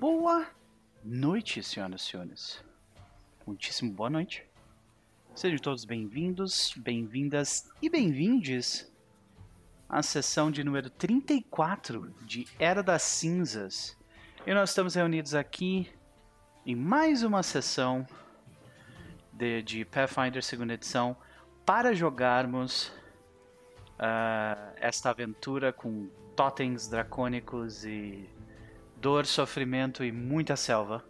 Boa noite, senhoras e senhores. Muitíssimo boa noite. Sejam todos bem-vindos, bem-vindas e bem-vindes à sessão de número 34 de Era das Cinzas. E nós estamos reunidos aqui em mais uma sessão de, de Pathfinder segunda edição para jogarmos uh, esta aventura com totens dracônicos e dor, sofrimento e muita selva.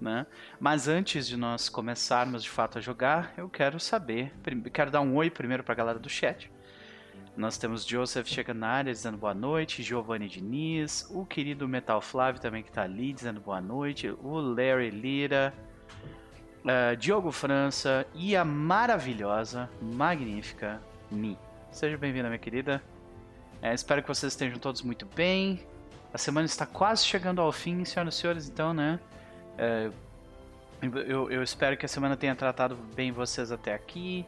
Né? Mas antes de nós começarmos de fato a jogar, eu quero saber, quero dar um oi primeiro para a galera do chat. Nós temos Joseph chegando na área dizendo boa noite, Giovanni Diniz, o querido Metal Flávio também que está ali dizendo boa noite, o Larry Lira, uh, Diogo França e a maravilhosa, magnífica Mi. Seja bem-vinda, minha querida. É, espero que vocês estejam todos muito bem. A semana está quase chegando ao fim, senhoras e senhores, então, né? É, eu, eu, espero que a semana tenha tratado bem vocês até aqui.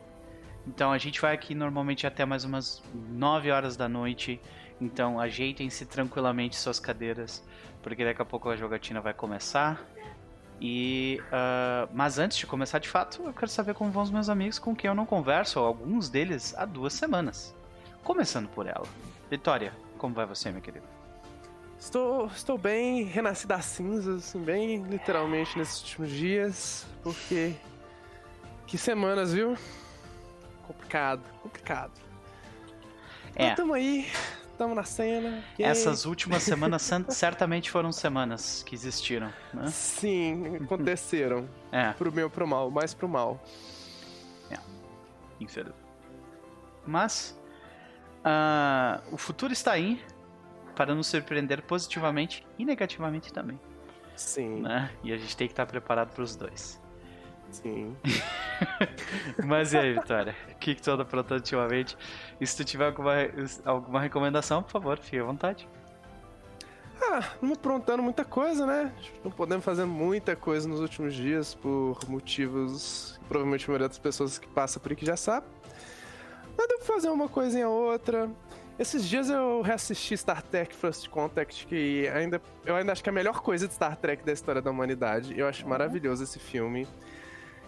Então a gente vai aqui normalmente até mais umas 9 horas da noite. Então ajeitem-se tranquilamente suas cadeiras, porque daqui a pouco a jogatina vai começar. E uh, mas antes de começar de fato, eu quero saber como vão os meus amigos com quem eu não converso, alguns deles há duas semanas. Começando por ela. Vitória, como vai você, minha querida? Estou, estou bem, renasci das cinzas, assim, bem literalmente nesses últimos dias, porque. Que semanas, viu? Complicado, complicado. É. Mas tamo aí, tamo na cena. Essas últimas semanas certamente foram semanas que existiram, né? Sim, aconteceram. é. Pro meu pro mal, mais pro mal. É. Infeliz. Mas. Uh, o futuro está aí para nos surpreender positivamente e negativamente também. Sim. Né? E a gente tem que estar preparado para os dois. Sim. Mas e aí, Vitória? O que, que tu anda aprontando ultimamente? E se tu tiver alguma, alguma recomendação, por favor, fique à vontade. Ah, não aprontando muita coisa, né? Não podemos fazer muita coisa nos últimos dias por motivos que provavelmente a maioria das pessoas que passa por aqui já sabe. Mas deu pra fazer uma coisinha ou outra. Esses dias eu reassisti Star Trek First Contact, que ainda, eu ainda acho que é a melhor coisa de Star Trek da história da humanidade. Eu acho uhum. maravilhoso esse filme.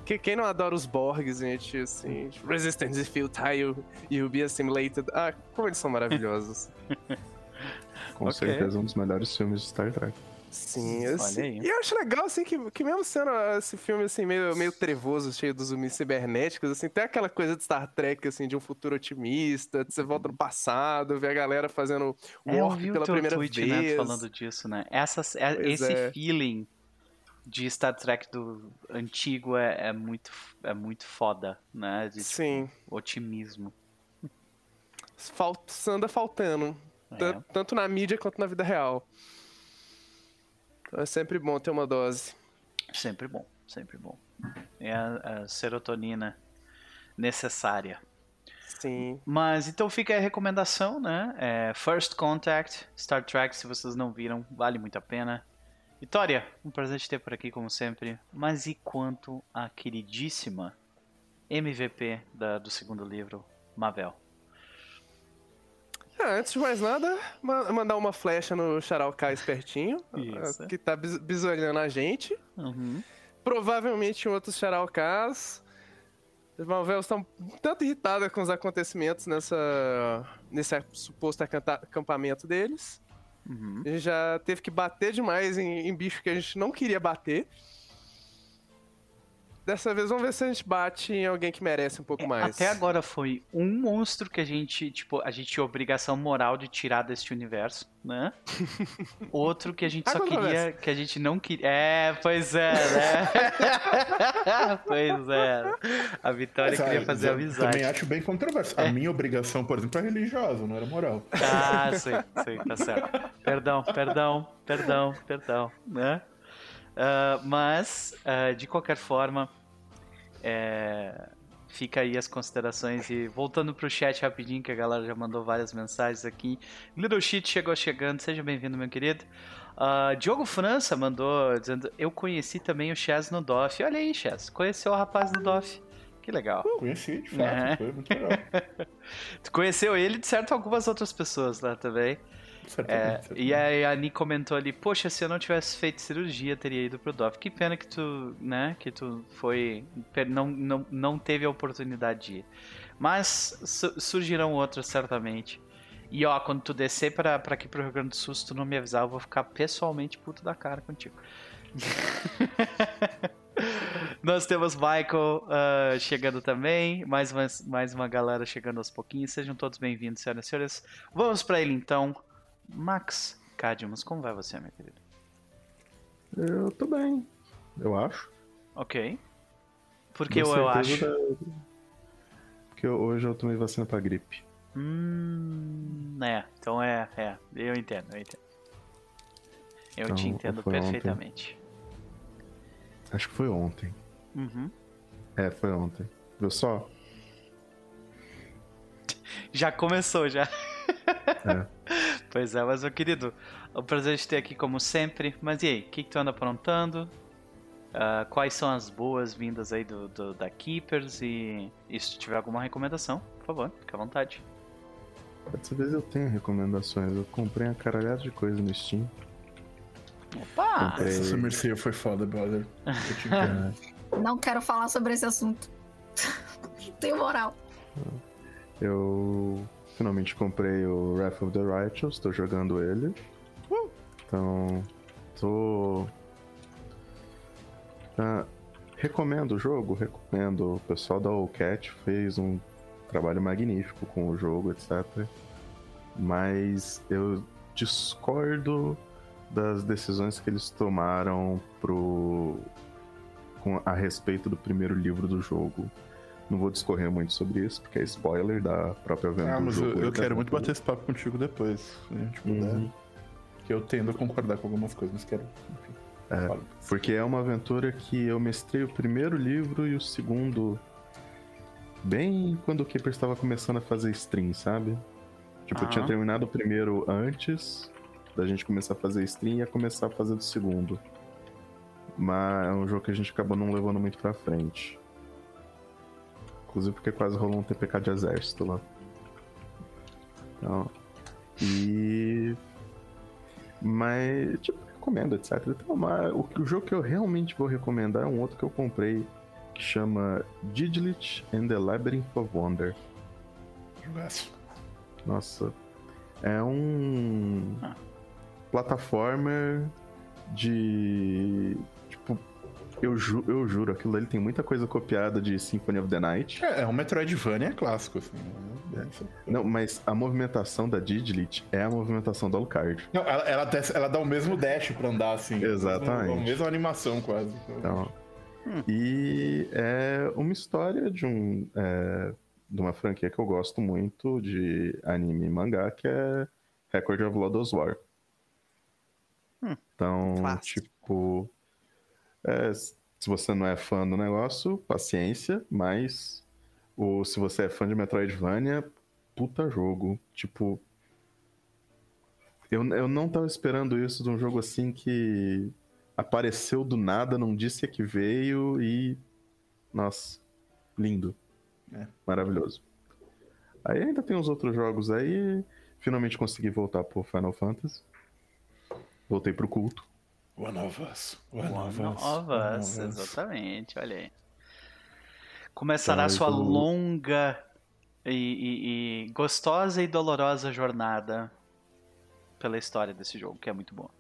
Que, quem não adora os Borgs, gente, assim, Resistance is futile, you'll be assimilated. Ah, como eles são maravilhosos. Com okay. certeza um dos melhores filmes de Star Trek. Sim, assim, e eu acho legal, assim, que, que mesmo sendo esse filme, assim, meio, meio trevoso, cheio dos zumbis cibernéticos, assim, tem aquela coisa de Star Trek, assim, de um futuro otimista, de você volta no passado, ver a galera fazendo é, warp pela primeira tweet, né, vez. Né, falando disso, né? Essas, é, esse é. feeling de Star Trek do antigo é, é, muito, é muito foda, né? De, tipo, Sim. otimismo. Falta, anda faltando. É. Tanto na mídia quanto na vida real. Então é sempre bom ter uma dose. Sempre bom, sempre bom. É a, a serotonina necessária. Sim. Mas então fica a recomendação, né? É First Contact, Star Trek, se vocês não viram, vale muito a pena. Vitória, um prazer te ter por aqui, como sempre. Mas e quanto a queridíssima MVP da, do segundo livro, Mavel? Ah, antes de mais nada, mandar uma flecha no Charalcai espertinho, Isso. que tá bisolhando a gente. Uhum. Provavelmente em outros Charalcás. Os Malvéus estão tanto irritados com os acontecimentos nessa, nesse suposto acampamento deles. Uhum. A gente já teve que bater demais em, em bicho que a gente não queria bater. Dessa vez vamos ver se a gente bate em alguém que merece um pouco é, mais. Até agora foi um monstro que a gente, tipo, a gente tinha obrigação moral de tirar deste universo, né? Outro que a gente só queria, que a gente não queria. É, pois é, né? pois é. A Vitória Mas, queria fazer amizade. Também acho bem controverso. É. A minha obrigação, por exemplo, é religiosa, não era moral. Ah, sim, sim, tá certo. Perdão, perdão, perdão, perdão, né? Uh, mas, uh, de qualquer forma, é, fica aí as considerações e voltando pro chat rapidinho, que a galera já mandou várias mensagens aqui. Little Shit chegou chegando, seja bem-vindo, meu querido. Uh, Diogo França mandou dizendo: Eu conheci também o Chaz no DOF. Olha aí, Chaz, conheceu o rapaz no DOF. Que legal. Eu conheci, de fato, é. foi muito legal. tu conheceu ele de certo algumas outras pessoas lá também. É, e aí a Ni comentou ali, poxa, se eu não tivesse feito cirurgia, teria ido pro DOF. Que pena que tu, né, que tu foi, não, não, não teve a oportunidade de ir. Mas su surgirão outras, certamente. E ó, quando tu descer pra, pra aqui pro Rio Grande do Sul, se tu não me avisar, eu vou ficar pessoalmente puto da cara contigo. Nós temos Michael uh, chegando também, mais uma, mais uma galera chegando aos pouquinhos. Sejam todos bem-vindos, senhoras e senhores. Vamos para ele então. Max Cadmus, como vai você, meu querido? Eu tô bem, eu acho. Ok. Por que eu, eu acho? Da... Porque hoje eu tomei vacina pra gripe. Hum, é, então é, é, eu entendo, eu entendo. Eu então, te entendo perfeitamente. Ontem. Acho que foi ontem. Uhum. É, foi ontem. Viu só? Já começou, já. É. pois é, mas meu querido, o prazer de ter aqui como sempre. Mas e aí, o que, que tu anda aprontando? Uh, quais são as boas-vindas aí do, do, da Keepers? E, e se tiver alguma recomendação, por favor, fique à vontade. Dessa vez eu tenho recomendações. Eu comprei uma caralhada de coisa no Steam. Opa! Comprei... Essa Summer foi foda, brother. Não quero falar sobre esse assunto. Tenho moral. Eu finalmente comprei o Wrath of the Righteous, tô jogando ele. Uh! Então, tô. Ah, recomendo o jogo, recomendo. O pessoal da Cat fez um trabalho magnífico com o jogo, etc. Mas eu discordo das decisões que eles tomaram pro com, a respeito do primeiro livro do jogo. Não vou discorrer muito sobre isso, porque é spoiler da própria venda ah, mas do jogo. Eu, eu quero muito bater esse papo contigo depois, se a gente puder. Uhum. Que eu tendo a concordar com algumas coisas, mas quero. Enfim, é, porque é uma aventura que eu mestrei o primeiro livro e o segundo bem quando o Keeper estava começando a fazer stream, sabe? Tipo, eu tinha terminado o primeiro antes da gente começar a fazer stream e ia começar a fazer do segundo. Mas é um jogo que a gente acabou não levando muito pra frente. Inclusive porque quase rolou um TPK de exército lá. Então. E. Mas, tipo, recomendo, etc. Então, mas o, o jogo que eu realmente vou recomendar é um outro que eu comprei que chama Digilit and the Labyrinth of Wonder. Jogaço. Nossa. É um. Ah. Plataformer de. Eu, ju eu juro, aquilo ali tem muita coisa copiada de Symphony of the Night. É, é um Metroidvania clássico, assim. Né? É. Não, mas a movimentação da Digilit é a movimentação do Alucard. Não, ela, ela, ela, dá o mesmo dash pra andar, assim. Exatamente. A mesma animação, quase. Então, Hum. E é uma história de um é, de uma franquia que eu gosto muito de anime e mangá, que é Record of Lodoss War. Hum. Então, Clássico. tipo, é, se você não é fã do negócio, paciência, mas o, se você é fã de Metroidvania, puta jogo. Tipo, eu, eu não tava esperando isso de um jogo assim que apareceu do nada, não disse que veio e. Nossa, lindo. É. Maravilhoso. Aí ainda tem os outros jogos aí. Finalmente consegui voltar pro Final Fantasy. Voltei pro culto. One of Us. One, One of, us. of us. Exatamente, olha aí. Começará a sua longa e, e, e gostosa e dolorosa jornada pela história desse jogo, que é muito boa.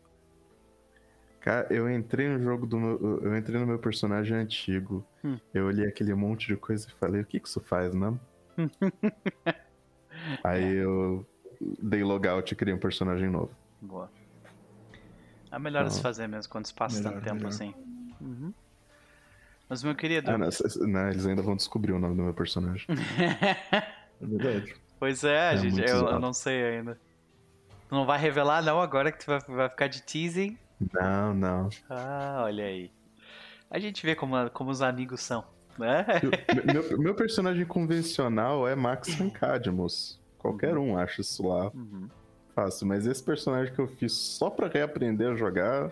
Cara, eu entrei no jogo do meu. Eu entrei no meu personagem antigo. Hum. Eu olhei aquele monte de coisa e falei, o que, que isso faz, né? Aí é. eu dei logout e criei um personagem novo. Boa. É melhor então, se fazer mesmo quando se passa melhor, tanto tempo melhor. assim. Uhum. Mas, meu querido. Ah, não, não, eles ainda vão descobrir o nome do meu personagem. é verdade. Pois é, é gente, eu, eu, não sei ainda. Tu não vai revelar, não, agora que tu vai, vai ficar de teasing. Não, não. Ah, olha aí. A gente vê como, como os amigos são, né? meu, meu, personagem convencional é Max Cadmus. Qualquer uhum. um acha isso lá uhum. Fácil, mas esse personagem que eu fiz só pra reaprender a jogar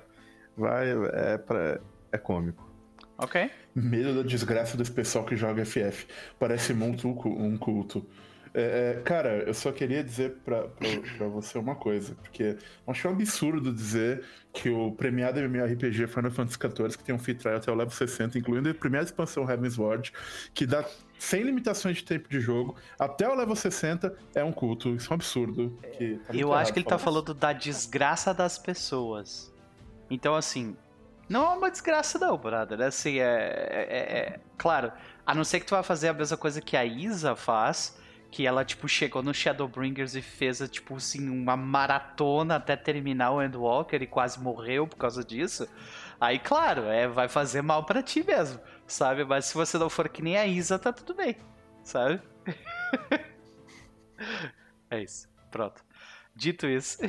vai é para é cômico. Ok. Medo da desgraça desse pessoal que joga FF. Parece muito um culto. É, é, cara, eu só queria dizer pra, pra, pra, você uma coisa, porque eu acho um absurdo dizer que o premiado MMORPG Final Fantasy XIV, que tem um free trial até o level 60, incluindo a primeira expansão Heaven's Ward, que dá sem limitações de tempo de jogo, até o level 60, é um culto. Isso é um absurdo. Tá eu acho que ele tá falando da desgraça das pessoas. Então, assim, não é uma desgraça não, brother. Assim, é, é, é, Claro, a não ser que tu vá fazer a mesma coisa que a Isa faz, que ela, tipo, chegou no Shadowbringers e fez, tipo, assim, uma maratona até terminar o Endwalker e quase morreu por causa disso. Aí, claro, é, vai fazer mal para ti mesmo, sabe? Mas se você não for que nem a Isa, tá tudo bem, sabe? é isso, pronto. Dito isso.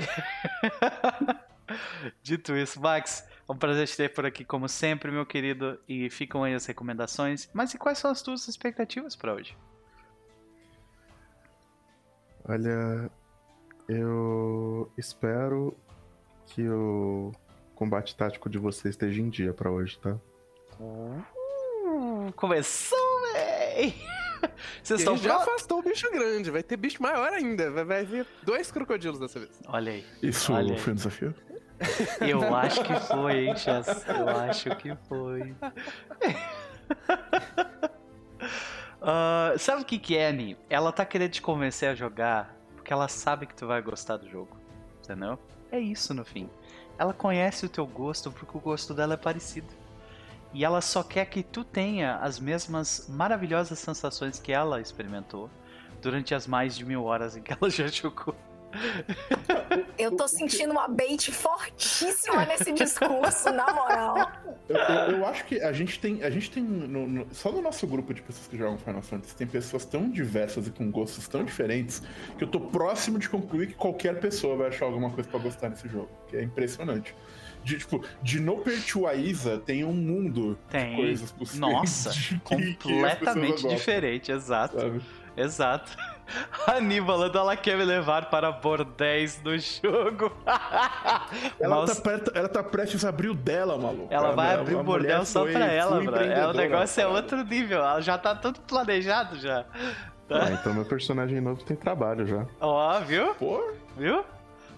Dito isso, Max, é um prazer te ter por aqui, como sempre, meu querido. E ficam aí as recomendações. Mas e quais são as tuas expectativas para hoje? Olha, eu espero que o combate tático de vocês esteja em dia para hoje, tá? Começou, véi! Vocês estão já afastou o bicho grande, vai ter bicho maior ainda. Vai, vai vir dois crocodilos dessa vez. Olha aí. Isso Olha foi um desafio? Eu acho que foi, hein, Chas? Eu acho que foi. uh, sabe o que que é, Annie? Ela tá querendo te convencer a jogar porque ela sabe que tu vai gostar do jogo. Entendeu? É isso no fim. Ela conhece o teu gosto porque o gosto dela é parecido. E ela só quer que tu tenha as mesmas maravilhosas sensações que ela experimentou durante as mais de mil horas em que ela já jogou. Eu tô sentindo uma bait fortíssima nesse discurso, na moral. Eu, eu, eu, acho que a gente tem. A gente tem. No, no, só no nosso grupo de pessoas que jogam Final Fantasy, tem pessoas tão diversas e com gostos tão diferentes que eu tô próximo de concluir que qualquer pessoa vai achar alguma coisa para gostar nesse jogo. Que é impressionante. De, tipo, de No tem um mundo tem. de coisas possíveis. Nossa, completamente diferente, exato. Sabe? Exato. A Níbala, ela quer me levar para bordéis do jogo. ela, tá perto, ela tá prestes a abrir o dela, maluco. Ela vai abrir o bordel só pra ela, bro. É, o negócio é outro nível. Ela já tá tudo planejado já. Tá? Ah, então meu personagem novo tem trabalho já. Ó, oh, viu? Pô. Viu?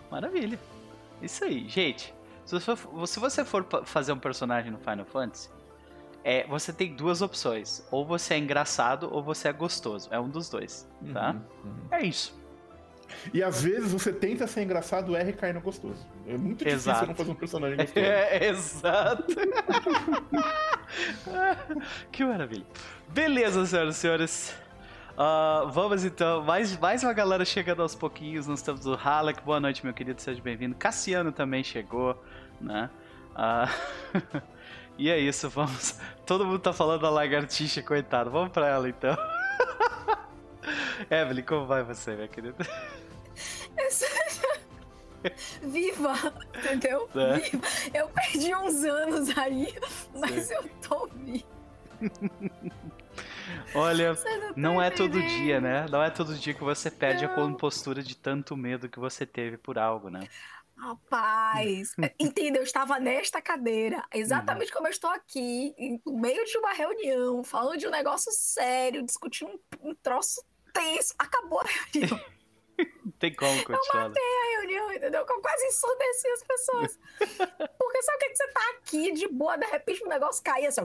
Maravilha. Isso aí, gente. Se você for, se você for fazer um personagem no Final Fantasy, é, você tem duas opções. Ou você é engraçado ou você é gostoso. É um dos dois, tá? Uhum, uhum. É isso. E às vezes você tenta ser engraçado, erra e cai no gostoso. É muito difícil exato. não fazer um personagem gostoso. É, exato. que maravilha. Beleza, senhoras e senhores. Uh, vamos então, mais, mais uma galera chegando aos pouquinhos. Nós temos o Halleck, boa noite, meu querido, seja bem-vindo. Cassiano também chegou, né? Uh... E é isso, vamos. Todo mundo tá falando da lagartixa, coitado. Vamos pra ela então. Evelyn, como vai você, minha querida? Viva! Entendeu? É. Viva! Eu perdi uns anos aí, mas Sim. eu tô viva. Olha, não, não é todo dia, né? Não é todo dia que você perde não. a compostura de tanto medo que você teve por algo, né? Rapaz, entendeu? Eu estava nesta cadeira, exatamente uhum. como eu estou aqui, no meio de uma reunião, falando de um negócio sério, discutindo um, um troço tenso. Acabou a reunião. Tem como continuar. Eu né? matei a reunião, entendeu? Eu quase ensurdeci as pessoas. Porque sabe o que, que você tá aqui de boa, de repente o negócio cai assim,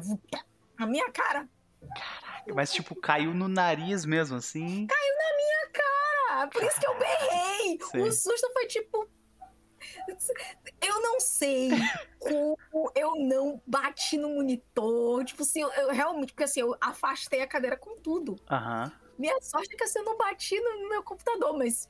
na minha cara. Caraca, mas tipo, caiu no nariz mesmo, assim? Caiu na minha cara! Por isso que eu berrei! Sim. O susto foi tipo, eu não sei como eu não bati no monitor. Tipo assim, eu, eu realmente, porque assim, eu afastei a cadeira com tudo. Uhum. Minha sorte é que assim, eu não bati no meu computador, mas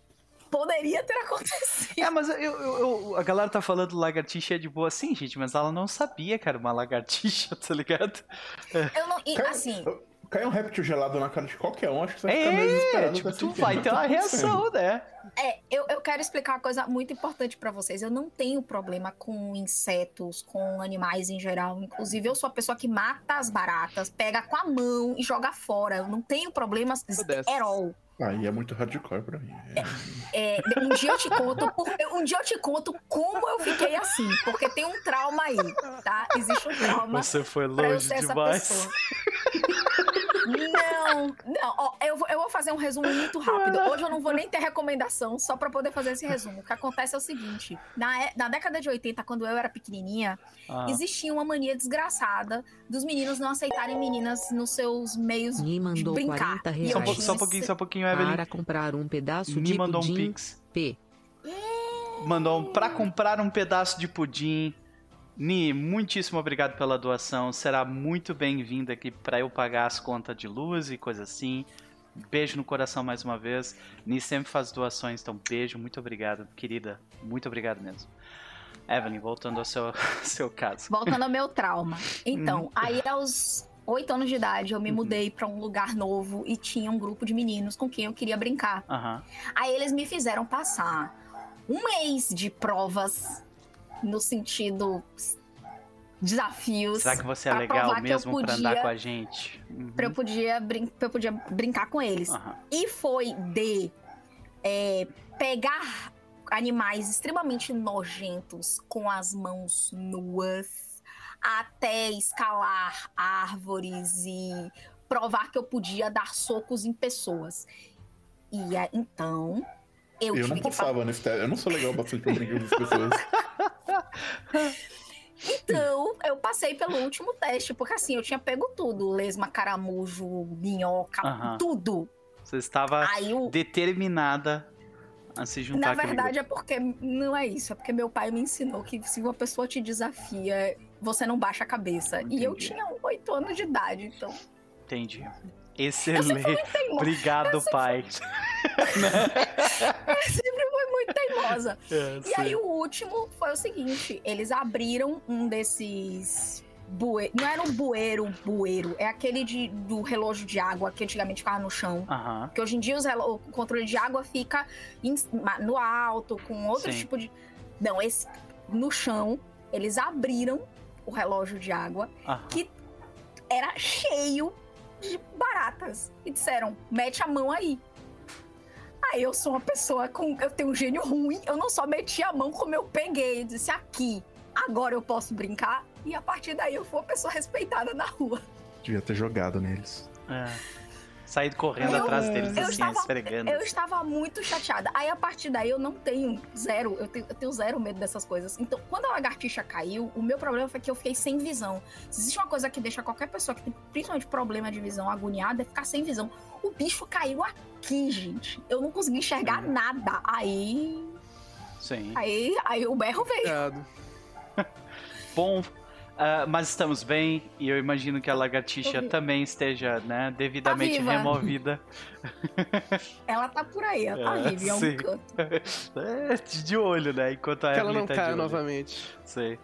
poderia ter acontecido. É, mas eu, eu, eu, a galera tá falando lagartixa é de boa assim, gente, mas ela não sabia que era uma lagartixa, tá ligado? Eu não. E, assim cai um réptil gelado na cara de qualquer um, acho que você vai ficar é, meio desesperado. Tipo, tu vai ter uma reação, né? É, eu, eu quero explicar uma coisa muito importante para vocês. Eu não tenho problema com insetos, com animais em geral. Inclusive, eu sou a pessoa que mata as baratas, pega com a mão e joga fora. Eu não tenho problemas at all. Aí é muito hardcore pra mim. É... É, um dia eu te conto, um dia eu te conto como eu fiquei assim, porque tem um trauma aí, tá? Existe um trauma. Você foi longe demais. Não, não, ó, eu, vou, eu vou fazer um resumo muito rápido. Hoje eu não vou nem ter recomendação, só pra poder fazer esse resumo. O que acontece é o seguinte: na, é- na década de 80, quando eu era pequenininha, Ah, existia uma mania desgraçada dos meninos não aceitarem meninas nos seus meios Me mandou brincar. 40 E só, um reais acho só um pouquinho, só um pouquinho, Evelyn. para comprar um pedaço Me de mandou um pudim pix. P. Mandou um pra comprar um pedaço de pudim. Ni, muitíssimo obrigado pela doação. Será muito bem-vinda aqui pra eu pagar as contas de luz e coisa assim. Beijo no coração mais uma vez. Ni sempre faz doações, então beijo, muito obrigado, querida. Muito obrigado mesmo. Evelyn, voltando ao seu, seu caso. Voltando ao meu trauma. Uhum. Então, aí aos oito anos de idade, eu me mudei pra um lugar novo e tinha um grupo de meninos com quem eu queria brincar. Aham. Aí eles me fizeram passar um mês de provas no sentido desafios. Será que você é legal mesmo pra andar podia- com a gente? Uhum. Pra eu, podia brin- pra eu podia brincar com eles. Aham. E foi de é, pegar animais extremamente nojentos com as mãos nuas até escalar árvores e provar que eu podia dar socos em pessoas. E então eu, Eu não passava nesse teste. Eu não sou legal bastante pra brincar com as pessoas. Então, eu passei pelo último teste, porque assim, eu tinha pego tudo: lesma, caramujo, minhoca, tudo. Você estava Aí o, determinada a se juntar Na comigo. verdade, é porque não é isso. É porque meu pai me ensinou que se uma pessoa te desafia, você não baixa a cabeça. E eu Entendi. tinha oito anos de idade, então. Entendi. Excelente. Obrigado, pai. Eu sempre fui muito teimosa. É, E aí o último foi o seguinte: eles abriram um desses. Bue... Não era um bueiro, bueiro. É aquele de, do relógio de água que antigamente ficava no chão. Aham. Porque hoje em dia relo- o controle de água fica no alto, com outro Sim. tipo de. Não, esse no chão, eles abriram o relógio de água, aham. que era cheio baratas. E disseram: mete a mão aí. Aí eu sou uma pessoa com. Eu tenho um gênio ruim, eu não só meti a mão como eu peguei. Eu disse: aqui, agora eu posso brincar. E a partir daí eu fui uma pessoa respeitada na rua. Devia ter jogado neles. É. Saí correndo Eu- atrás deles, eu assim, estava- esfregando. Eu estava muito chateada. Aí a partir daí eu não tenho zero, eu tenho, eu tenho zero medo dessas coisas. Então, quando a lagartixa caiu, o meu problema foi que eu fiquei sem visão. Se existe uma coisa que deixa qualquer pessoa que tem principalmente problema de visão agoniada, é ficar sem visão. O bicho caiu aqui, gente. Eu não consegui enxergar Uhum. nada. Aí. Sim. Aí, aí o berro veio. Obrigado. Bom, ah, mas estamos bem e eu imagino que a lagartixa também esteja, né, devidamente Tá removida. Ela tá por aí, ela tá É, viva algum sim. canto. É, de olho, né? Enquanto a Que ela não tá olho. novamente. Sei.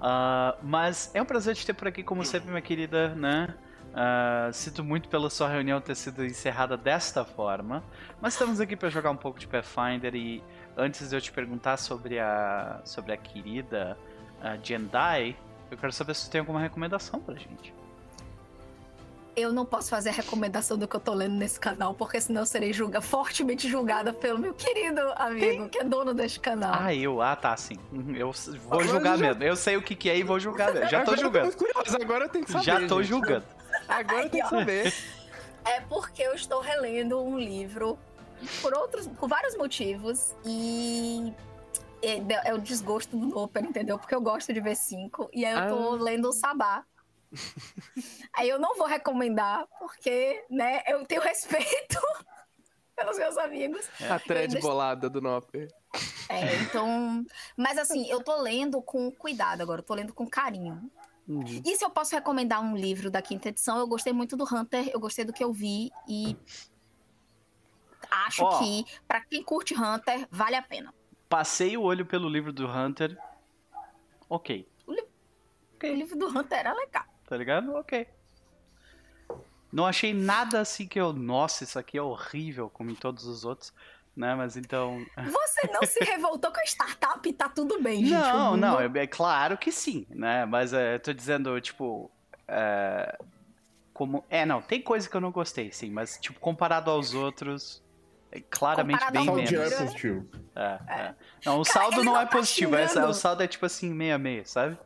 Ah, mas é um prazer te ter por aqui, como sempre, minha querida, né? Ah, sinto muito pela sua reunião ter sido encerrada desta forma. Mas estamos aqui para jogar um pouco de Pathfinder e antes de eu te perguntar sobre a sobre a querida uh, Jendai, eu quero saber se você tem alguma recomendação pra gente. Eu não posso fazer a recomendação do que eu tô lendo nesse canal, porque senão eu serei julga, fortemente julgada pelo meu querido amigo, que é dono deste canal. Ah, eu? Ah, tá, sim. Eu vou Agora julgar já- mesmo. Eu sei o que, que é e vou julgar mesmo. Já tô Agora julgando. curioso, agora eu tenho que saber. Já tô gente. julgando. Agora eu tenho que saber. É porque eu estou relendo um livro por outros, por vários motivos e é, é o desgosto do Noper, entendeu? Porque eu gosto de ver cinco e aí eu tô Ah. lendo o Sabá. aí eu não vou recomendar porque, né, eu tenho respeito pelos meus amigos. A thread ainda- bolada do Nopper. É, então, mas assim, eu tô lendo com cuidado agora, eu tô lendo com carinho. Uhum. E se eu posso recomendar um livro da quinta edição, eu gostei muito do Hunter, eu gostei do que eu vi e acho Ó. que pra quem curte Hunter, vale a pena. Passei o olho pelo livro do Hunter. Ok. O livro do Hunter era legal. Tá ligado? Ok. Não achei nada assim que eu. Nossa, isso aqui é horrível, como em todos os outros. Né? Mas então. Você não se revoltou com a startup e tá tudo bem, gente. Não, O mundo- não, é, é claro que sim, né? Mas é, eu tô dizendo, tipo. é, como. É, não, tem coisa que eu não gostei, sim, mas, tipo, comparado aos outros. É claramente Comparado bem menos. Saldo outro, é positivo. É, é. Não, o Cara, saldo não não é tá positivo, é- o saldo é tipo assim, meia-meia, sabe?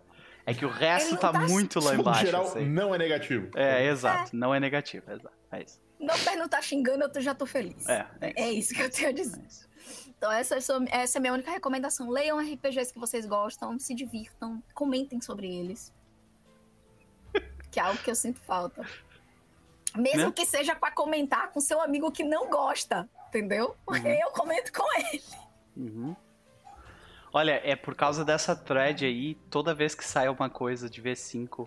É que o resto não tá, tá- muito lá No embaixo. geral, assim. não é negativo. É, exato. Não é negativo, exato. É isso. Meu pé não tá xingando, eu já tô feliz. É, é É isso que eu tenho a dizer. É isso. Então, essa, é sua- essa é a minha única recomendação. Leiam RPGs que vocês gostam, se divirtam, comentem sobre eles. Que é algo que eu sinto falta. Mesmo Né? que seja pra comentar com seu amigo que não gosta, entendeu? Porque Uhum. eu comento com ele. Uhum. Olha, é por causa dessa thread aí, toda vez que sai uma coisa de V5,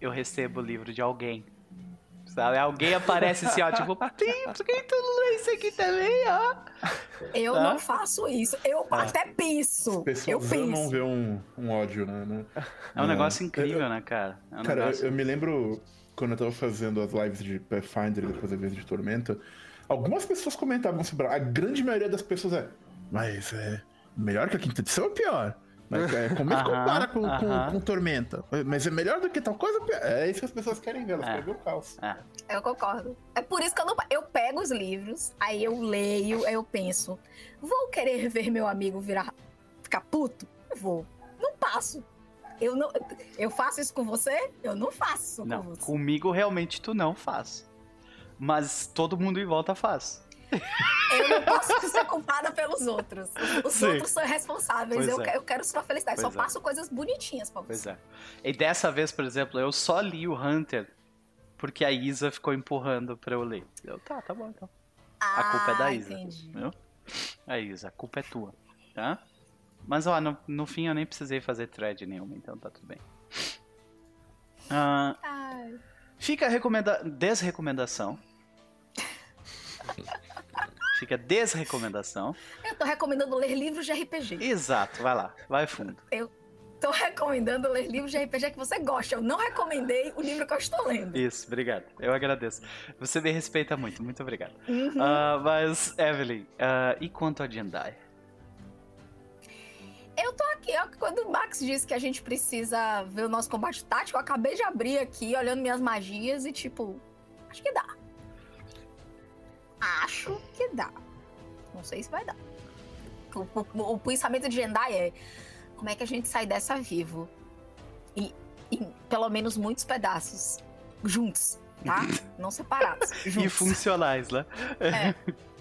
eu recebo o livro de alguém. Sabe? Alguém aparece assim, ó, tipo, "Sim, por que tu não lê isso aqui também, ó? Eu Tá. não faço isso. Eu Ah. até penso. As Eu penso. ver um, um ódio, né? né? É um É. negócio incrível, né, cara? É um Cara, eu, negócio... eu me lembro quando eu tava fazendo as lives de Pathfinder depois a vez de Tormenta, algumas pessoas comentavam sobre. A grande maioria das pessoas é. Mas é melhor que a quinta edição ou pior? Mas é, como é que compara com, com, com Tormenta? Mas é melhor do que tal coisa? ou pior? É isso que as pessoas querem ver, elas É. querem ver o caos. É. Eu concordo. É por isso que eu não. Eu pego os livros, aí eu leio, aí eu penso, vou querer ver meu amigo virar. ficar puto? Vou. Não passo. Eu não. Eu faço isso com você? Eu não faço isso Não, com você. comigo realmente tu não faz. Mas todo mundo em volta faz. Eu não posso ser culpada pelos outros. Os Sim. outros são responsáveis. Pois Eu, é. eu quero sua felicidade. Pois Só é. passo coisas bonitinhas pra Pois você. é. E dessa vez, por exemplo, eu só li o Hunter porque a Isa ficou empurrando pra eu ler. Eu, tá, tá bom então. A culpa é da Ah, Isa. Entendi. Viu? É, Isa, a culpa é tua. Tá? Mas, ó, no, no fim eu nem precisei fazer thread nenhuma, então tá tudo bem. Ah, Ai. Fica a recomenda desrecomendação. Fica a desrecomendação. Eu tô recomendando ler livros de RPG. Exato, vai lá, vai fundo. Tô recomendando ler livros de RPG que você gosta. Eu não recomendei o livro que eu estou lendo. Isso, obrigado. Eu agradeço. Você me respeita muito, muito obrigado. Uhum. Ah, mas, Evelyn, ah, e quanto a Jendai? Eu tô aqui, ó, quando o Max disse que a gente precisa ver o nosso combate tático, eu acabei de abrir aqui, olhando minhas magias e tipo, acho que dá. Acho que dá. Não sei se vai dar. O, o- o pensamento de Jendai é como é que a gente sai dessa vivo? E em pelo menos muitos pedaços. Juntos, tá? Não separados. E Juntos. funcionais, né? É.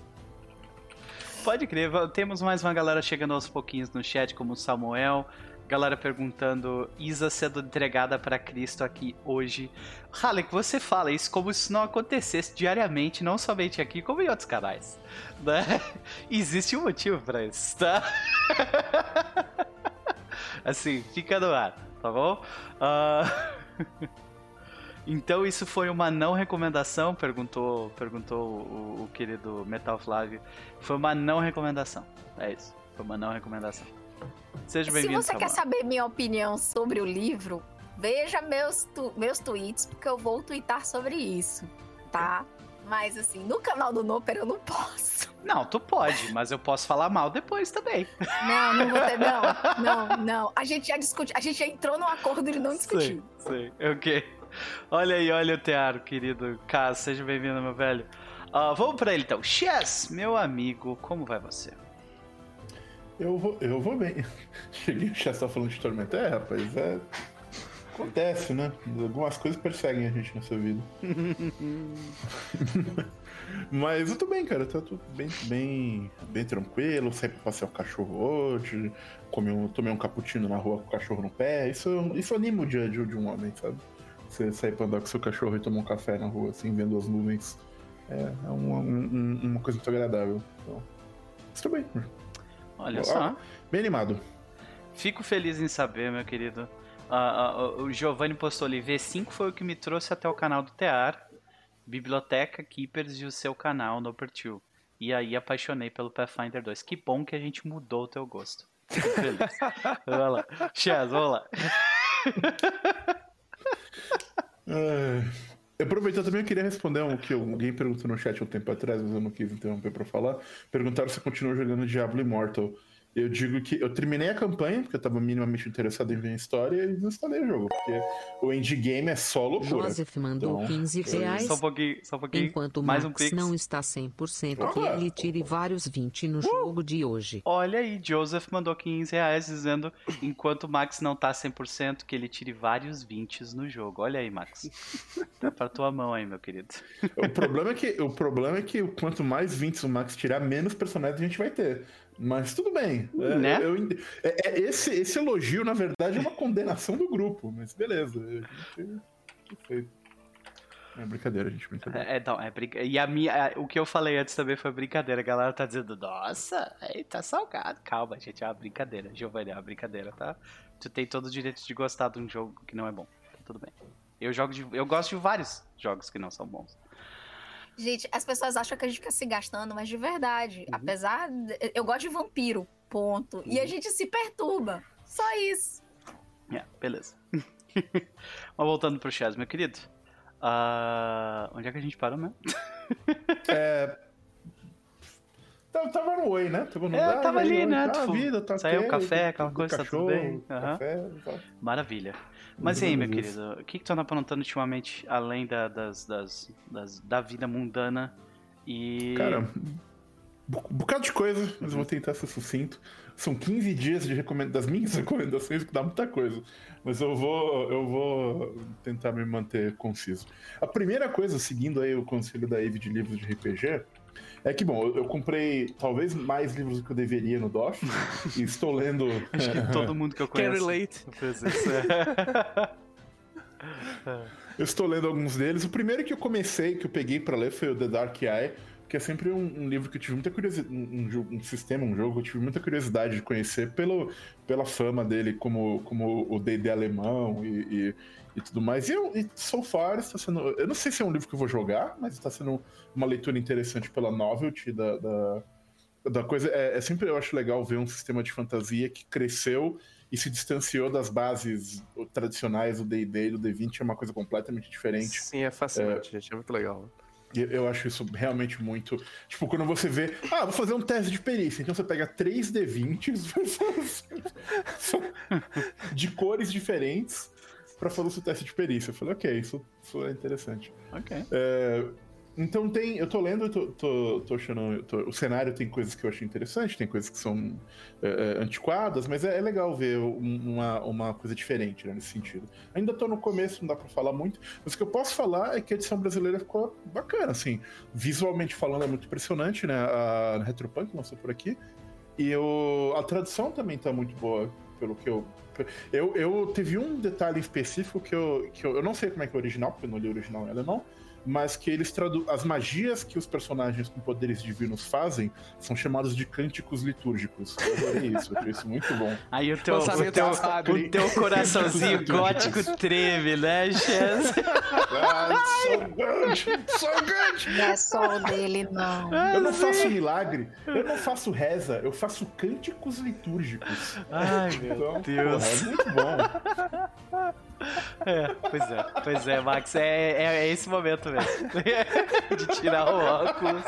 Pode crer, temos mais uma galera chegando aos pouquinhos no chat, como o Samuel. Galera perguntando, Isa sendo entregada pra Cristo aqui hoje. Halleck, você fala isso como se não acontecesse diariamente, não somente aqui, como em outros canais. Né? Existe um motivo pra isso, tá? assim, fica no ar, tá bom? Ah, Então isso foi uma não recomendação? Perguntou, perguntou o, o querido Metal Flávio. Foi uma não recomendação. É isso. Foi uma não recomendação. Seja Se bem-vindo, você quer saber minha opinião sobre o livro, veja meus, tu- meus tweets, porque eu vou twittar sobre isso, tá? Mas assim, no canal do Noper eu não posso. Não, tu pode, mas eu posso falar mal depois também. Não, não vou ter, não. Não, não. A gente já discutiu, a gente já entrou num acordo de não discutir. Sei, sei. Ok. Olha aí, olha o Tearo, querido. Caso, seja bem-vindo, meu velho. Ah, vamos pra ele então. Chess, meu amigo, como vai você? Eu vou, eu vou bem. Cheguei, o Chess tá falando de Tormenta. É, rapaz, é. Acontece, né? Algumas coisas perseguem a gente nessa vida. Mas eu tô bem, cara. Tá tudo bem, bem, bem tranquilo. Saí pra passear o cachorro hoje. Comi um, tomei um cappuccino na rua com o cachorro no pé. Isso, isso anima o dia de um homem, sabe? Você sair pra andar com seu cachorro e tomar um café na rua, assim, vendo as nuvens. É, é uma, um- uma coisa muito agradável. Então, estou bem. Olha só. Bem animado. Fico feliz em saber, meu querido. Ah, ah, o Giovanni postou ali, V5 foi o que me trouxe até o canal do Tear, Biblioteca, Keepers e o seu canal no Overture. E aí apaixonei pelo Pathfinder 2. Que bom que a gente mudou o teu gosto. Fico feliz. Vai lá. Chaz, vamos lá. É, Eu aproveitar também, eu queria responder um que alguém perguntou no chat um tempo atrás, mas eu não quis interromper pra falar. Perguntaram se eu continuo jogando Diablo Immortal. Eu digo que eu terminei a campanha, porque eu tava minimamente interessado em ver a história, e instalei o jogo, porque o endgame é só loucura. Joseph mandou Então, 15 reais. Só um pouquinho, só um pouquinho. Enquanto o mais um Max pix. não está 100%, que Ah. ele tire vários 20 no jogo de hoje. Olha aí, Joseph mandou 15 reais dizendo enquanto o Max não tá 100%, que ele tire vários 20 no jogo. Olha aí, Max. Tá pra tua mão aí, meu querido. O problema é que, o problema é que quanto mais 20 o Max tirar, menos personagens a gente vai ter. Mas tudo bem. É, Né? eu- eu- é- é- esse, esse elogio, na verdade, é uma condenação do grupo. Mas beleza. Foi- É brincadeira, gente. Brincadeira. É, não, é brinca... E a minha, o que eu falei antes também foi brincadeira. A galera tá dizendo, nossa, aí tá salgado. Calma, gente, é uma brincadeira. Giovanni, é uma brincadeira, tá? Tu tem todo o direito de gostar de um jogo que não é bom. Tá tudo bem. Eu, jogo de... eu gosto de vários jogos que não são bons. Gente, as pessoas acham que a gente fica se gastando, mas de verdade, Uhum. apesar. de- Eu gosto de vampiro, ponto. E Uhum. a gente se perturba. Só isso. É, beleza. Mas voltando pro Chaz, meu querido. Ah, onde é que a gente parou mesmo? É, Tava, tava no oi, né? Tava no É, ah, tava e aí, ali, né? Tá, Tipo, vida, tá saiu ok, café, do- aquela coisa, tá tudo cachorro, bem. Aham. Café, tá. Maravilha. Mas e aí, meu querido, o que, que tu anda aprontando ultimamente, além da, das, das, das- da vida mundana e. Cara, bu- bocado de coisa, mas eu vou tentar ser sucinto. São 15 dias de recomenda das minhas recomendações, que dá muita coisa. Mas eu vou, eu vou tentar me manter conciso. A primeira coisa, seguindo aí o conselho da Eve de livros de RPG, é que, bom, eu, eu comprei talvez mais livros do que eu deveria no DOF, e estou lendo. Acho que todo mundo que eu Can conheço relate. fez isso. é. Eu estou lendo alguns deles. O primeiro que eu comecei, que eu peguei pra ler, foi o The Dark Eye, que é sempre um, um livro que eu tive muita curiosidade. Um, um um sistema, um jogo, que eu tive muita curiosidade de conhecer pelo, pela fama dele como, como o DD alemão e, e, e tudo mais. E, eu, e so far está sendo. Eu não sei se é um livro que eu vou jogar, mas está sendo uma leitura interessante pela novelty da. da da coisa é, é sempre eu acho legal ver um sistema de fantasia que cresceu e se distanciou das bases tradicionais do D&D e do D20 é uma coisa completamente diferente. Sim, é fascinante, gente. É muito legal. Eu acho isso realmente muito. Tipo, quando você vê. Ah, vou fazer um teste de perícia. Então você pega três D20s de cores diferentes pra fazer o seu teste de perícia. Eu falei, ok, isso, isso é interessante. ok. É, então tem. Eu tô lendo, eu tô, tô, tô achando. tô- o cenário tem coisas que eu achei interessante, tem coisas que são é, é, antiquadas, mas é, é legal ver um- uma, uma coisa diferente né, nesse sentido. Ainda tô no começo, não dá pra falar muito, mas o que eu posso falar é que a edição brasileira ficou bacana, assim. Visualmente falando, é muito impressionante, né? A Retropunk lançou por aqui. E o, a tradução também tá muito boa, pelo que eu. Eu, eu teve um detalhe específico que eu, que eu. Eu não sei como é que é o original, porque eu não li o original em alemão mas que eles tradu as magias que os personagens com poderes divinos fazem são chamados de cânticos litúrgicos. Eu adorei isso, eu achei isso muito bom. Aí o teu, o teu, o teu coraçãozinho gótico treme, né, Chaz? Ah, so good! So good! Não é só o dele, não. Eu não faço milagre, eu não faço reza, eu faço cânticos litúrgicos. Ai, meu Então, Deus. porra, é muito bom. É, pois é, pois é, Max, é, é, é esse momento mesmo. De tirar o óculos.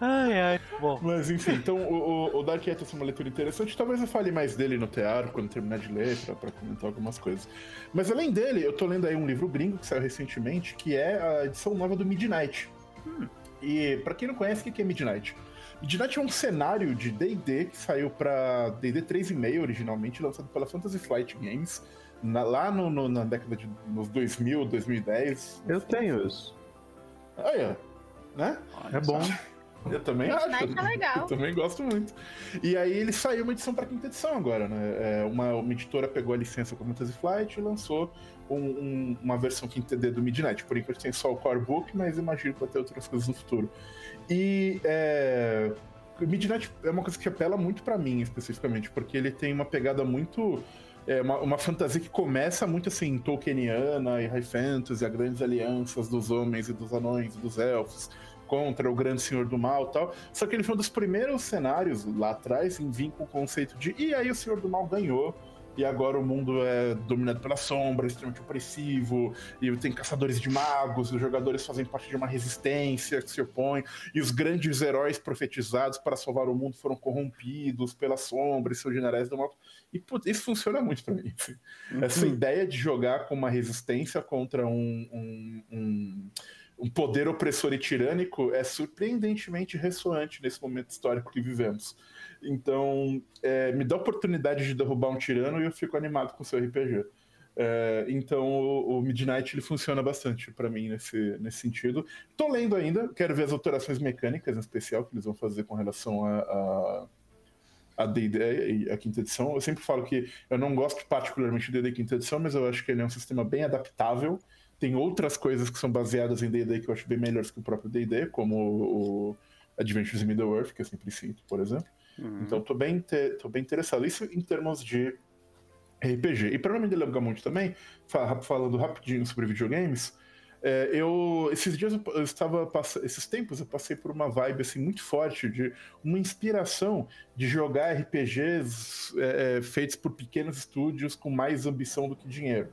Ai, ai. Bom, Mas enfim, então o, o, Dark Eye é uma leitura interessante. Talvez eu fale mais dele no teatro quando terminar de ler, pra, pra comentar algumas coisas. Mas além dele, eu tô lendo aí um livro gringo que saiu recentemente, que é a edição nova do Midnight. E pra quem não conhece, o que é Midnight? Midnight é um cenário de D&D que saiu pra D&D 3.5 originalmente, lançado pela Fantasy Flight Games, na- lá no, no- na década de nos 2000, 2010. Eu tenho isso. Olha, né? olha É bom. Eu também acho. Midnight é legal. Eu também gosto muito. E aí ele saiu uma edição para quinta edição agora, né? É, uma, uma editora pegou a licença com a Fantasy Flight e lançou um- um- uma versão quinta D do Midnight. Por enquanto tem só o core book, mas imagino que vai ter outras coisas no futuro. E é, o Midnight é uma coisa que apela muito para mim, especificamente, porque ele tem uma pegada muito. É uma, uma fantasia que começa muito assim, Tolkieniana e High Fantasy, as grandes alianças dos homens e dos anões e dos elfos contra o grande senhor do mal tal. Só que ele foi um dos primeiros cenários lá atrás em vir com o conceito de e aí o senhor do mal ganhou e agora o mundo é dominado pela sombra, extremamente opressivo, e tem caçadores de magos, os jogadores fazem parte de uma resistência que se opõe, e os grandes heróis profetizados para salvar o mundo foram corrompidos pela sombra e seus generais do mal. E putz, isso funciona muito para mim. Assim. Uhum. Essa ideia de jogar com uma resistência contra um, um, um um poder opressor e tirânico é surpreendentemente ressoante nesse momento histórico que vivemos. Então, é, me dá a oportunidade de derrubar um tirano e eu fico animado com o seu RPG. É, então, o, o, Midnight ele funciona bastante para mim nesse, nesse sentido. Tô lendo ainda, quero ver as alterações mecânicas em especial que eles vão fazer com relação a, a a D&D, a quinta edição. Eu sempre falo que eu não gosto particularmente de D&D quinta edição, mas eu acho que ele é um sistema bem adaptável tem outras coisas que são baseadas em D&D que eu acho bem melhores que o próprio D&D, como o Adventures in Middle-earth, que eu sempre cito, por exemplo. Uhum. Então tô bem, tô bem interessado. Isso em termos de RPG. E para não me delongar muito também, falando rapidinho sobre videogames, é, eu esses dias eu estava esses tempos eu passei por uma vibe assim muito forte de uma inspiração de jogar RPGs é, é, feitos por pequenos estúdios com mais ambição do que dinheiro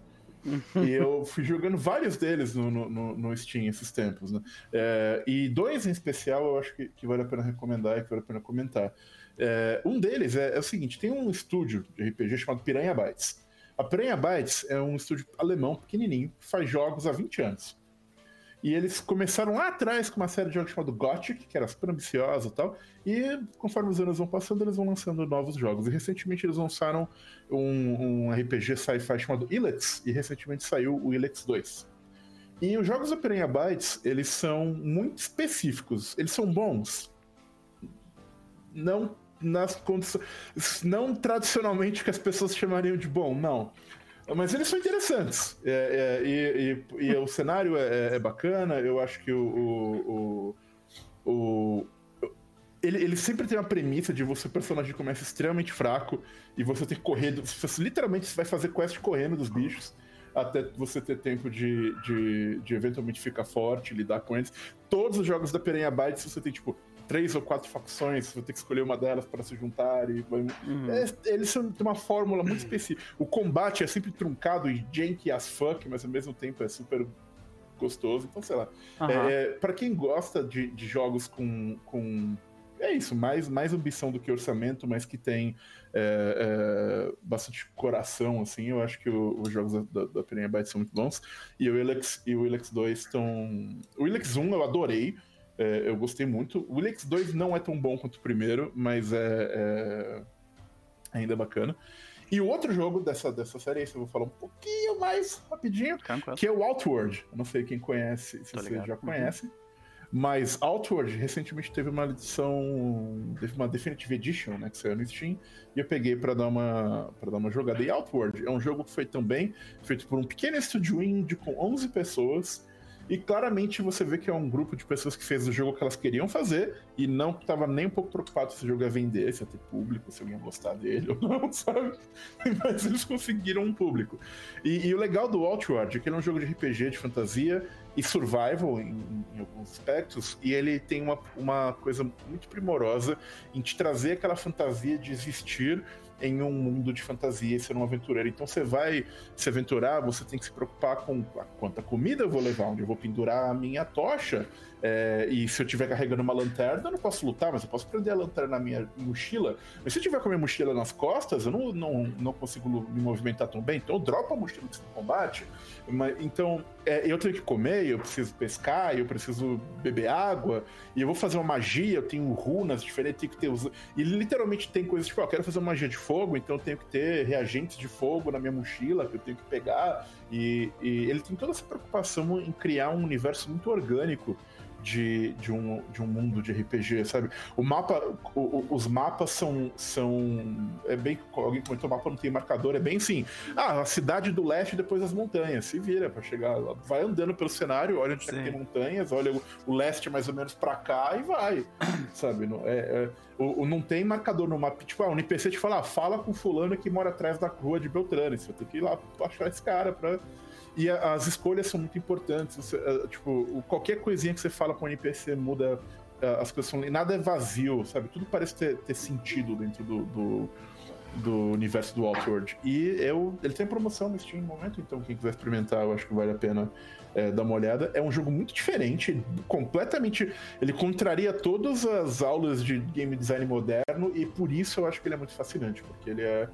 e eu fui jogando vários deles no, no, no Steam esses tempos, né? É, e dois em especial eu acho que, que, vale a pena recomendar e que vale a pena comentar. É, um deles é, é, o seguinte: tem um estúdio de RPG chamado Piranha Bytes. A Piranha Bytes é um estúdio alemão pequenininho que faz jogos há 20 anos. E eles começaram lá atrás com uma série de jogos chamado Gothic, que era super ambiciosa e tal. E conforme os anos vão passando, eles vão lançando novos jogos. E recentemente eles lançaram um, um RPG sci-fi chamado Ilex. E recentemente saiu o Ilex 2. E os jogos da Piranha Bytes, eles são muito específicos. Eles são bons. Não nas condições. Não tradicionalmente que as pessoas chamariam de bom, não. Mas eles são interessantes. É, é, e, e, e, o cenário é, é, bacana. Eu acho que o. o, o ele, ele, sempre tem uma premissa de você, o personagem começa extremamente fraco e você tem que correr. Você, literalmente você vai fazer quest correndo dos bichos até você ter tempo de, de, de eventualmente ficar forte, lidar com eles. Todos os jogos da Piranha Bytes você tem, tipo, três ou quatro facções, vai ter que escolher uma delas para se juntar. E... Uhum. É, eles têm uma fórmula muito específica. O combate é sempre truncado e janky as fuck, mas ao mesmo tempo é super gostoso. Então, sei lá. Uhum. É, para quem gosta de, de jogos com, com é isso, mais, mais ambição do que orçamento, mas que tem é, é, bastante coração, assim. Eu acho que o, os jogos da, da Piranha Bytes são muito bons. E o Ilex, e o Ilex 2 estão. O Ilex 1 eu adorei. É, eu gostei muito. O Helix 2 não é tão bom quanto o primeiro, mas é, é ainda bacana. E o outro jogo dessa, dessa série, esse eu vou falar um pouquinho mais rapidinho, que é o Outward. Eu não sei quem conhece, se você já conhece. Uhum. Mas Outward recentemente teve uma edição, teve uma Definitive Edition, né, que saiu no Steam, e eu peguei para dar uma para dar uma jogada. E Outward é um jogo que foi também feito por um pequeno estúdio indie com 11 pessoas e claramente você vê que é um grupo de pessoas que fez o jogo que elas queriam fazer e não estava nem um pouco preocupado se o jogo ia vender, se ia ter público, se alguém ia gostar dele ou não, sabe? Mas eles conseguiram um público. E, e o legal do Outward é que ele é um jogo de RPG, de fantasia e survival em, em, alguns aspectos, e ele tem uma, uma coisa muito primorosa em te trazer aquela fantasia de existir em um mundo de fantasia e ser um aventureiro. Então você vai se aventurar, você tem que se preocupar com a quanta comida eu vou levar, onde eu vou pendurar a minha tocha. É, e se eu estiver carregando uma lanterna, eu não posso lutar, mas eu posso prender a lanterna na minha mochila. Mas se eu tiver com a minha mochila nas costas, eu não, não, não consigo me movimentar tão bem. Então eu dropo a mochila no combate. Mas, então é, eu tenho que comer, eu preciso pescar, eu preciso beber água, e eu vou fazer uma magia, eu tenho runas diferentes, tenho que ter. Os... E literalmente tem coisas tipo, eu quero fazer uma magia de fogo, então eu tenho que ter reagentes de fogo na minha mochila que eu tenho que pegar. E, e ele tem toda essa preocupação em criar um universo muito orgânico de, de, um, de um mundo de RPG, sabe? O mapa, o, os mapas são, são. É bem. Alguém comentou, o mapa não tem marcador, é bem assim. Ah, a cidade do leste depois das montanhas. Se vira para chegar lá. Vai andando pelo cenário, olha onde é tem montanhas, olha o, o, leste mais ou menos para cá e vai. sabe? Não, é, é o, o, não tem marcador no mapa. Tipo, ah, o NPC te fala, ah, fala com fulano que mora atrás da rua de Beltrame. Você vai ter que ir lá achar esse cara pra e a, as escolhas são muito importantes. Você, uh, tipo, qualquer coisinha que você fala com o NPC muda. Uh, as coisas. Nada é vazio, sabe? Tudo parece ter, ter sentido dentro do, do, do universo do Outward. E eu, ele tem promoção no Steam no momento, então quem quiser experimentar, eu acho que vale a pena é, dar uma olhada. É um jogo muito diferente, completamente. Ele contraria todas as aulas de game design moderno, e por isso eu acho que ele é muito fascinante, porque ele é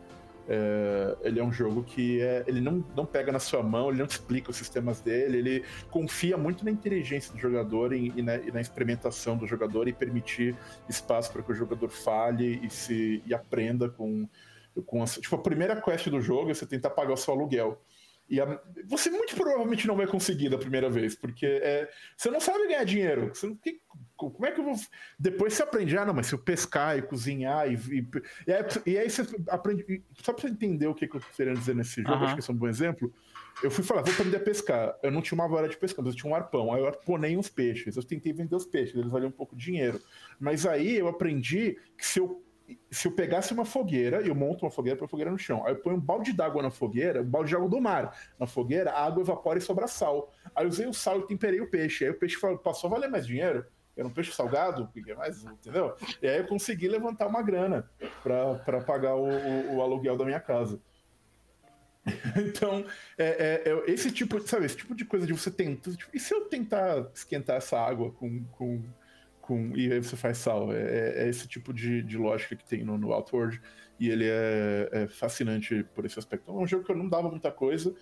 é, ele é um jogo que é, ele não, não pega na sua mão, ele não explica os sistemas dele, ele confia muito na inteligência do jogador e, e, na, e na, experimentação do jogador e permitir espaço para que o jogador fale e se e aprenda com, com a, tipo a primeira quest do jogo é você tentar pagar o seu aluguel. E a, você muito provavelmente não vai conseguir da primeira vez, porque é, você não sabe ganhar dinheiro. Você não, que, como é que eu vou. Depois você aprende, ah, não, mas se eu pescar e cozinhar e. E, e, aí, e aí, você aprende. Só pra você entender o que, que eu tô querendo dizer nesse jogo, uhum. acho que esse é um bom exemplo. Eu fui falar, vou aprender a pescar. Eu não tinha uma vara de pescar, mas eu tinha um arpão. Aí eu arponei uns peixes. Eu tentei vender os peixes, eles valiam um pouco de dinheiro. Mas aí eu aprendi que se eu se eu pegasse uma fogueira, eu monto uma fogueira para fogueira no chão, aí eu ponho um balde d'água na fogueira, um balde de água do mar na fogueira, a água evapora e sobra sal. Aí eu usei o sal e temperei o peixe. Aí o peixe passou a valer mais dinheiro. Era um peixe salgado, é mais, entendeu? E aí eu consegui levantar uma grana para pagar o, o, o, aluguel da minha casa. então, é, é, é, esse tipo, sabe, esse tipo de coisa de você tentar. Tipo, e se eu tentar esquentar essa água com, com com, e aí você faz sal. É, é, é esse tipo de, de, lógica que tem no, no Outward, e ele é, é, fascinante por esse aspecto. É um jogo que eu não dava muita coisa,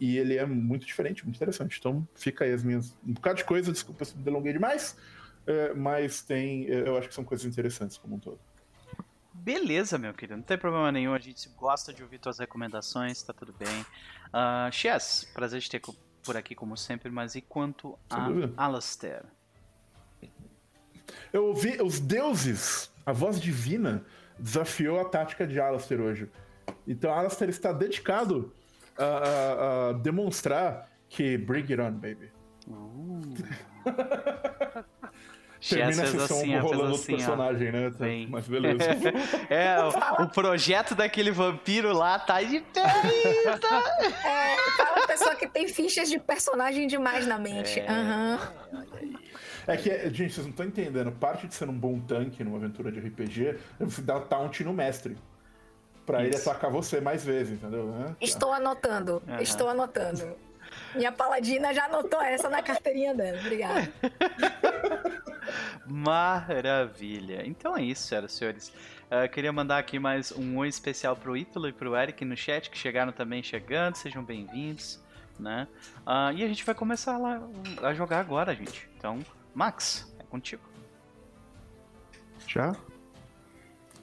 e ele é muito diferente, muito interessante. Então fica aí as minhas. Um bocado de coisa, desculpa se me delonguei demais, é, mas tem. É, eu acho que são coisas interessantes como um todo. Beleza, meu querido, não tem problema nenhum. A gente gosta de ouvir tuas recomendações, tá tudo bem. Uh, Chess, prazer de ter por aqui como sempre, mas e quanto a Alastair? Eu ouvi os deuses, a voz divina, desafiou a tática de Alastair hoje. Então Alastair está dedicado a, a, a demonstrar que bring it on, baby. Uh. Termina a sessão assim, rolando assim, personagem, né? Bem. Mas beleza. é, o, o, projeto daquele vampiro lá tá de pé ainda. É, fala pessoa que tem fichas de personagem demais na mente. É, uhum. É que, gente, vocês não estão entendendo. Parte de ser um bom tanque numa aventura de RPG é você dar taunt no mestre. Pra Isso. ele atacar você mais vezes, entendeu? É, estou anotando. Uhum. Estou anotando. Minha paladina já anotou essa na carteirinha dela. Obrigado. Maravilha. Então é isso, senhoras e senhores. Uh, queria mandar aqui mais um oi especial pro Ítalo e pro Eric no chat, que chegaram também chegando. Sejam bem-vindos. Né? Uh, e a gente vai começar lá a jogar agora, gente. Então, Max, é contigo. Já?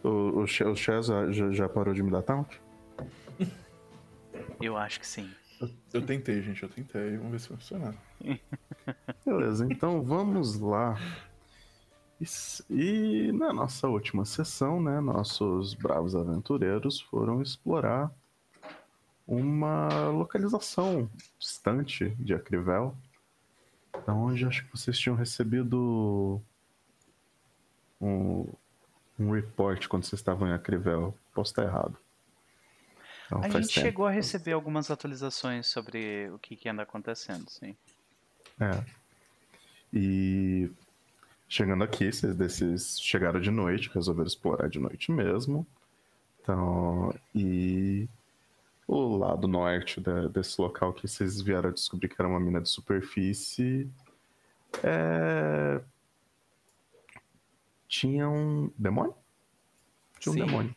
O, o, o Chaz já, já parou de me dar taunt? Eu acho que sim. Eu, eu, tentei, gente, eu tentei. Vamos ver se vai funcionar. Beleza, então vamos lá. E, e, na nossa última sessão, né, nossos bravos aventureiros foram explorar uma localização distante de Acrivel da onde acho que vocês tinham recebido um, um report quando vocês estavam em Acrivel. Posso estar errado. Então, a gente tempo. chegou a receber algumas atualizações sobre o que, que anda acontecendo, sim. É. E chegando aqui, vocês desses chegaram de noite, resolveram explorar de noite mesmo. Então, e o lado norte da, desse local que vocês vieram a descobrir que era uma mina de superfície. É... Tinha um demônio? Tinha um Sim. demônio.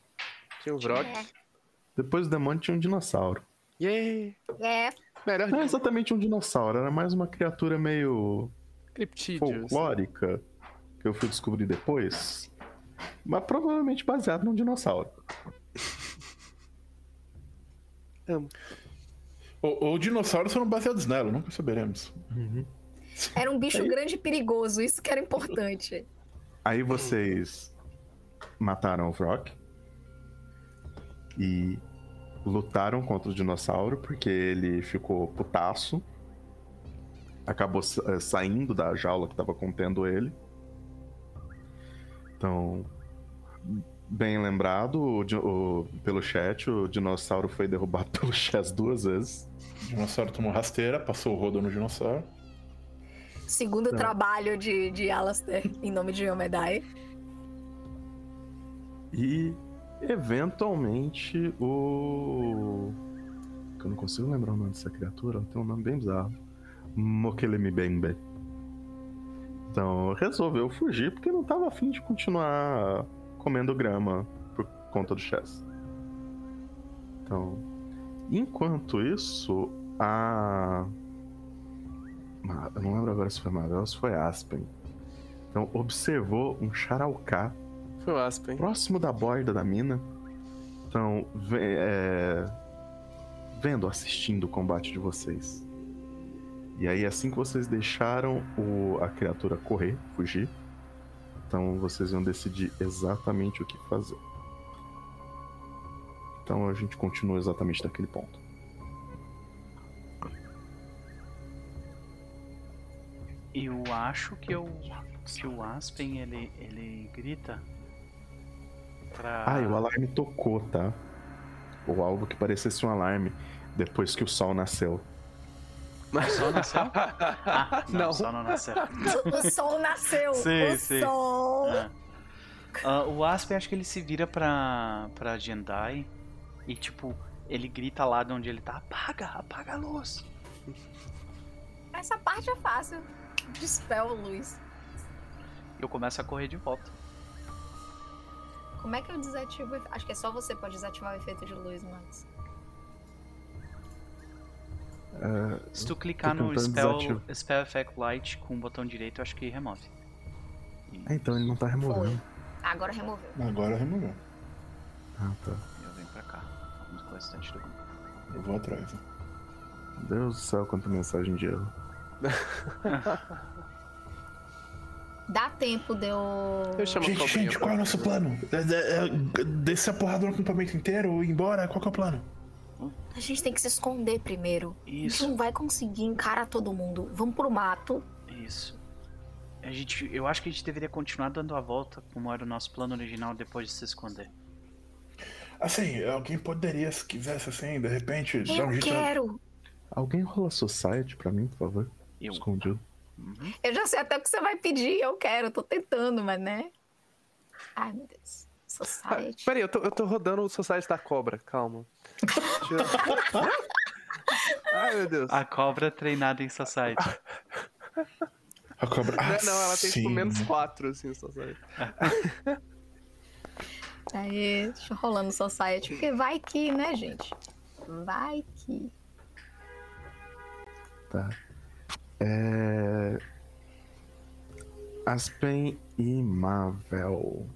Tinha um Vrock. Depois do demônio tinha um dinossauro. Yeah! É. Melhor Não é exatamente um dinossauro, era mais uma criatura meio. Criptídeos. folclórica que eu fui descobrir depois. Mas provavelmente baseado num dinossauro. Amo. Ou, ou dinossauros foram baseados nela, nunca saberemos. Uhum. Era um bicho Aí... grande e perigoso, isso que era importante. Aí vocês mataram o Vrock e lutaram contra o dinossauro porque ele ficou putaço. Acabou eh, saindo da jaula que estava contendo ele. Então, bem lembrado o, o, pelo chat, o dinossauro foi derrubado pelo Chess duas vezes. O dinossauro tomou rasteira, passou o rodo no dinossauro. Segundo então. trabalho de, de Alastair, em nome de Yomedai. E eventualmente o. Eu não consigo lembrar o nome dessa criatura, ela tem um nome bem bizarro. Mokelemibembe. Então resolveu fugir porque não tava afim de continuar comendo grama por conta do Chess. Então, enquanto isso, a. Eu não lembro agora se foi Marvel ou se foi Aspen. Então, observou um Charaucá Foi o Aspen. próximo da borda da mina. Então, é, vendo, assistindo o combate de vocês. E aí, assim que vocês deixaram o- a criatura correr, fugir, então vocês iam decidir exatamente o que fazer. Então a gente continua exatamente naquele ponto. Eu acho que, eu, que o Aspen ele, ele grita pra. Ah, e o alarme tocou, tá? Ou algo que parecesse um alarme depois que o sol nasceu. O sol nasceu? Ah, não, Não. o sol não nasceu. O sol nasceu. Sim, o sim. sol. Ah. Ah, o Aspen acho que ele se vira pra, pra Jendai e tipo, ele grita lá de onde ele tá, apaga, apaga a luz. Essa parte é fácil. Dispel luz. Eu começo a correr de volta. Como é que eu desativo Acho que é só você pode desativar o efeito de luz, Max. É, Se tu clicar no spell, spell Effect Light com o botão direito, eu acho que remove. E ah, então ele não tá removendo. Agora removeu. Agora removeu. Ah, tá. eu venho pra cá. Vamos com o restante do grupo. Eu vou atrás. Deus do céu, quanta mensagem de erro. Dá tempo de eu. Eu chamo Gente, gente, qual é o nosso plano? É, é, é, descer a porrada no acampamento inteiro ou ir embora? Qual que é o plano? A gente tem que se esconder primeiro. A gente Isso, não vai conseguir encarar todo mundo. Vamos pro mato. isso. A gente, eu acho que a gente deveria continuar dando a volta, como era o nosso plano original, depois de se esconder. Assim, alguém poderia, se quisesse, assim, de repente, dar Eu um jeito. quero. Alguém rola Society pra mim, por favor? Eu. Escondido. Uhum. Eu já sei até o que você vai pedir. Eu quero. Tô tentando, mas né? Ai, meu Deus. Ah, Society. peraí, eu tô, eu tô rodando o Society da Cobra, calma. Ai, meu Deus. A cobra treinada em Society. A cobra. Não, Ah, não, ela tem sim. tipo menos 4, assim, Society. Aí, deixa eu rolando Society. Porque vai que, né, gente? Vai que. Tá. É... Aspen e Marvel.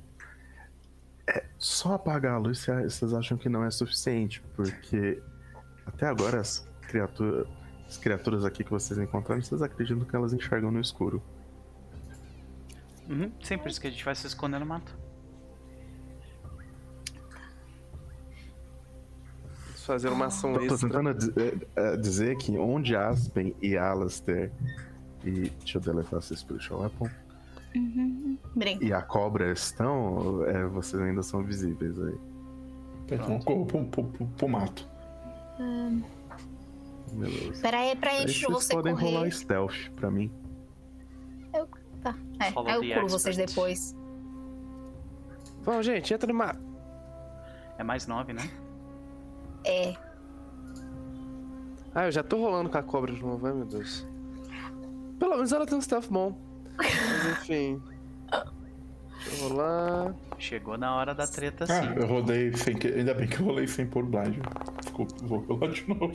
É, só apagar a luz cê- vocês acham que não é suficiente, porque até agora as criaturas, as criaturas aqui que vocês encontraram, vocês acreditam que elas enxergam no escuro. Uhum. Sim, por isso que a gente vai se esconder no mato. Fazer uma ação Tô, tô extra. tentando diz- é, é, dizer que onde Aspen e Alastair e deixa eu deletar esse Spiritual Weapon Brinca. e a cobra estão, é, vocês ainda são visíveis aí. Então, corro pro, pro, pro, pro mato. Beleza. Pera aí, pra Aí gente vocês você podem rolar stealth pra mim. Tá. É, Follow eu curo vocês depois. Vamos, gente, entra no mato. É mais nove, né? É. Ah, eu já tô rolando com a cobra de novo, ai meu Deus. Pelo menos ela tem um stealth bom. Mas enfim. Deixa eu rolar. Chegou na hora da treta, Ah, sim. eu rodei sem que... Ainda bem que eu rolei sem pôr blind. Desculpa, vou rolar de novo.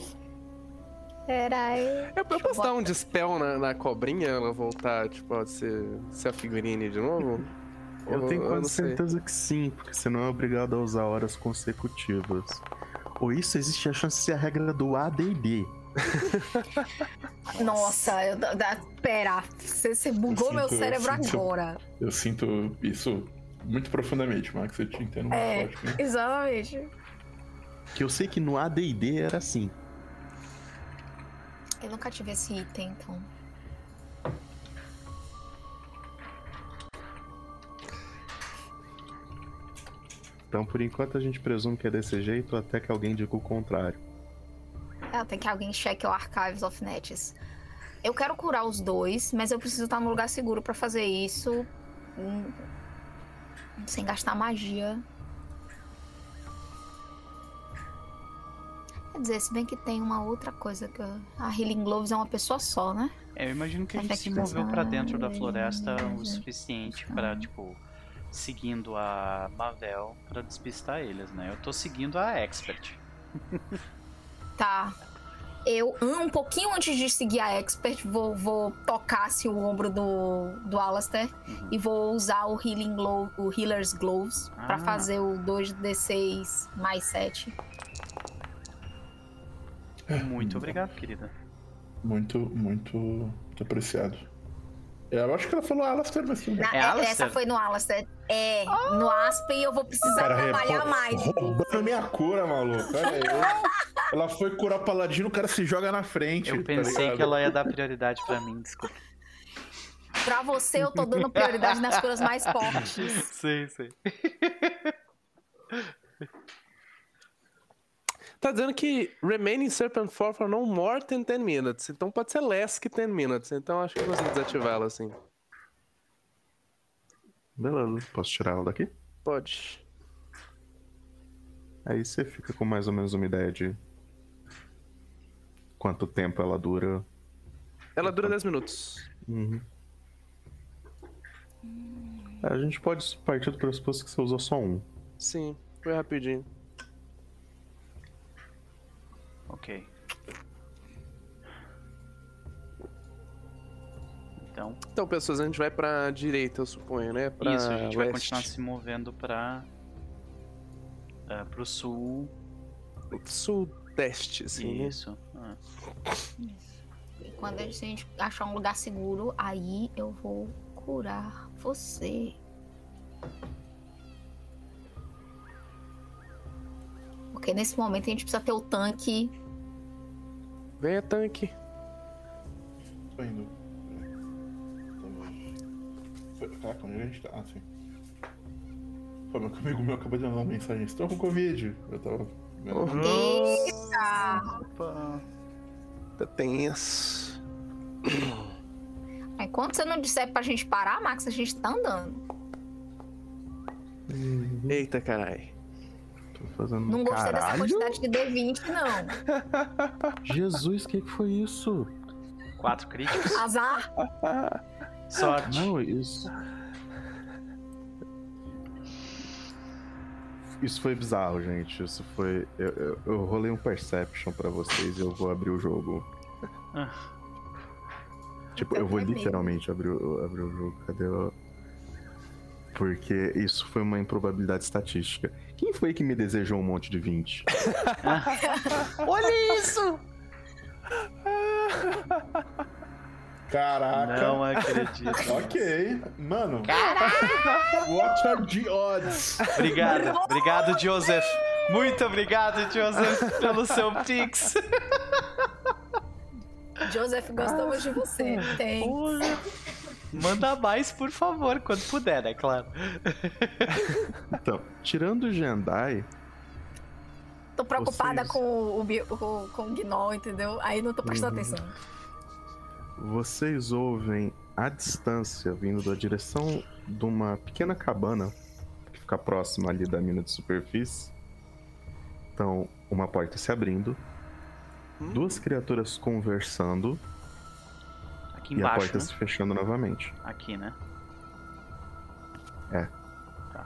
Pera aí. Eu, eu posso dar um dispel na, na cobrinha, ela voltar, tipo, a ser, ser a figurine de novo? Eu Ou- tenho quase certeza que sim, porque você não é obrigado a usar horas consecutivas. Ou isso existe a chance de ser a regra do ADD. Nossa, eu, da, da- pera. Você, você bugou Eu meu sinto- eu cérebro sinto- agora. Eu sinto isso muito profundamente, Max. Eu te entendo muito É. forte. Né? Exatamente. Que eu sei que no ADD era assim. Eu nunca tive esse item, então. Então, por enquanto, a gente presume que é desse jeito até que alguém diga o contrário. Tem que alguém cheque o Archives of Nets. Eu quero curar os dois, mas eu preciso estar num lugar seguro pra fazer isso. hum, Sem gastar magia. Quer dizer, se bem que tem uma outra coisa que eu- a Healing Gloves é uma pessoa só, né? É, eu imagino que a gente se moveu pra dentro da floresta o design. suficiente pra, tipo, seguindo a Mavel pra despistar eles, né? Eu tô seguindo a Expert. Tá. Eu, um pouquinho antes de seguir a Expert, vou, vou tocar assim, o ombro do, do Alastair Uhum. e vou usar o Healing Glow, o Healer's Gloves pra Ah. fazer o 2d6 mais 7. Muito obrigado, querida. Muito, muito, muito apreciado. Eu acho que ela falou Alastair, mas tudo bem. É é- Alastair? essa foi no Alastair. É, no Aspen eu vou precisar trabalhar rou- mais. Roubando minha cura, maluco. Olha aí. Ela foi curar paladino, o cara se joga na frente. Eu tá pensei ligado? que ela ia dar prioridade pra mim, desculpa. Pra você, eu tô dando prioridade nas curas mais fortes. Sei, sei. Tá dizendo que remaining serpent form for no more than 10 minutes. Então pode ser less que 10 minutes. Então acho que eu consigo desativar ela assim. Beleza, posso tirar ela daqui? Pode. Aí você fica com mais ou menos uma ideia de quanto tempo ela dura. Ela dura 10 minutos. Uhum. A gente pode partir do pressuposto que você usou só um. Sim, foi rapidinho. Ok. Então, Então, pessoas, a gente vai pra direita, eu suponho, né? Pra isso, a gente vai leste. continuar se movendo pra. Uh, pro sul. Sudeste, assim, né? Isso. Ah, E quando a gente achar um lugar seguro, aí eu vou curar você. Porque nesse momento a gente precisa ter o tanque. Venha, tanque. Tô indo. Foi- Caraca, onde a gente tá? Ah, sim. Pô, meu amigo meu acabou de mandar uma mensagem. Estou com Covid. Eu tava. Eita! Opa. Tá tenso. Enquanto você não disser pra gente parar, Max, a gente tá andando. Eita, carai. Fazendo. Não gostei dessa Caralho! quantidade de D20, não. Jesus, o que, que foi isso? Quatro críticos. Azar. Sorte. Não, isso. Isso foi bizarro, gente. Isso foi. Eu, eu, eu rolei um Perception pra vocês e eu vou abrir o jogo. Ah. Tipo, eu vou literalmente abrir, abrir o jogo. Cadê o. Porque isso foi uma improbabilidade estatística. Quem foi que me desejou um monte de 20? Olha isso! Caraca. Não acredito. Ok. Mano. What are the odds? Obrigado, obrigado, Joseph. Muito obrigado, Joseph, pelo seu pix. Joseph, gostamos de você. Tem. Manda mais, por favor, quando puder, né? Claro. Então, tirando o Jendai, Tô preocupada Vocês- com o, com, com o Gnol, entendeu? Aí não tô prestando Uhum. atenção. vocês ouvem à distância, vindo da direção de uma pequena cabana que fica próxima ali da mina de superfície. Então, uma porta se abrindo, duas criaturas conversando Aqui e a embaixo, porta né? se fechando novamente. Aqui, né? É. Tá.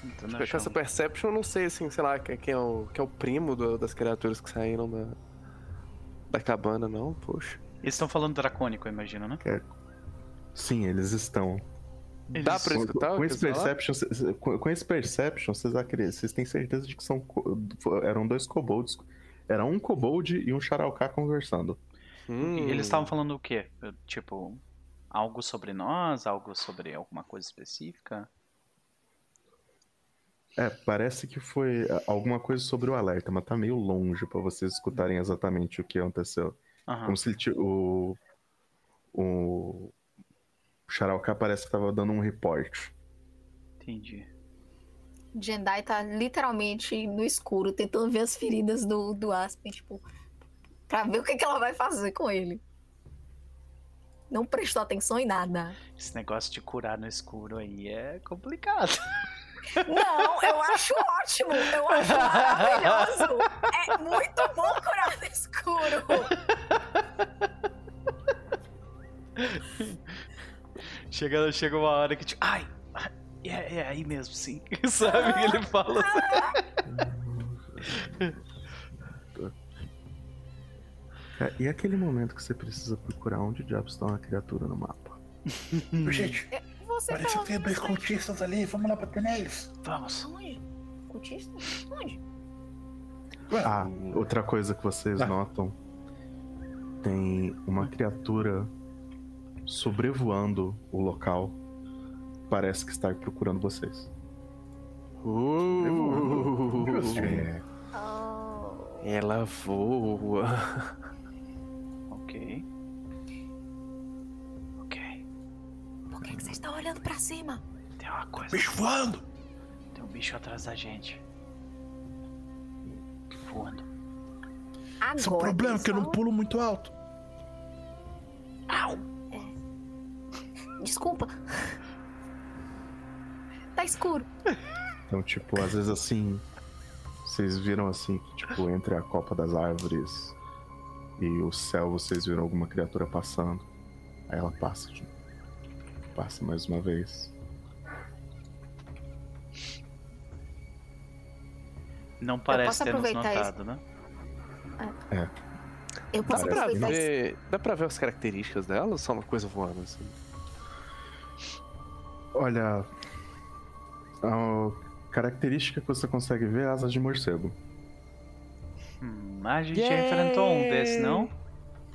Tentando achar essa um- Perception, eu não sei, assim, sei lá, quem é o, quem é o primo do- das criaturas que saíram da, da cabana, não? Poxa. Eles estão falando dracônico, eu imagino, né? Sim, eles estão. Eles- Dá pra Com, escutar o com que esse perception, cê- cê- com, com esse perception, vocês acreditam, vocês têm certeza de que são eram dois kobolds. Era um kobold e um Sharauká conversando. Hum. E Eles estavam falando o quê? Tipo, algo sobre nós? Algo sobre alguma coisa específica? É, parece que foi ah, alguma coisa sobre o alerta, mas tá meio longe pra vocês escutarem exatamente o que aconteceu. Aham. Como se ele ti- o o parece que tava dando um report. Entendi. Jendai tá literalmente no escuro, tentando ver as feridas do, do Aspen, tipo, pra ver o que, que ela vai fazer com ele. não prestou atenção em nada. Esse negócio de curar no escuro aí é complicado. Não, eu acho ótimo. Eu acho maravilhoso. É muito bom curar no escuro. chega, chega uma hora que tipo, ai, é, é aí mesmo, sim. Sabe que ele fala assim. E aquele momento que você precisa procurar onde diabos está uma criatura no mapa? Gente, Você parece que tem dois cultistas ali, vamos lá bater neles. Vamos. Onde? Cultista? Onde? Ah, outra coisa que vocês Ah. notam: tem uma criatura sobrevoando o local. Parece que está procurando vocês. Uh, É, Oh. ela voa. Ok. Ok. Por que, que você está olhando pra cima? Tem uma coisa. bicho voando. Tem um bicho atrás da gente. Voando. Agora. Esse é o problema, que eu não pessoal. pulo muito alto. Desculpa. Tá escuro. então, tipo, às vezes assim. Vocês viram assim que, tipo, entre a copa das árvores e o céu, vocês viram alguma criatura passando. Aí ela passa, tipo, passa mais uma vez. Não parece ter nos notado, né? Eu posso Dá pra, aproveitar isso. ver, dá pra ver as características dela ou só uma coisa voando assim? Olha. A característica que você consegue ver é asas de morcego. Hum, a gente já enfrentou um desse, não?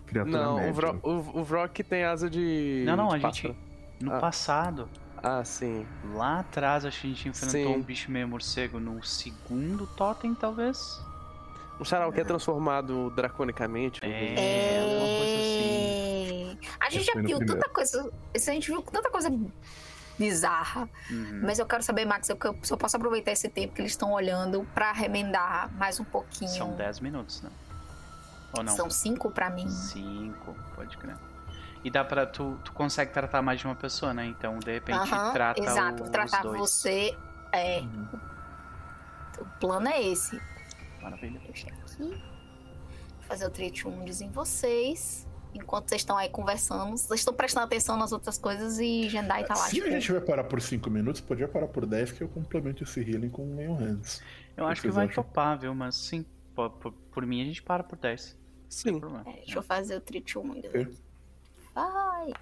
Criatura Não, média. o, Vro, o, o Vrock tem asa de. Não, não, de a gente. pássaro. No Ah. passado, Ah, sim. lá atrás, acho que a gente enfrentou Sim. um bicho meio morcego no segundo totem, talvez? Um Charal que é transformado draconicamente. É, alguma coisa assim. É... A gente já viu primeiro. tanta coisa. A gente viu tanta coisa bizarra. Uhum. Mas eu quero saber, Max, eu, se eu posso aproveitar esse tempo que eles estão olhando pra remendar mais um pouquinho. São 10 minutos, né? Ou não? São cinco pra mim. Cinco, pode crer. E dá pra. Tu, tu consegue tratar mais de uma pessoa, né? Então, de repente, Aham, trata exato. o- Tratar os dois. você. É. Uhum. O plano é esse. Maravilha. Eu chego aqui. Fazer o treat wounds em vocês. Enquanto vocês estão aí conversando, vocês estão prestando atenção nas outras coisas e Jendai tá lá. Se tipo, a gente vai parar por 5 minutos, podia parar por 10, que eu complemento esse healing com meio hands. Eu O acho que vai acham? topar, viu? Mas sim, por, por, por mim a gente para por 10. Sem Sim. é, deixa eu fazer o treat wounds. Ok. Vai.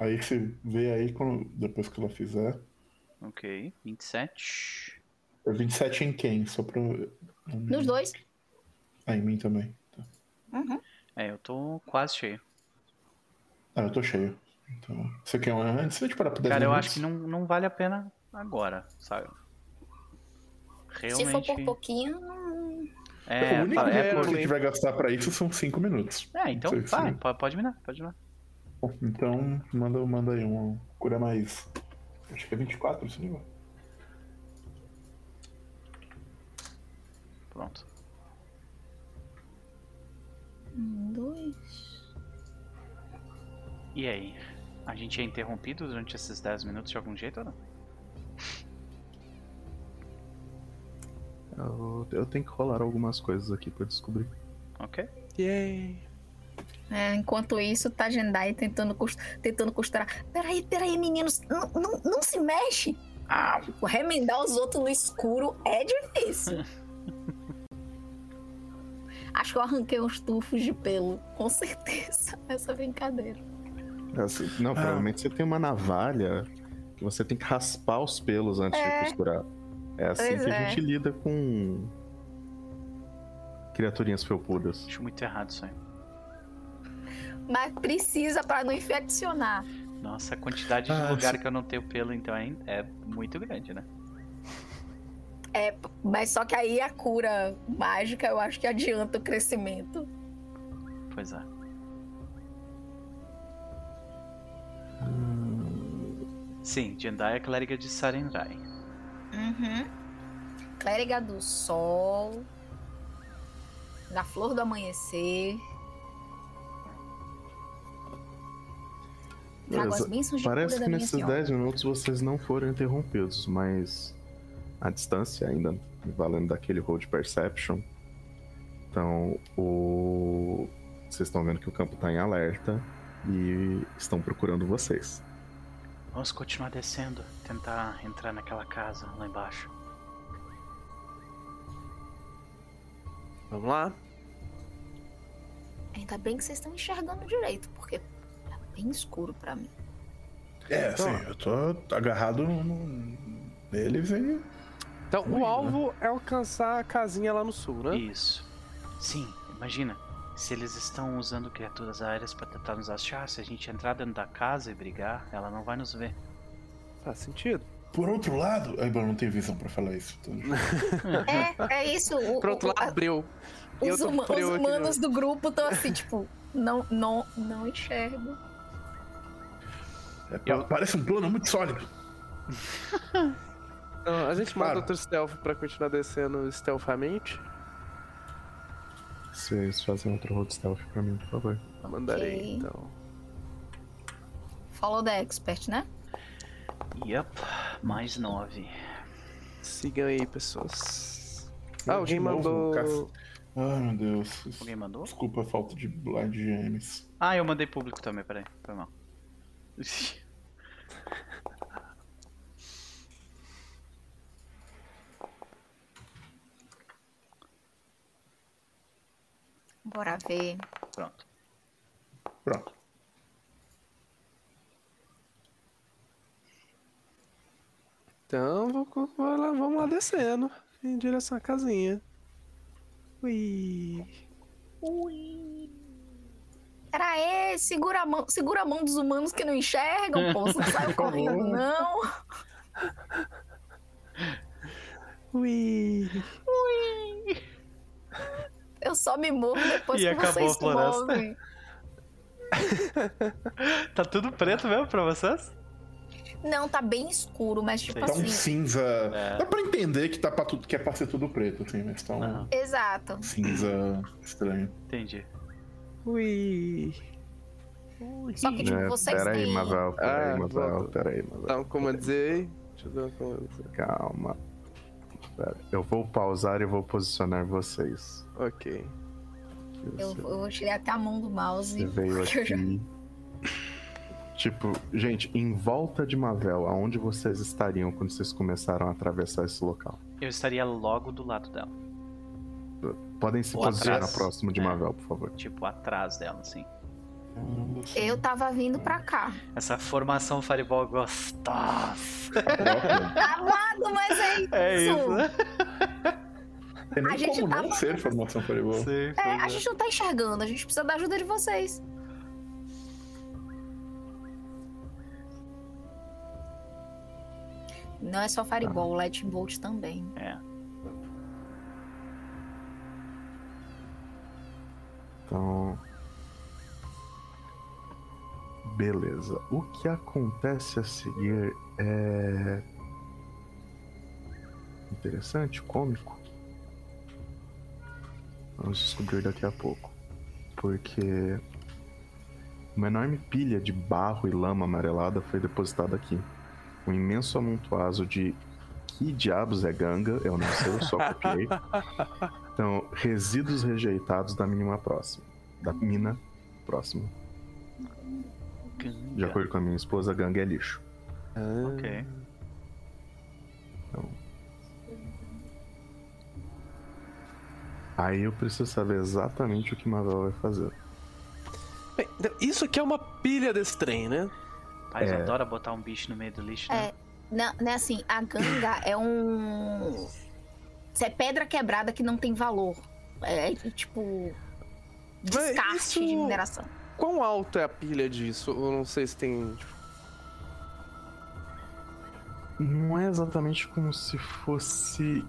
Aí você vê aí quando, depois que ela fizer. Ok, 27. É 27 em quem? Só pra. Nos dois. Ah, em mim também. Tá. Uhum. É, eu tô quase cheio. Ah, eu tô cheio. Então, você quer um antes? Gente parar por 10 Cara, eu acho que não, não vale a pena agora, sabe? Se for Realmente. por pouquinho, não- É, o único é, que a gente vai gastar pra isso são 5 minutos. é, então sim. vai, pode, pode me dar, pode me dar. Bom, então, manda, manda aí uma cura mais. Acho que é 24 esse nível. Pronto. Um, dois. E aí? A gente é interrompido durante esses 10 minutos de algum jeito ou não? Eu, eu tenho que rolar algumas coisas aqui pra descobrir. Ok. Yay. É, enquanto isso, tá Jendai tentando, cos- tentando costurar. Peraí, peraí, meninos, não, não, não se mexe. Ah, remendar os outros no escuro é difícil. Acho que eu arranquei uns tufos de pelo, com certeza, nessa brincadeira. Assim, Não, provavelmente você tem uma navalha que você tem que raspar os pelos antes É. de costurar. É assim Pois que é. a gente lida com criaturinhas felpudas. acho muito errado isso aí. Mas precisa pra não infeccionar. Nossa, a quantidade de Ah, lugar sim. que eu não tenho pelo, então, é, é muito grande, né? É, mas só que aí a cura mágica eu acho que adianta o crescimento. Pois é. Sim, Jendai é clériga de Sarenrai. Uhum. Clériga do Sol. Da Flor do Amanhecer. trago as bênçãos de Parece que nesses senhora. 10 minutos vocês não foram interrompidos, mas a distância ainda valendo daquele roll de perception. Então, o... vocês estão vendo que o campo tá em alerta e estão procurando vocês. Vamos continuar descendo, tentar entrar naquela casa lá embaixo. Vamos lá. Ainda bem que vocês estão enxergando direito, porque é bem escuro pra mim. É, assim, eu tô agarrado no- neles e. Então, Ui, o alvo é alcançar a casinha lá no sul, né? Isso. Sim, imagina. Se eles estão usando criaturas aéreas pra tentar nos achar, se a gente entrar dentro da casa e brigar, ela não vai nos ver. Faz sentido. Por outro lado. Ai, bom, não tenho visão pra falar isso. Então... É, é isso. O, Por outro o- lado, a- abriu. Eu os, huma- os aqui no- humanos do grupo estão assim, tipo, não, não, não enxergo. É, pa- Parece um plano muito sólido. Então, a gente manda outro stealth pra continuar descendo stealthamente. Vocês fazem outro roll de stealth pra mim, por favor. Mandarei, Ok. então. Follow the expert, né? Yup, mais nove. Sigam aí, pessoas. Ah, alguém mandou. Ai, meu Deus. Alguém mandou? Desculpa a falta de blind gems. Ah, eu mandei público também, peraí. Foi mal. Bora ver. Pronto. Pronto. Então, vou, vou lá- vamos lá descendo. Em direção à casinha. Ui. Pera aí, segura a mão, segura a mão dos humanos que não enxergam, pô. Você não saiu correndo, não. Ui. Só me movo depois E que acabou vocês a floresta. movem. Tá tudo preto mesmo pra vocês? Não, tá bem escuro, mas tipo Tá Tá um assim. cinza. É. Dá pra entender que, tá pra tudo, que é pra ser tudo preto, assim, mas tá um. Exato. cinza estranho. Entendi. Ui. Só que, tipo, É, vocês pera aí, têm. Mavel, pera aí, Ah, Mavel, volta. pera aí, Mavel. Um aí. Deixa eu dar um. Calma. Eu vou pausar e vou posicionar vocês. Ok. Eu, eu vou tirar até a mão do mouse. Você veio eu já- aqui. Tipo, gente, em volta de Mavel, aonde vocês estariam quando vocês começaram a atravessar esse local? Eu estaria logo do lado dela. Podem se Ou posicionar atrás. próximo de É. Mavel, por favor. Tipo, atrás dela, assim. Eu tava vindo pra cá. Essa formação fireball gostosa. Amado, mas é isso. É isso? Tem nem A gente como tá- não ser formação Fireball. Sim, É, a gente não tá enxergando, a gente precisa da ajuda de vocês. Não é só Fireball, Lightning Bolt também. É. Então. Beleza. O que acontece a seguir é. Interessante, cômico. Vamos descobrir daqui a pouco. Porque. Uma enorme pilha de barro e lama amarelada foi depositada aqui. Um imenso amontoado de. Que diabos é ganga? Eu não sei, eu só copiei. Então, resíduos rejeitados da mínima próxima. Da mina próxima. De Ganga. acordo com a minha esposa, ganga é lixo. Ah, Ok. Aí eu preciso saber exatamente o que Mavel vai fazer. Bem, então, isso aqui é uma pilha desse trem, né? Paz É. adora botar um bicho no meio do lixo, né? É, não, não é assim, a ganga é um. Isso é pedra quebrada que não tem valor. É, é, tipo. Descarte isso- de mineração. Quão alto é a pilha disso? Eu não sei se tem. tipo, Não é exatamente como se fosse.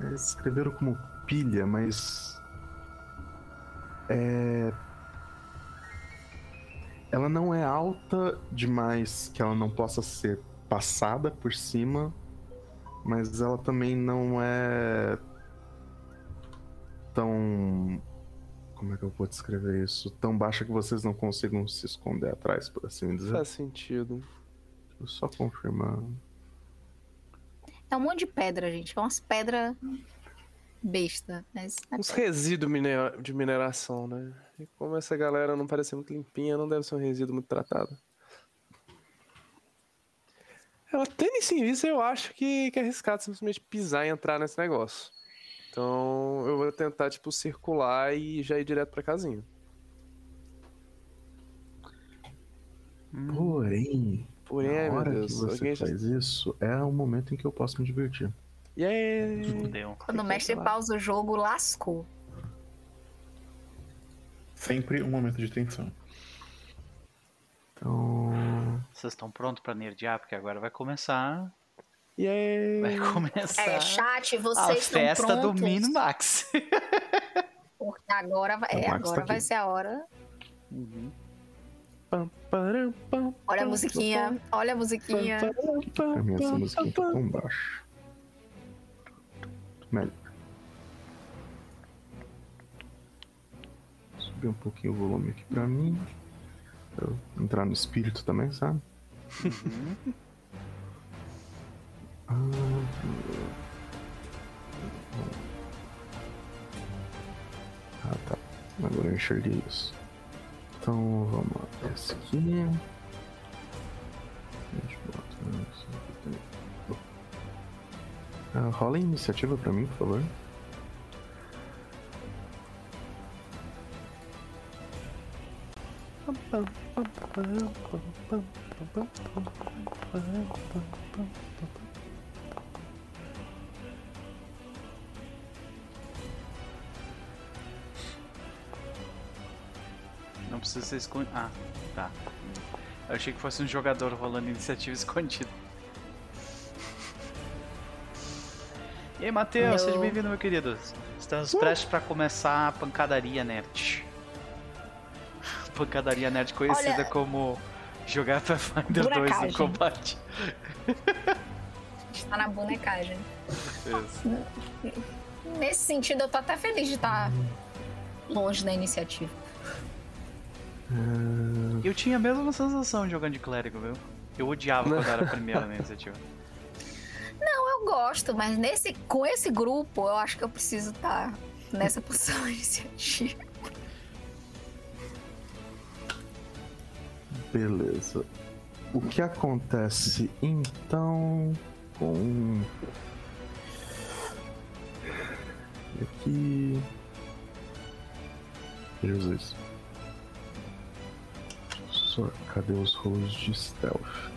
é, Escreveram como pilha, mas. É. Ela não é alta demais que ela não possa ser passada por cima, mas ela também não é tão como é que eu vou descrever isso? Tão baixa que vocês não consigam se esconder atrás, por assim dizer. Faz sentido. Deixa eu só confirmar. É um monte de pedra, gente. É umas pedras besta. Mas é Uns resíduos de mineração, né? E como essa galera não parece muito limpinha, não deve ser um resíduo muito tratado. Ela isso em vista, eu acho que, que é arriscado simplesmente pisar e entrar nesse negócio. Então eu vou tentar, tipo, circular e já ir direto pra casinha. Porém, Porém, na hora Deus, que você alguém já... faz isso, é o momento em que eu posso me divertir. Yeah! Fudeu. Quando o mestre pausa o jogo, lascou. Sempre um momento de tensão. Então. Vocês estão prontos pra nerdear? Porque agora vai começar. Yeah! Vai começar. É, chat, a vocês estão festa prontos? do Minimax. Porque agora vai, é, Max tá agora vai aqui. ser a hora. Uhum. Pam, param, pam, Olha a pam, musiquinha, olha a musiquinha. pam, pam, Pra mim, essa musiquinha tá pam. tão baixa. Melhor. Subir um pouquinho o volume aqui pra mim. Pra eu entrar no espírito também, sabe? Uhum. Ah, tá. Agora eu enxerguei isso. Então vamos lá. Esse aqui. Esse aqui também. Ah, rola a iniciativa pra mim, por favor. Precisa ser escondido. Ah, tá. Eu achei que fosse um jogador rolando iniciativa escondido. E aí, Matheus, seja bem-vindo, meu querido. Estamos prestes pra começar a pancadaria nerd. Pancadaria nerd conhecida Olha- como jogar Pathfinder 2 em combate. Está na bonecagem. Isso. Nesse sentido, eu tô até feliz de estar longe da iniciativa. Eu tinha a mesma sensação jogando de clérigo, viu? Eu odiava quando era a primeira na iniciativa. Eu gosto, mas nesse, com esse grupo, eu acho que eu preciso estar nessa posição iniciativa. Beleza. O que acontece então com. E Aqui. Jesus. Só, cadê os rolos de stealth?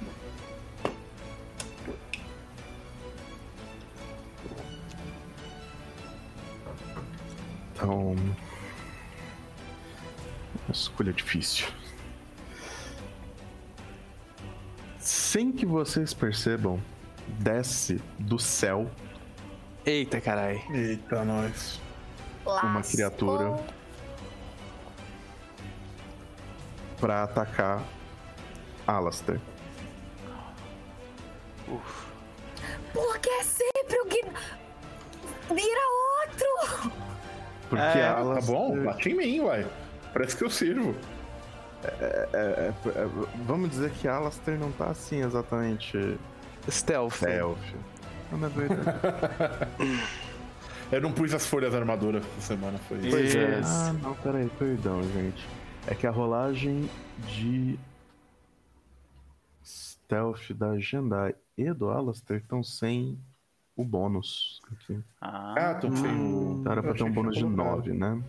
Então. Escolha difícil. Sem que vocês percebam, desce do céu Eita, carai. Eita, nós. uma Lascou. criatura pra atacar Alastair. Uf. Porque é sempre o que vira outro. Porque É, Tá Alastair. bom? Bate em mim, uai. Parece que eu sirvo. é, é, é, vamos dizer que Alastair não tá assim exatamente Stealth. stealth. Não, na verdade. Eu não pus as folhas da armadura essa semana, foi isso. Pois é. ah, não, peraí, perdão, gente. É que a rolagem de stealth da Jendai e do Alastair estão sem o bônus aqui. Ah, Ah, tô sem o. Então era pra eu ter um bônus de tinha colocado. 9, né?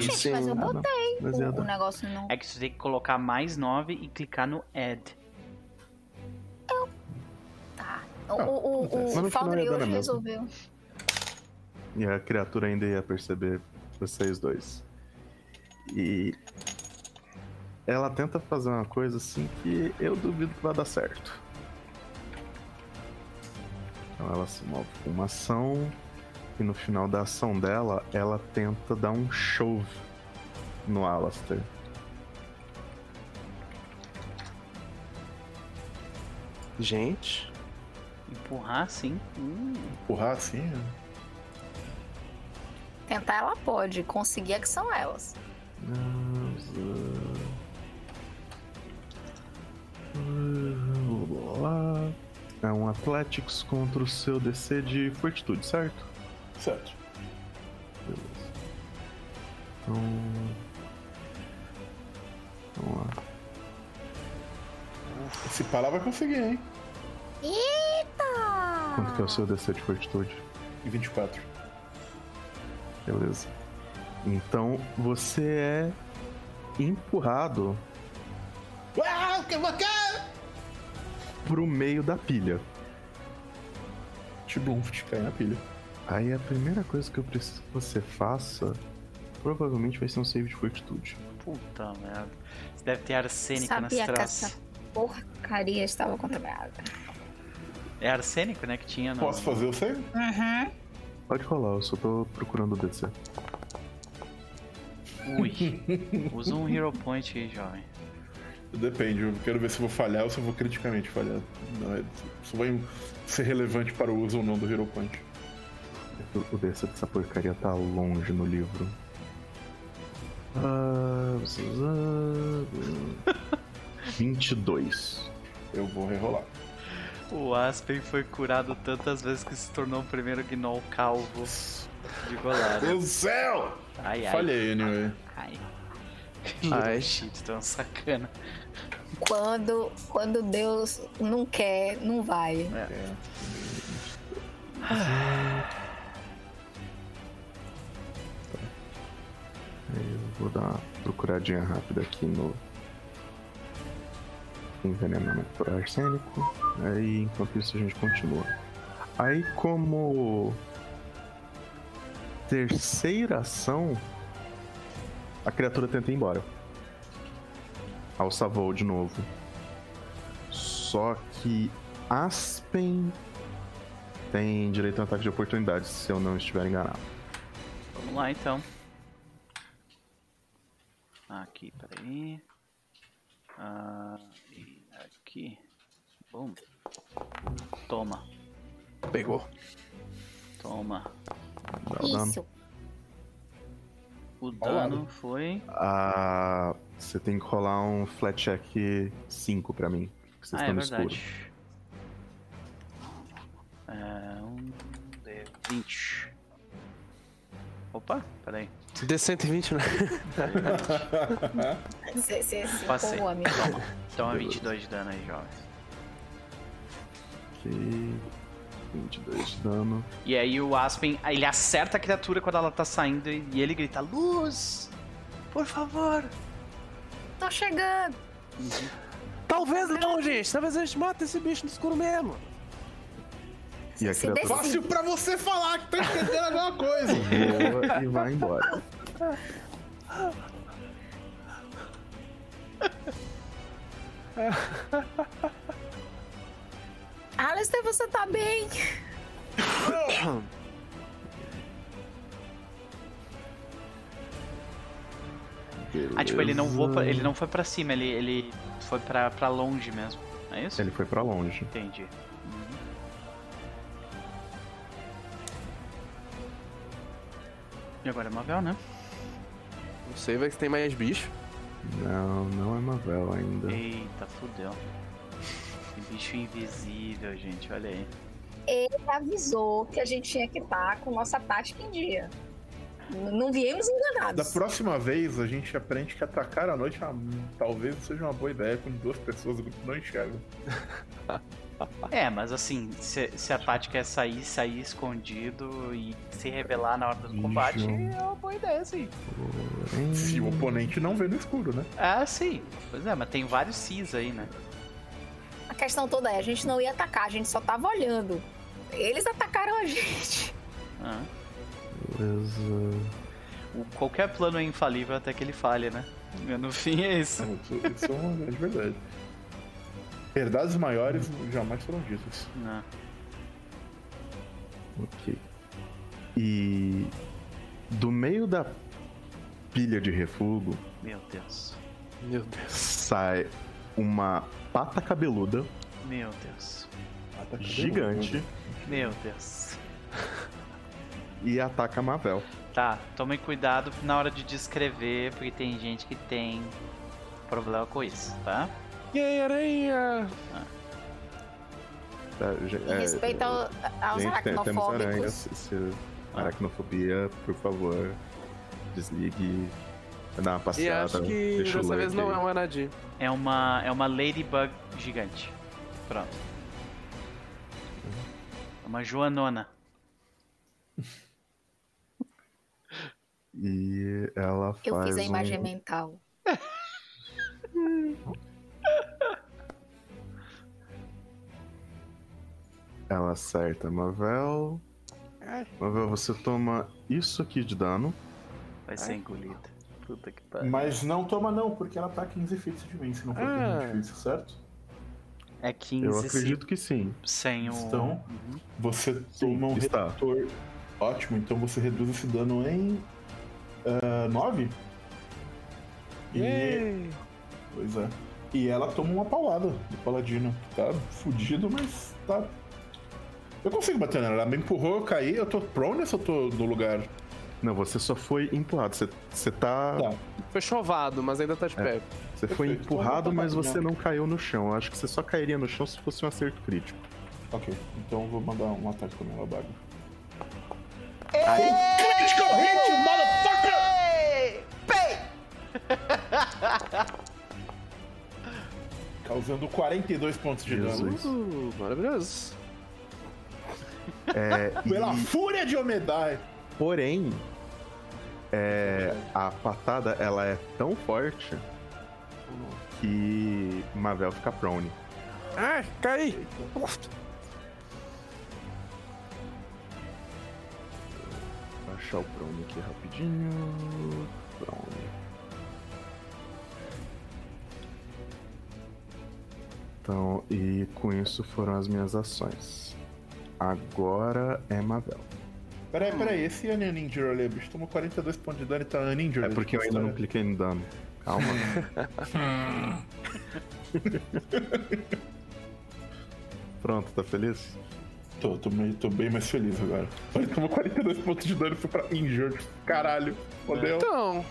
Gente, mas eu Ah, não. botei Mas ia o, o negócio no. É que você tem que colocar mais 9 e clicar no add. Tá. O, o, o, o dar na hoje mesma. resolveu. E a criatura ainda ia perceber vocês dois. E ela tenta fazer uma coisa assim que eu duvido que vai dar certo. Então ela se move com uma ação e no final da ação dela ela tenta dar um shove no Alastair. Gente. Empurrar sim. Hum. Empurrar assim? né? Tentar ela pode, conseguir é que são elas. É um Athletics contra o seu DC de Fortitude, certo? Certo. Beleza. Então. Vamos lá. Esse pala vai conseguir, hein? Eita! Quanto que é o seu DC de Fortitude? Em 24. Beleza. Então você é empurrado Ah, que bacana! pro meio da pilha. Tibumft, cai na pilha. Aí a primeira coisa que eu preciso que você faça provavelmente vai ser um save de fortitude. Puta merda. Você deve ter arsênico nas Sabia que traças. essa porcaria estava contaminada. É arsênico, né? Que tinha no. Posso fazer o save? Uhum. Pode rolar, eu só tô procurando o DC. Ui. Usa um Hero Point aí, jovem. Depende, eu quero ver se eu vou falhar ou se eu vou criticamente falhar. Não, é, isso vai ser relevante para o uso ou não do Hero Point. O o DC dessa porcaria tá longe no livro. Ah, ah, 22. Eu vou rerolar. O Aspen foi curado tantas vezes que se tornou o primeiro Gnoll calvo de Golar. Deus do céu! Ai, ai. Falhei, anyway. Ai. Ai. Shit, tão sacana. Quando, quando Deus não quer, não vai. É. Aí eu vou dar uma procuradinha rápida aqui no envenenamento por arsênico. Aí enquanto isso a gente continua. Aí como terceira ação, a criatura tenta ir embora. Alça voo de novo. Só que Aspen tem direito a um ataque de oportunidade, se eu não estiver enganado. Vamos lá então. Aqui, peraí. Ah, e aqui. Bom. Toma, Pegou. toma. Dá o dano. Isso. O dano foi. Ah, você tem que rolar um flat check 5 pra mim. porque Vocês Ah, é estão no escuro. É, um D20. Opa, peraí. D120, né? Você se Passei. Então é 22 de dano aí, jovem. Ok. 22 de dano. E aí o Aspen, ele acerta a criatura quando ela tá saindo e ele grita: Luz! Por favor! Tô chegando. Talvez não, gente. Talvez a gente mate esse bicho no escuro mesmo. E a Se criatura Fácil pra você falar que tá entendendo alguma coisa. voa e vai embora. Alistair, você tá bem? Ah, tipo, ele não voou pra- ele não foi pra cima, ele, ele foi pra, pra longe mesmo. É isso? Ele foi pra longe. Entendi. Uhum. E agora é Mavel, né? Não sei, vai que tem mais bicho. Não, não é Mavel ainda. Eita, fudeu. Que bicho invisível, gente, olha aí. Ele avisou que a gente tinha que estar com nossa tática em dia. Não viemos Da enganados. próxima vez, a gente aprende que atacar à noite ah, talvez seja uma boa ideia quando duas pessoas o grupo não enxergam. É, mas assim, se, se a tática é sair, sair escondido e se revelar na hora do combate, é uma boa ideia, sim. Porém, Se o oponente não vê no escuro, né? Ah, sim. Pois é, mas tem vários Cs aí, né? A questão toda é, a gente não ia atacar, a gente só tava olhando. Eles atacaram a gente. Ah. beleza. O- qualquer plano é infalível até que ele falhe, né? No fim é isso. Isso, isso é uma grande verdade. Verdades maiores jamais foram ditas. Não. Ok. E do meio da pilha de refúgio Meu Deus. Meu Deus. sai uma pata cabeluda Meu Deus. gigante Meu Deus. e ataca a Mavel. Tá, tome cuidado na hora de descrever, porque tem gente que tem problema com isso, tá? E aí, aranha? Tá, já- Em é, respeito ao- aos gente, tem- temos aranhas. aracnofóbicos. Se, se aracnofobia, por favor, desligue, dá uma E passeada. acho que dessa vez lurk não é um Anadim. É uma, é uma ladybug gigante. Pronto. É uma joanona. E ela faz Eu fiz a um- imagem mental. Ela acerta Mavel. Mavel, você toma isso aqui de dano. Vai ser engolida. Puta que pariu. Mas não toma não, porque ela tá 15 feet de mim, se não for Ah. tão difícil, certo? É 15 Eu acredito que sim. sem o. Então, Uhum. você toma um está. redutor. Ótimo, então você reduz esse dano em 9. E. Yay! Pois é. E ela toma uma paulada do paladino. Tá fudido, mas tá. Eu consigo bater nela. Ela me empurrou, eu caí. Eu tô prone ou eu tô no lugar? Não, você só foi empurrado. Você, você tá. Tá. Foi chovado, mas ainda tá de pé. Você foi Perfeito. empurrado, Então, mas tá você não caiu no chão. Eu acho que você só cairia no chão se fosse um acerto crítico. Ok, então eu vou mandar um ataque com ela baga. Critical hit, motherfucker! Causando 42 pontos de dano. Jesus. Uh, maravilhoso. É, Pela e- fúria de Omedai. Porém, é, a patada ela é tão forte que Mavel fica prone. Ah, caí! Vou achar o prone aqui rapidinho. Prone. Então, e com isso foram as minhas ações. Agora é Mavel. Peraí, peraí, esse Uninjured ali, o bicho tomou 42 pontos de dano e tá Uninjured. É porque eu ainda não cliquei no dano. Calma. Pronto, tá feliz? Tô, tô, meio- tô bem mais feliz agora. Ele tomou 42 pontos de dano e foi pra Injured. Caralho, fodeu. Então,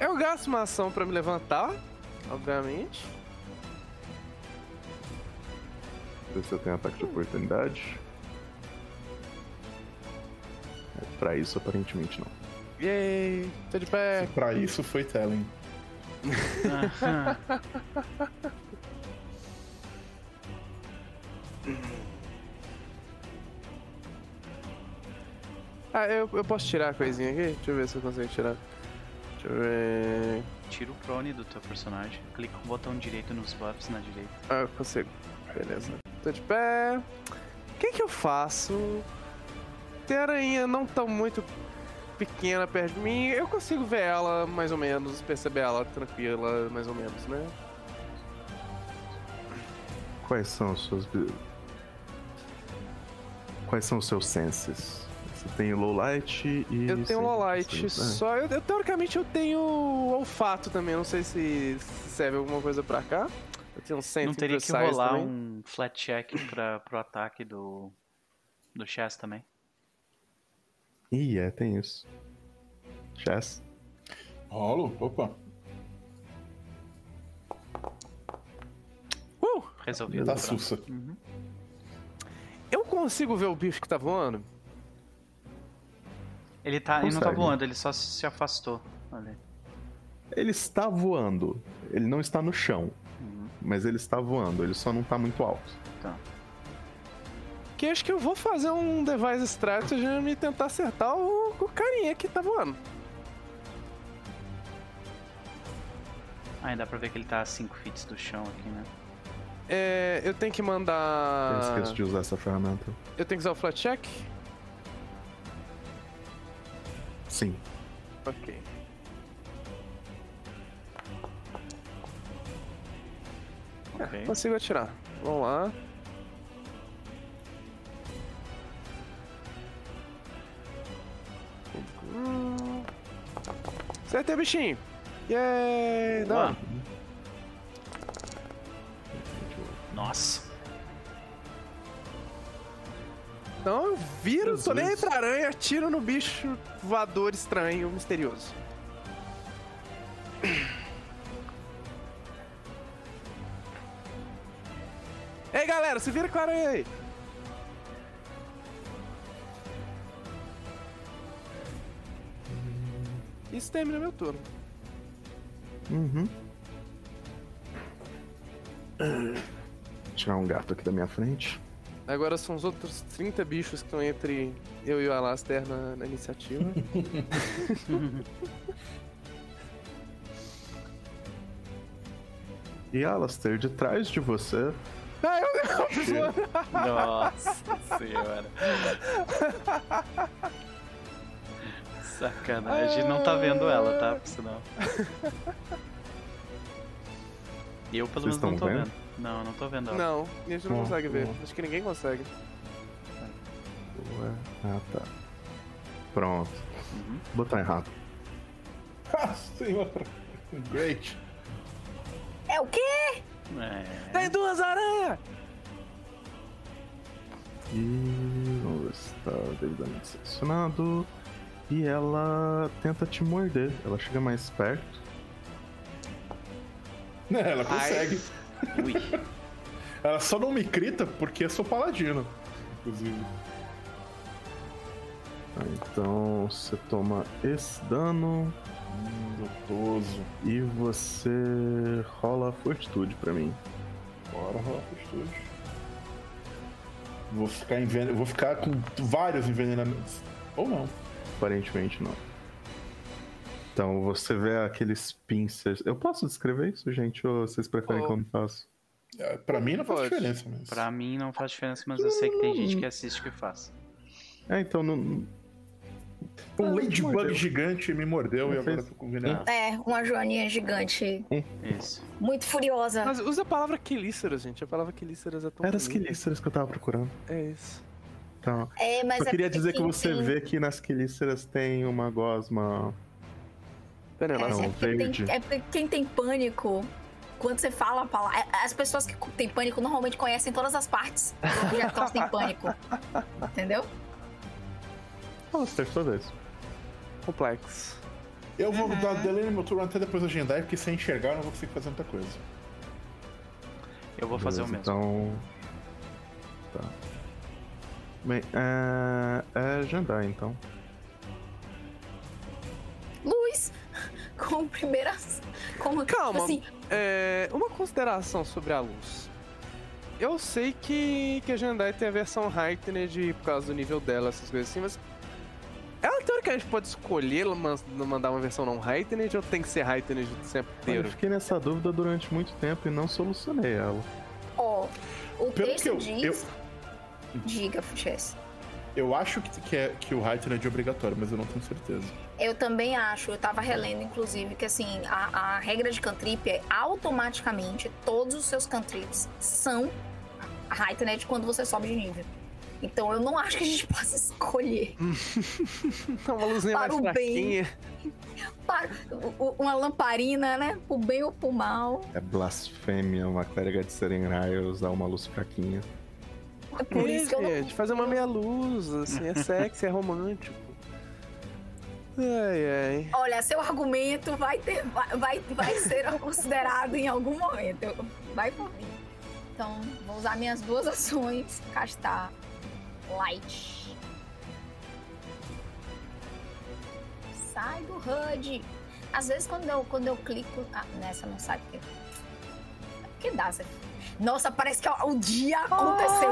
eu gasto uma ação pra me levantar, obviamente. Ver se eu tenho ataque de oportunidade. É, Pra isso, aparentemente não. Yay! Tô de pé. Pra isso foi Telling. Ah, eu, eu posso tirar a coisinha aqui? Deixa eu ver se eu consigo tirar. Deixa eu ver. Tira o prone do teu personagem. Clica com o botão direito nos buffs na direita. Ah, eu consigo. Beleza. Tô de pé. O que que eu faço? Tem aranha não tão muito pequena perto de mim. Eu consigo ver ela mais ou menos, perceber ela tranquila, mais ou menos, né? Quais são as suas. bi- Quais são os seus senses? Você tem low light e. Eu tenho low light, né? só. Eu, eu- teoricamente eu tenho olfato também, não sei se se serve alguma coisa pra cá. Eu tenho um sense Não teria que rolar também. um flat check pra, pro ataque do, do Chess também. Ih, é, tem isso. Chess. Rolo? Opa. Uh! Resolvido. Tá sussa. Uhum. Eu consigo ver o bicho que tá voando? Ele, tá, ele não tá voando, ele só se afastou. Ali. Ele está voando. Ele não está no chão. Uhum. Mas ele está voando. Ele só não tá muito alto. Tá. Que acho que eu vou fazer um device strategy e tentar acertar o, o carinha que tá voando. Ah, dá pra ver que ele tá a 5 feet do chão aqui, né? É, eu tenho que Eu mandar. esqueço de usar essa ferramenta. Eu tenho que usar o flat check? Sim. Ok. Ok. Consigo atirar. Vamos lá. Hum. Acertei o bichinho. Boa. Não. Nossa. Então eu viro, tô nem pra aranha, atiro no bicho voador estranho, misterioso. Ei galera, se vira com a aranha aí. Isso termina meu turno. Uhum. Tirar um gato aqui da minha frente. Agora são os outros 30 bichos que estão entre eu e o Alastair na, na iniciativa. E Alastair, de trás de você, Ai, meu Deus! Nossa senhora. Sacanagem. Não tá vendo ela, tá? Por sinal. Eu pelo Vocês menos não tô vendo? vendo. Não, não tô vendo ela. Não, a gente não Bom, consegue ver. Acho que ninguém consegue. Ué, Ah, tá. Pronto. Uhum. Botar errado. Ah, senhora. Great. É o quê? É. Tem duas aranhas! E vamos ver se tá devidamente selecionado. E ela tenta te morder. Ela chega mais perto. Né, ela consegue. Ui. Ela só não me crita porque eu sou paladino. Inclusive. Ah, Então você toma esse dano Hum, e você rola a fortitude pra mim. Bora rolar postura. Vou ficar enven... Vou ficar com vários envenenamentos. Ou não. Aparentemente não. Então você vê aqueles pincers. Eu posso descrever isso, gente? Ou vocês preferem Oh. que eu não faça? É, Pra mim não faz Pode. diferença mesmo. Pra mim não faz diferença, mas eu sei que tem gente que assiste que faz. É, então não. Um ladybug mordeu. gigante me mordeu Não e agora fez- eu tô com envenenado. É, uma joaninha gigante, Isso. muito furiosa. Mas usa a palavra quelíceras, gente. A palavra quelíceras é tão Era as bonita. quelíceras que eu tava procurando. É isso. Então, É, mas só é queria dizer que quem você tem- vê que nas quelíceras tem uma gosma. Pera aí, É, é porque tem- é porque quem tem pânico, quando você fala a palavra. As pessoas que têm pânico normalmente conhecem todas as partes do objeto que têm pânico. Entendeu? Nossa, vez. complexo. Eu vou Uhum. dar delay no meu turno até depois da Gendai, porque sem enxergar eu não vou conseguir fazer muita coisa. Eu vou fazer o Beleza, mesmo. Então. Tá. Bem, é. É Jandai, então. Luz! Como primeiras. Como, Calma. Assim, É, uma consideração sobre a luz. Eu sei que, que a Jandai tem a versão Heightened por causa do nível dela, essas coisas assim, mas. Ela teoricamente pode escolher mas- mandar uma versão não Heightened ou tem que ser Heightened o tempo Eu inteiro? fiquei nessa dúvida durante muito tempo e não solucionei ela. ó, o Pelo texto que eu- diz. Diga, Chess. Eu acho que, que, é, que o Heightened é obrigatório, mas eu não tenho certeza. Eu também acho, eu tava relendo, inclusive, que assim, a, a regra de cantrip é automaticamente todos os seus cantrips são heightened quando você sobe de nível. Então eu não acho que a gente possa escolher uma luzinha Para mais o bem. fraquinha. para, o- o- uma lamparina, né? Pro bem ou pro mal. É blasfêmia uma clériga de Serenrai usar uma luz fraquinha. É por isso que eu não. gente, fazer uma meia luz, assim, é sexy, é romântico. Ai, ai. Olha, seu argumento vai, ter, vai, vai, vai ser considerado em algum momento. Vai por mim. Então, vou usar minhas duas ações. Castar Light. Sai do HUD. Às vezes, quando eu, quando eu clico. Ah, nessa não sai porque. Que dá, você. Nossa, parece que o dia aconteceu.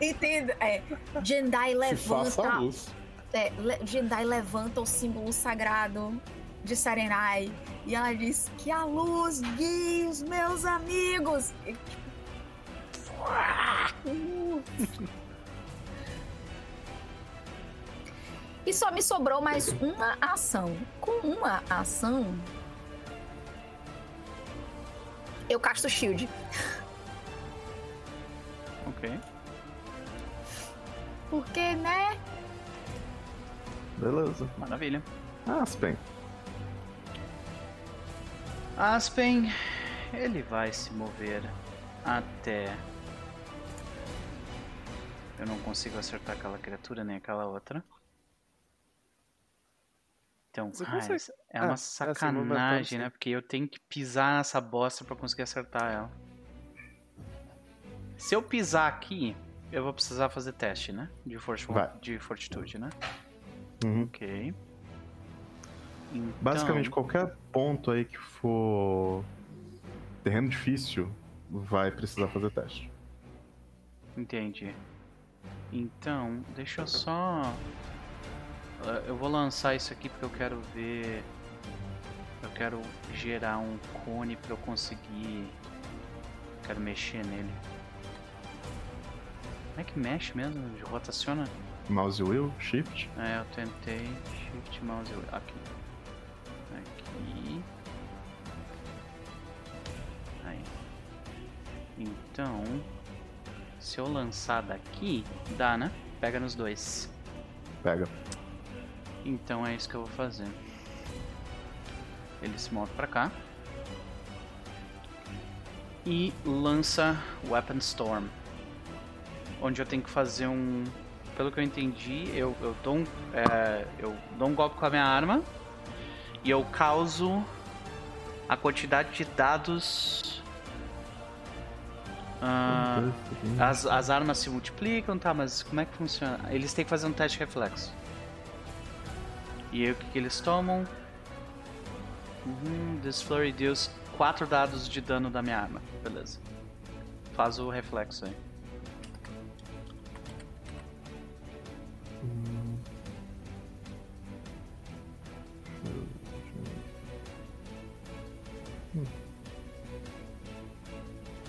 Entende? É. Jendai Se faça a levanta luz. é, Le- Jendai levanta o símbolo sagrado de Sarenai e ela diz que a luz guie os meus amigos. E, tipo, E só me sobrou mais uma ação. Com uma ação, eu casto shield. Ok. Porque, né? Beleza. Maravilha. Aspen. Aspen, ele vai se mover até. Eu não consigo acertar aquela criatura nem aquela outra. Então, Você ah, consegue. é Ah, uma não sacanagem, né? Porque eu tenho que pisar nessa bosta pra conseguir acertar ela. Se eu pisar aqui, eu vou precisar fazer teste, né? De, forti Vai. de fortitude, né? Uhum. Ok. Então, Basicamente, qualquer ponto aí que for terreno difícil vai precisar fazer teste. Entendi. Então, deixa eu só. Ah, Eu vou lançar isso aqui porque eu quero ver. Eu quero gerar um cone pra eu conseguir. Quero mexer nele. Como é que mexe mesmo? Rotaciona? Mouse wheel, shift. É, eu tentei. Shift mouse wheel. Aqui. Aqui. Aí. Então. Se eu lançar daqui, dá, né? Pega nos dois. Pega. Então é isso que eu vou fazer. Ele se move pra cá. E lança Weapon Storm. Onde eu tenho que fazer um. Pelo que eu entendi, eu, eu, dou, um, é, eu dou um golpe com a minha arma. E eu causo a quantidade de dados. Ah, as, as armas se multiplicam, tá? Mas como é que funciona? Eles têm que fazer um teste reflexo. E aí o que, que eles tomam? Uhum, this flurry deals 4 dados de dano da minha arma. Beleza. Faz o reflexo aí.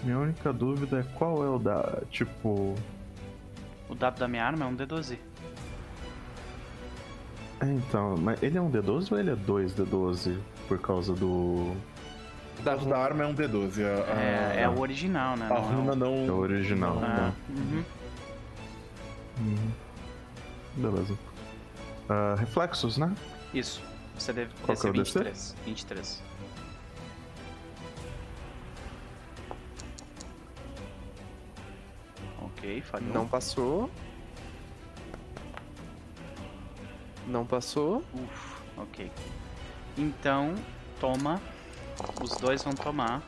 Minha única dúvida é qual é o da. Tipo. O dado da minha arma é um D12. É, então, mas ele é um D12 ou ele é 2 D12 por causa do. O dado da arma é um D12. A, a, É, é o original, né? a Não é runa não. É o original. Ah, né? uhum. Uhum. Beleza. Ah, reflexos, né? Isso. Você deve Qual que é ser o DC? 23. 23. Ok, falhou. Não passou. Não passou. Uf, ok. Então, toma. Os dois vão tomar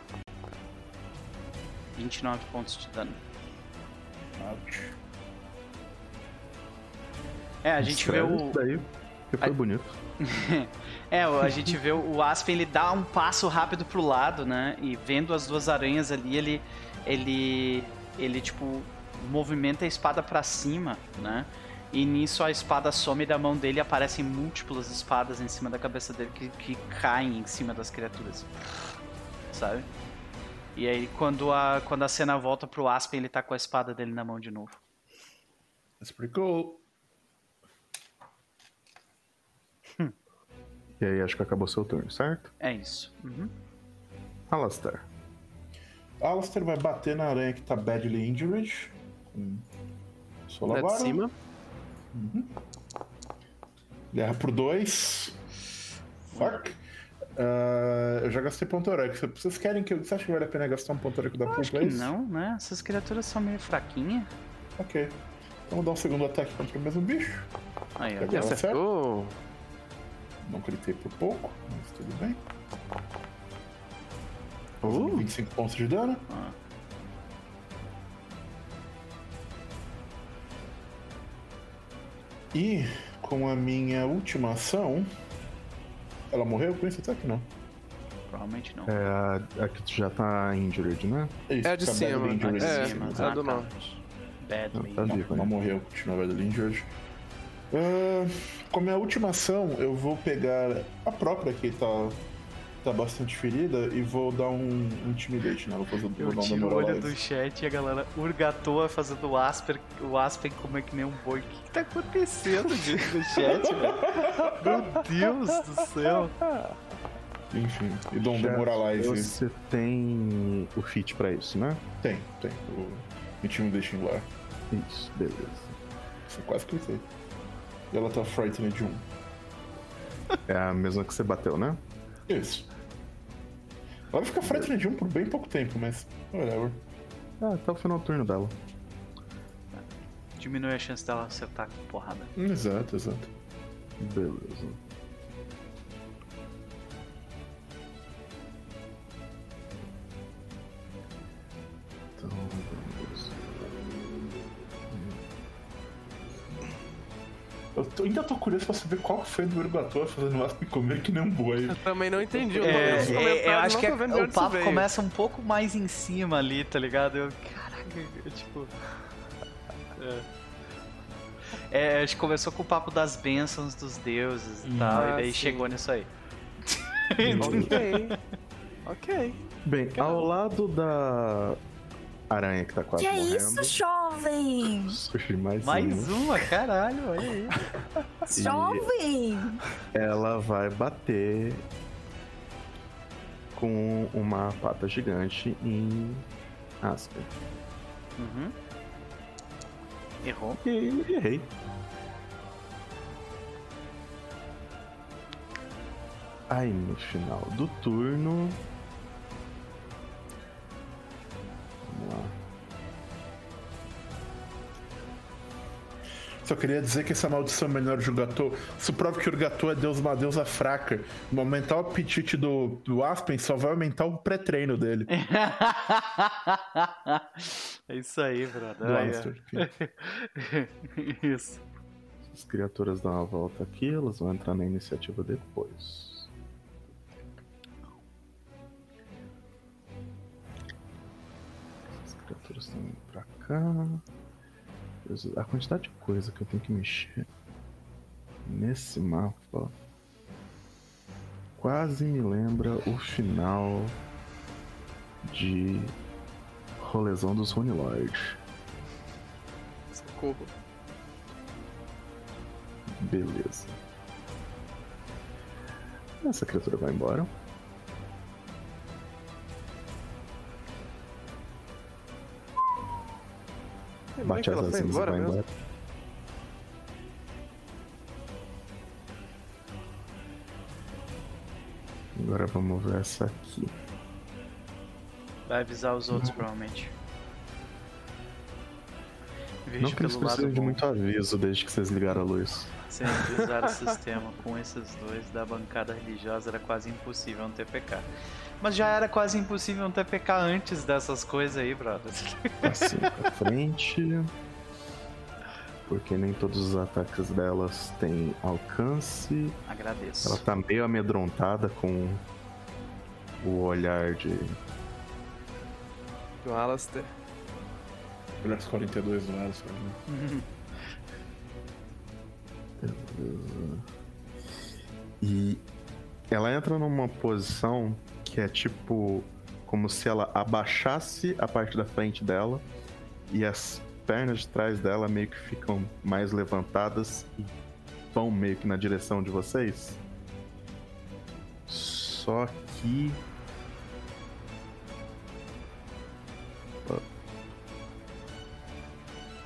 29 pontos de dano. Ouch. É, a gente vê Escreve o. isso daí, que foi Ai. bonito. É, a gente vê o Aspen, ele dá um passo rápido pro lado, né? E vendo as duas aranhas ali, ele. Ele. Ele, tipo, movimenta a espada pra cima, né? E nisso a espada some da mão dele e aparecem múltiplas espadas em cima da cabeça dele que, que caem em cima das criaturas. Sabe? E aí quando a, quando a cena volta pro Aspen, ele tá com a espada dele na mão de novo. That's pretty cool. E aí acho que acabou seu turno, certo? É isso. Uhum. Alastair. Alistair vai bater na aranha que tá badly injured. Sua Lá de vara. Cima. Erra por dois. Fuck. Ah, eu já gastei ponto heróico. Vocês querem que eu. Você acha que vale a pena gastar um ponto heróico da que place? não, né? Essas criaturas são meio fraquinhas. Ok. Vou dar um segundo ataque contra o mesmo bicho. Aí, ó. Acertou. Não gritei por pouco, mas tudo bem. Uh, 25 pontos de dano. Ah. E com a minha última ação. Ela morreu com esse ataque? Não. Provavelmente não. É a, a que já tá injured, né? isso, é a de tá cima. badly injured. É, cima. é a do tá. norte. Badly. Tá Não, vivo não morreu, continua badly injured. Ah, com a minha última ação, eu vou pegar a própria que tá, tá bastante ferida e vou dar um intimidate nela. Vou, vou Eu dar um tiro o olho do chat e a galera urgatoa fazendo o Asper, o Aspen como é que nem um boi. O que, que tá acontecendo gente, no chat, velho? Meu Deus do céu. Enfim, e dou um Já demoralize. Você tem o feat pra isso, né? Tem, tem. O intimidation lá. Isso, beleza. Você quase cliquei. E ela tá frightened de um. É a mesma que você bateu, né? Isso. Ela vai ficar frightened de um por bem pouco tempo, mas whatever. Ah, até o final do turno dela. diminui a chance dela acertar com porrada. Exato, exato. Beleza. Então, Eu tô- ainda tô curioso pra saber qual foi do Urgator fazendo asp comer que nem um boi. Eu também não entendi. Eu É, é, eu acho que é- o papo veio. começa um pouco mais em cima ali, tá ligado? Eu, caraca, eu, tipo. É. É, acho que começou com o papo das bênçãos dos deuses e tal, e Ah, daí sim. chegou nisso aí. Ok. ok. Bem, ao lado da aranha que tá quase Que é morrendo. isso, jovem? Surge mais, Mais uma. uma, caralho, olha aí. Jovem! Ela vai bater com uma pata gigante em Asper. Uhum. Errou. E errei. Aí no final do turno. Só queria dizer que essa maldição menor de Urgatô, isso prova que Urgatô é deus, uma deusa fraca. Vou aumentar o apetite do, do Aspen, só vai aumentar o pré-treino dele. é isso aí, brother. Ó. Isso. As criaturas dão uma volta aqui, elas vão entrar na iniciativa depois. Estão indo pra cá. A quantidade de coisa que eu tenho que mexer nesse mapa quase me lembra o final de Rolezão dos Rune Lord. Socorro. Beleza. Essa criatura vai embora. É Bate as asinhas e vai mesmo? embora. Agora vamos ver essa aqui. Vai avisar os outros, provavelmente. Vejo Não que eles precisem de bom. muito aviso desde que vocês ligaram a luz. Sempre usar o sistema com esses dois da bancada religiosa era quase impossível um TPK. Mas já era quase impossível um TPK antes dessas coisas aí, brother. Assim pra frente. Porque nem todos os ataques delas têm alcance. Agradeço. Ela tá meio amedrontada com o olhar de. Do Alastair. Olha os 42 do Alistair. né? E ela entra numa posição que é tipo como se ela abaixasse a parte da frente dela e as pernas de trás dela meio que ficam mais levantadas e vão meio que na direção de vocês. Só que.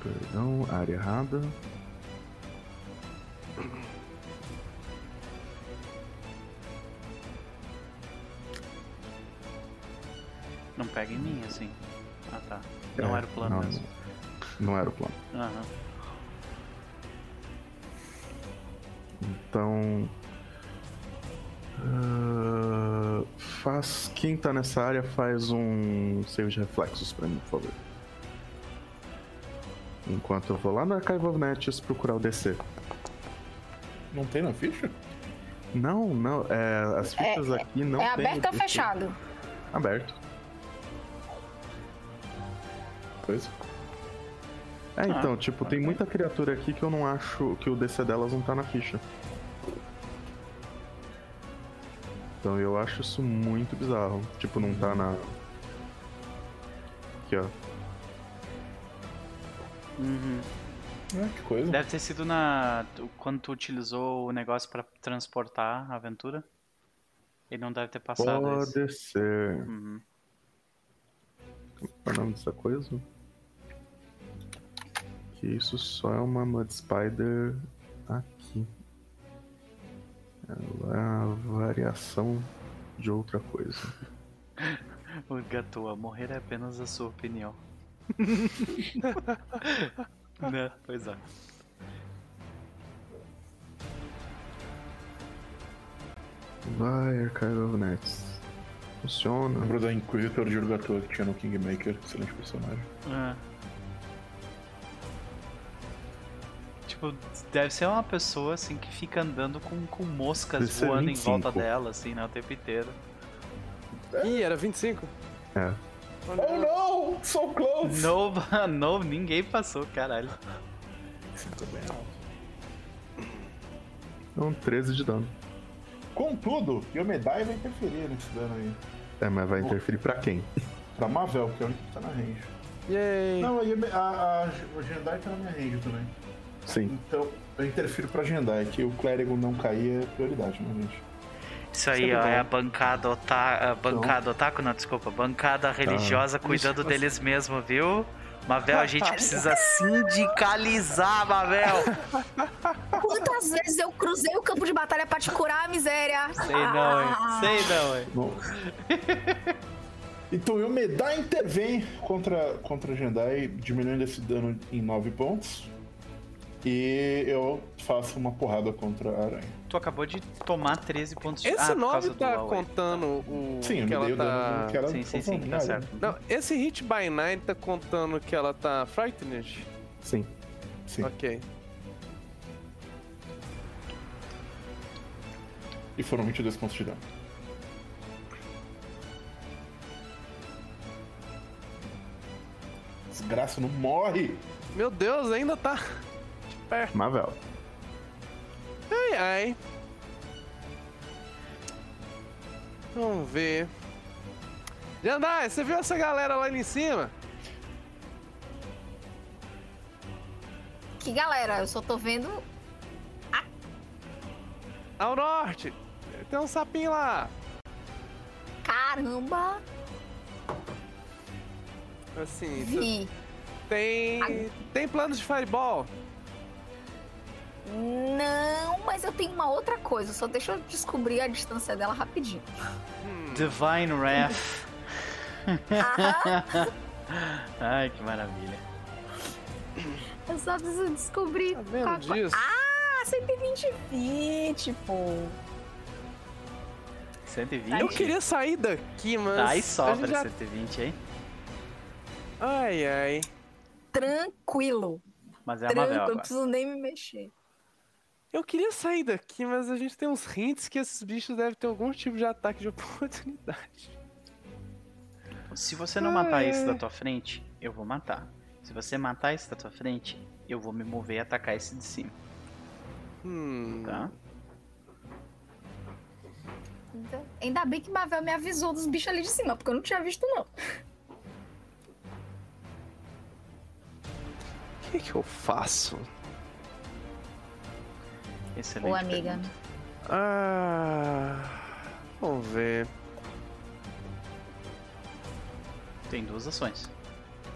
Perdão, área errada. Não pega em mim, assim. Ah, tá. Não É, era o plano não, mesmo. Não era o plano. Aham. Então. ah, faz. Quem tá nessa área faz um save de reflexos pra mim, por favor. Enquanto eu vou lá no Archive of Nets procurar o DC. Não tem na ficha? Não, não, é, as fichas aqui não é aberto ou fechado? Aberto. Pois. É, então, Ah, tipo, tem ok. muita criatura aqui que eu não acho que o DC delas não tá na ficha. Então eu acho isso muito bizarro. Tipo, não tá na. Aqui, ó. Uhum. Ah, que coisa. Deve ter sido na. Quando tu utilizou o negócio pra transportar a aventura. Ele não deve ter passado isso. Pode ser. Uhum. Qual é o nome dessa coisa? Que isso só é uma Mud Spider aqui. Ela é a variação de outra coisa. O Gatua, morrer é apenas a sua opinião. né? Pois é. Vai, Archive of Nets. Funciona. Lembro da Inquisitor de Urgatua que tinha no Kingmaker, excelente personagem. É. Tipo, deve ser uma pessoa assim que fica andando com, com moscas Deve voando em 25. volta dela, assim, né, o tempo inteiro. Ih, era 25? É. Oh não! So close! No, no, ninguém passou, caralho. Sinto bem alto. Então, 13 de dano. Contudo, Yomedai vai interferir nesse dano aí. É, mas vai interferir pra quem? Pra Mavel, que é a única que tá na range. Yay! Não, a, a, a, Jendai tá na minha range também. Sim. Então, eu interfiro pra Jendai, que o clérigo não cair é prioridade, né, gente? Isso aí, Sempre ó, é a bancada, ota a bancada otaku, não, desculpa, bancada religiosa cuidando Religiosa. deles mesmo, viu? Mavel, a gente precisa sindicalizar, Mavel! Quantas vezes eu cruzei o campo de batalha pra te curar, miséria? Sei não, hein? Ah. Sei não, hein? Bom. então, Yomedai intervém contra, contra a Jendai, diminuindo esse dano em 9 pontos. E eu faço uma porrada contra a aranha. Tu acabou de tomar 13 pontos de Esse ah, por 9 causa do tá contando o. Sim, eu que ela tá... dano que Sim, sim, sim, tá certo. Não, esse hit by nine tá contando que ela tá frightened? Sim. Sim. Ok. E foram 22 pontos de dano. Desgraça, não morre! Meu Deus, ainda tá. de pé. Mavel. Ai, ai. Vamos ver. Jandai, você viu essa galera lá em cima? Que galera, eu só tô vendo. Ao norte. Tem um sapinho lá. Caramba! Assim, Vi. tem. Tem planos de fireball? Não, mas eu tenho uma outra coisa. Só deixa eu descobrir a distância dela rapidinho. Hum, Divine Wrath. Ai, que maravilha. eu só preciso descobrir. tá vendo qual- disso? Ah, 120 feet, pô. 120. Eu queria sair daqui, mas. Tá, aí sobra já- 120, hein? Ai, ai. Tranquilo. Mas é a Tranquilo, Mavel não preciso nem me mexer. Eu queria sair daqui, mas a gente tem uns hints que esses bichos devem ter algum tipo de ataque de oportunidade. Se você não matar Ai, esse da tua frente, eu vou matar. Se você matar esse da tua frente, eu vou me mover e atacar esse de cima, Hum. tá? Então, Ainda bem que Mavel me avisou dos bichos ali de cima, porque eu não tinha visto, não. O que, que eu faço? Excelente. Ô, amiga. pergunta. Ah. Vamos ver. Tem duas ações.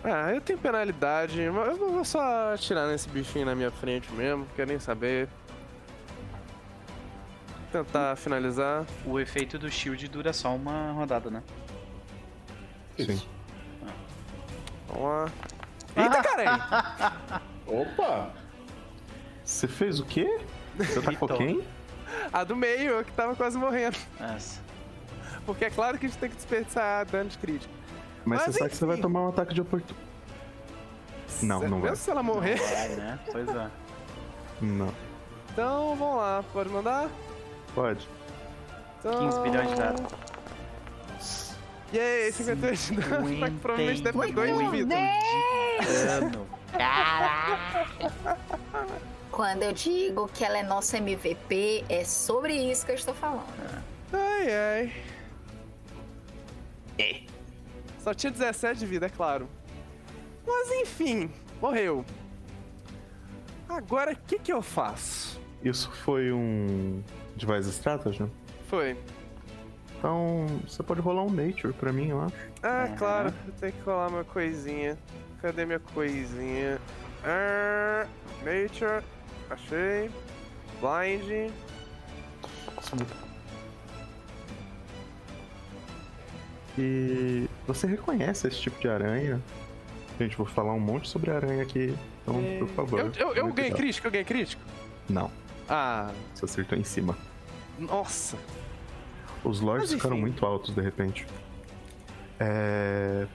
Ah, eu tenho penalidade, mas eu vou só atirar nesse bichinho na minha frente mesmo, quero nem saber. Tentar finalizar. O efeito do shield dura só uma rodada, né? Sim. Vamos lá. Eita, cara! Opa! Você fez o quê? Você atacou Gritou. quem? A do meio, eu que tava quase morrendo. Essa. Porque é claro que a gente tem que desperdiçar dano de crítico. Mas, Mas você sabe que você vai enfim. tomar um ataque de oportunidade. Não, não vai. se ela morrer? Vai, né? Pois é. Não. Então, vamos lá. Pode mandar? Pode. Então... 15 bilhões de dados. Yay, 58 de dano. Só que provavelmente deve ter 2 de Meu vida. Dano. Quando eu digo que ela é nossa MVP, é sobre isso que eu estou falando. Ai, ai. Só tinha 17 de vida, é claro. Mas enfim, morreu. Agora, o que que eu faço? Isso foi um device strategy? Foi. Então, você pode rolar um nature pra mim, eu acho. Ah, Uhum. claro. Eu tenho que colar uma coisinha. Cadê minha coisinha? Ah, nature. Achei. Blind. E você reconhece esse tipo de aranha Gente, vou falar um monte sobre aranha aqui, então, por favor. Eu, eu, eu ganhei crítico, eu ganhei crítico. Não, Ah, você acertou em cima. nossa. Os lords ficaram muito altos de repente. É...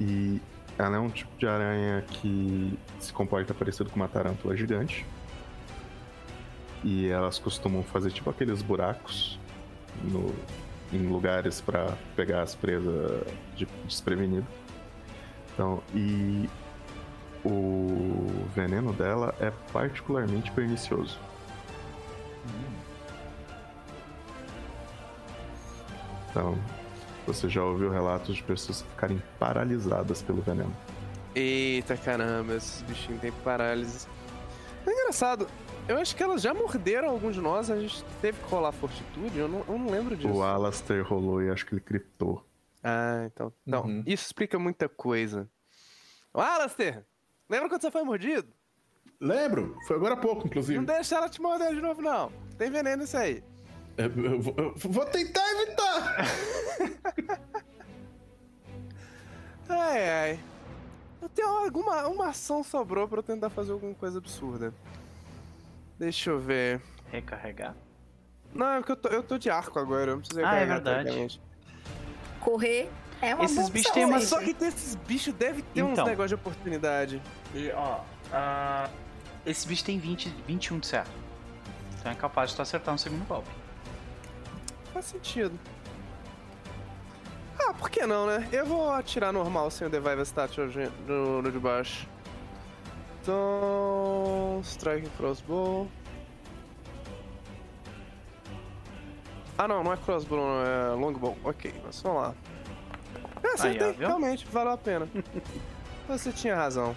E ela é um tipo de aranha que se comporta parecido com uma tarântula gigante. E elas costumam fazer tipo aqueles buracos no... em lugares para pegar as presas de... desprevenido. Então, e o veneno dela é particularmente pernicioso. Então, você já ouviu relatos de pessoas ficarem paralisadas pelo veneno. Eita caramba, esses bichinhos têm parálise. É engraçado, eu acho que elas já morderam alguns de nós, a gente teve que rolar fortitude, eu não, eu não lembro disso. O Alastair rolou e acho que ele criptou. Ah, então. Então, Uhum. isso explica muita coisa. Ô, Alastair, lembra quando você foi mordido? Lembro, foi agora há pouco, inclusive. Não deixa ela te morder de novo, não. Tem veneno isso aí. Eu, vou- eu vou tentar evitar. Ai, ai. Eu tenho alguma uma ação sobrou pra eu tentar fazer alguma coisa absurda. Deixa eu ver. Recarregar. Não, é porque eu tô, eu tô de arco agora, eu não preciso Ah, é recarregar verdade. Correr é uma Esses bichos têm uma-. Só que desses bichos deve ter uns Então. negócios de oportunidade. E, ó, ah, esse bicho tem 20, 21 de certo. Então é capaz de tu acertar no segundo golpe. Faz sentido. Ah, por que não, né? Eu vou atirar normal sem o Devive Stat hoje no, no de baixo. Então. Strike crossbow. Ah, não, não é crossbow, não, é longbow. Ok, mas vamos lá. É, acertei, Aí, realmente, valeu a pena. Você tinha razão.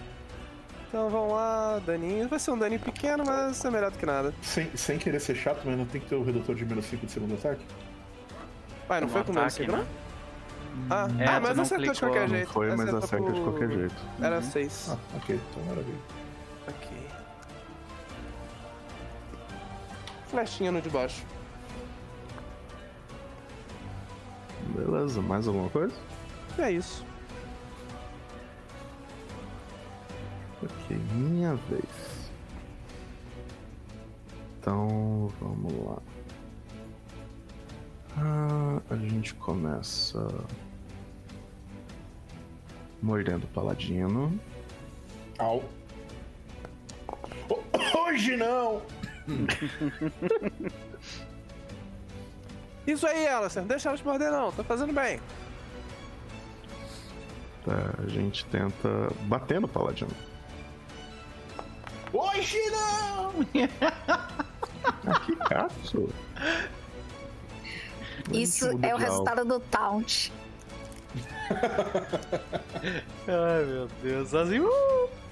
Então vamos lá, daninho. Vai ser um daninho pequeno, mas é melhor do que nada. Sem, sem querer ser chato, mas não tem que ter o redutor de menos 5 de segundo ataque? Vai, não Um foi com menos ataque, cinco, não? né? Ah, É, ah mas acertou de clicou, qualquer não Não jeito. foi, mas Acertou acerta de qualquer jeito. Era Uhum. 6. Ah, ok, então maravilha. Ok. Flechinha no de baixo. Beleza, mais alguma coisa? É isso. Ok, minha vez. Então, vamos lá. Ah, a gente começa mordendo o paladino. Au. Ho- Hoje não! Isso aí, Alison. Deixa ela te morder, não. Tá fazendo bem. Tá, a gente tenta bater no paladino. Hoje não! Ah, que caso! Isso é o resultado do taunt. Ai, meu Deus. Assim, uh,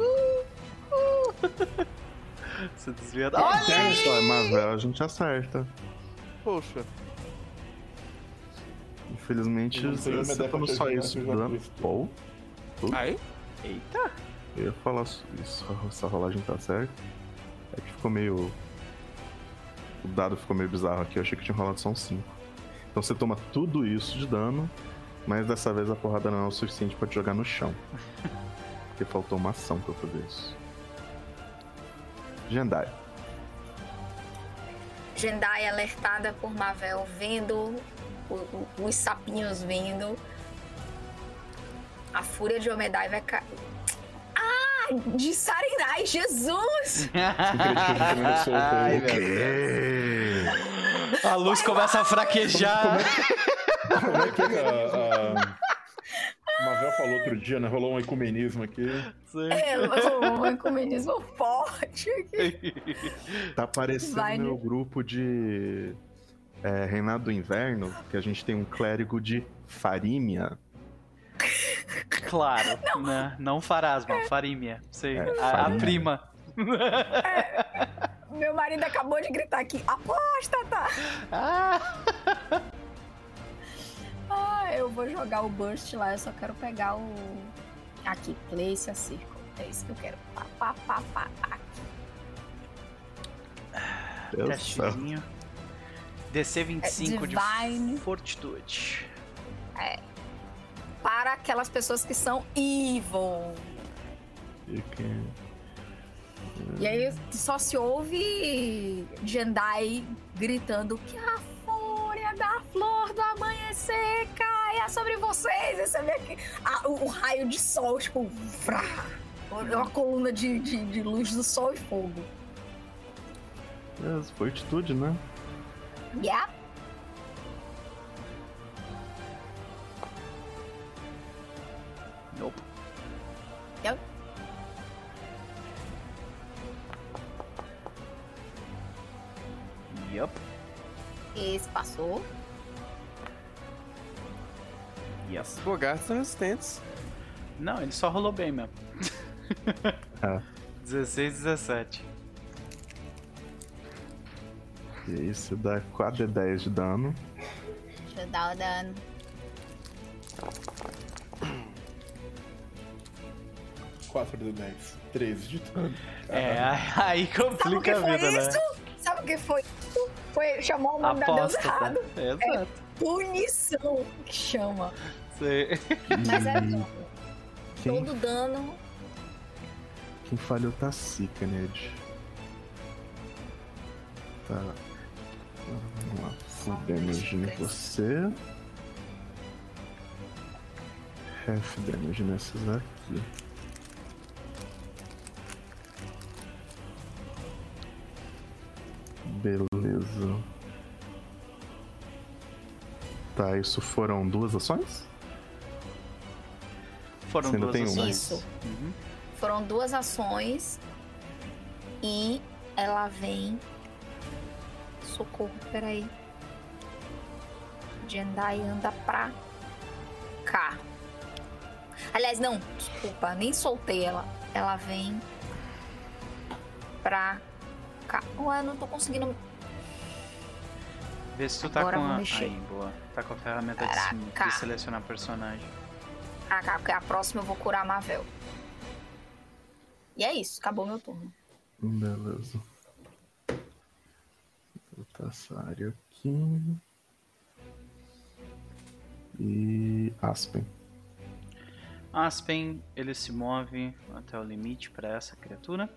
uh, uh. Se desviando. Olha! Olha só, é Mavel, a gente acerta. Poxa. Infelizmente, acertando pra só isso. fiz. Ou, Aí? Eita! eu ia falar isso, essa rolagem tá certa. É que ficou meio. O dado ficou meio bizarro aqui, eu achei que tinha rolado só um 5. Então você toma tudo isso de dano, mas dessa vez a porrada não é o suficiente pra te jogar no chão. Porque faltou uma ação pra fazer isso. Jendai. Jendai alertada por Mavel, vendo os sapinhos vindo. A fúria de Omedai vai cair. De Sarenai, Jesus! Ai, meu A luz começa a fraquejar. Como é que a, a... Mavel falou outro dia, né? Rolou um ecumenismo aqui. Sim. É, um ecumenismo forte aqui. Tá parecendo Vai, meu grupo de é, Reinado do Inverno, que a gente tem um clérigo de Farímia. Claro, não, né? não Farasma, Farímia. Sei, É, a, a prima. Meu marido acabou de gritar aqui, aposta, tá? Ah! Ah, eu vou jogar o burst lá, eu só quero pegar o. Aqui, place a circle. É isso que eu quero. Pá, pá, pá, pá. Aqui. Deus. Testezinho. DC 25 É, Divine. de fortitude. Para para aquelas pessoas que são evil. E E aí só se ouve Jendai gritando que a fúria da flor do amanhecer caia sobre vocês. E você vê que a- o, o raio de sol, tipo, vrá, é uma coluna de, de, de luz do sol e fogo. É, fortitude, né? Yeah. Yup. Esse passou. Yes. Pô, gatos são resistentes. Não, ele só rolou bem mesmo. É. 16, 17. E você dá 4 de 10 de dano. Deixa eu dar o dano. Quatro de 10. 13 de dano. É, aí complica a vida, né? isso? Sabe o que foi isso? Foi chamar o nome da deusa Aposta, errado. tá? Exato. Punição que chama. Sei. Mas é E quem, todo dano. quem falhou tá Sika, Ned. Tá. Vamos lá. Full damage em você. Half damage nesses aqui. Tá, isso foram duas ações? Foram Você ainda duas tem uma. ações. Isso. Uhum. Foram duas ações. E ela vem. Socorro, peraí. Jendai anda pra cá. Aliás, não, desculpa, nem soltei ela. Ela vem pra cá. Ué, não tô conseguindo. Vê se tu tá Agora com eu vou a. mexer. Aí, boa. Tá com a ferramenta de, Caraca. de selecionar personagem. cá, porque a próxima eu vou curar a Mavel. E é isso, acabou meu turno. Beleza. Vou botar essa área aqui. E Aspen. Aspen, ele se move até o limite para essa criatura.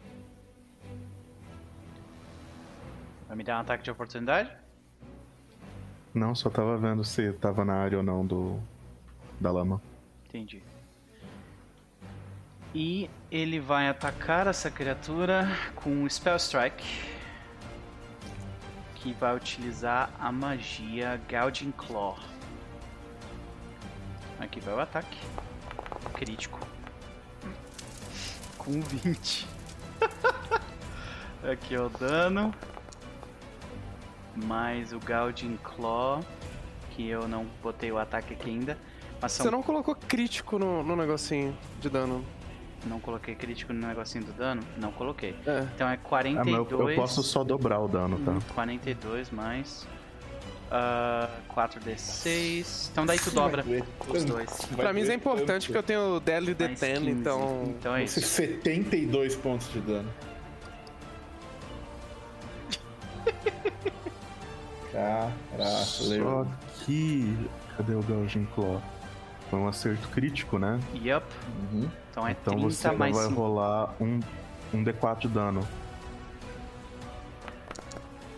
Vai me dar um ataque de oportunidade? Não, só tava vendo se tava na área ou não do da lama. Entendi. E ele vai atacar essa criatura com um Spell Strike. Que vai utilizar a magia Gouging Claw. Aqui vai o ataque. Crítico. Com 20. Aqui é o dano. Mais o Gouging Claw. Que eu não botei o ataque aqui ainda. Mas são Você não colocou crítico no, no negocinho de dano. Não coloquei crítico no negocinho do dano? Não coloquei. É. Então é Ah, mas 42. eu, eu posso só dobrar o dano, tá? Hum, 42 mais. ah, 4d6. Então daí tu dobra os dois. Pra mim isso é importante porque eu tenho DL Mais D10, 15. então. Então é isso. 72 pontos de dano. Caraca, Só leu. que. Cadê o Gaujin Claw? Foi um acerto crítico, né? Yup. Uhum. Então é então 30 você mais vai 5. rolar um, um D4 de dano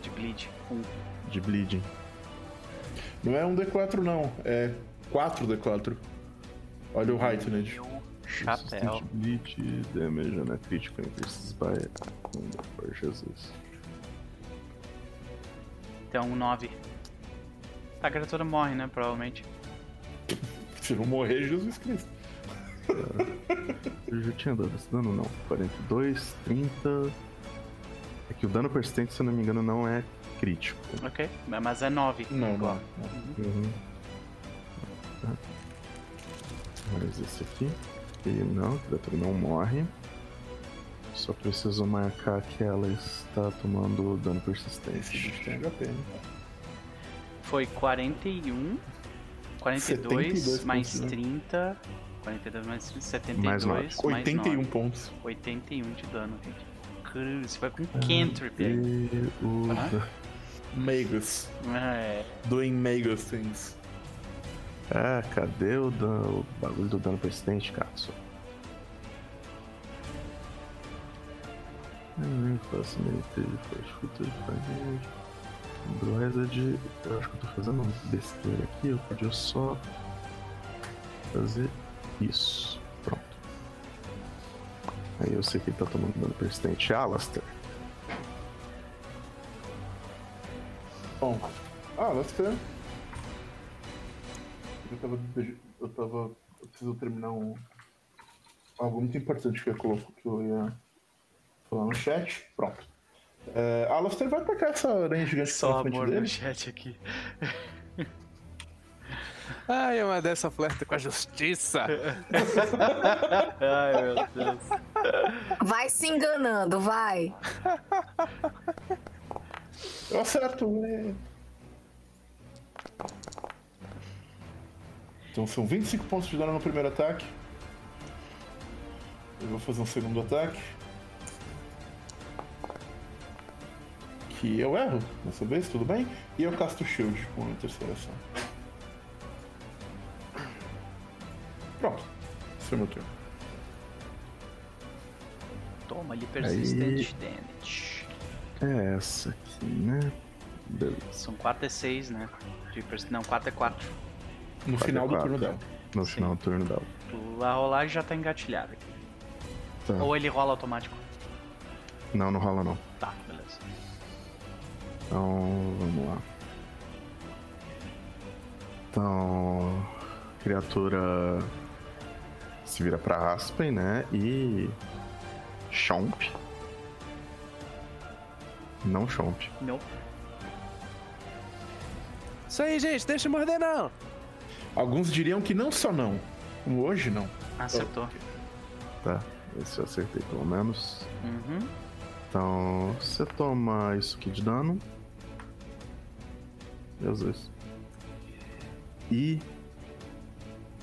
de bleed. Um. de bleeding. Não é um D4 não, é 4 D4. Olha o heightened. Meu chapéu. Bleed, damage não é crítico increases by Jesus. Então 9. A criatura morre, né? Provavelmente. Se não morrer, Jesus Cristo. Eu já tinha dado esse dano, não. 42, 30. É que o dano persistente, se eu não me engano, não é crítico. Ok. Mas é 9. Não, não. Uhum. Tá. Mas esse aqui. E não, a criatura não morre. Só preciso marcar que ela está tomando dano persistente. Esse bicho tem HP, hein? Foi 41. 42 72 mais pontos, né? 30. 42 mais 30, 72 Mais nove. mais 81 9. pontos. 81 de dano, gente. Cruz, vai com cantrip aí. E o. Ah. Magus. É, Doing Magus things. Ah, cadê o, dano, o bagulho do dano persistente, Katsu? Hum, faço meio faz futuro damage. Blizzard, eu acho que eu tô fazendo besteira aqui, eu podia só fazer isso. Pronto. Aí eu sei que ele tá tomando dano persistente. Alastair. Bom, Alastair. Eu tava. Eu tava. Eu preciso terminar um. Algo muito importante que eu coloco que eu ia falar no chat. Pronto. É, Alastair vai atacar essa aranha gigante que tá Só amor dele. no chat aqui. Ai, é uma dessa flerta com a justiça. Ai, meu Deus. Vai se enganando, vai. Eu acerto. né? Então são 25 pontos de dano no primeiro ataque. Eu vou fazer um segundo ataque. Que eu erro dessa vez, tudo bem? E eu casto shield com a terceira ação. Pronto. Esse é o meu turno. Toma ali persistente damage. É essa aqui, né? Beleza. São 4 e 6, né? De pers- Não, 4 é 4. No Quatro, final do turno dela. No Sim. final do turno dela. A rolagem já tá engatilhada aqui. Tá. Ou ele rola automático. Não, não rola não. Tá, beleza. Então, vamos lá. Então, criatura se vira pra Aspen, né? E. Chomp. Não Chomp. Não. Isso aí, gente, deixa eu morder não. Alguns diriam que não só não. Como hoje não. Acertou. Tá, esse eu acertei pelo menos. Uhum. Então, você toma isso aqui de dano. Dois. E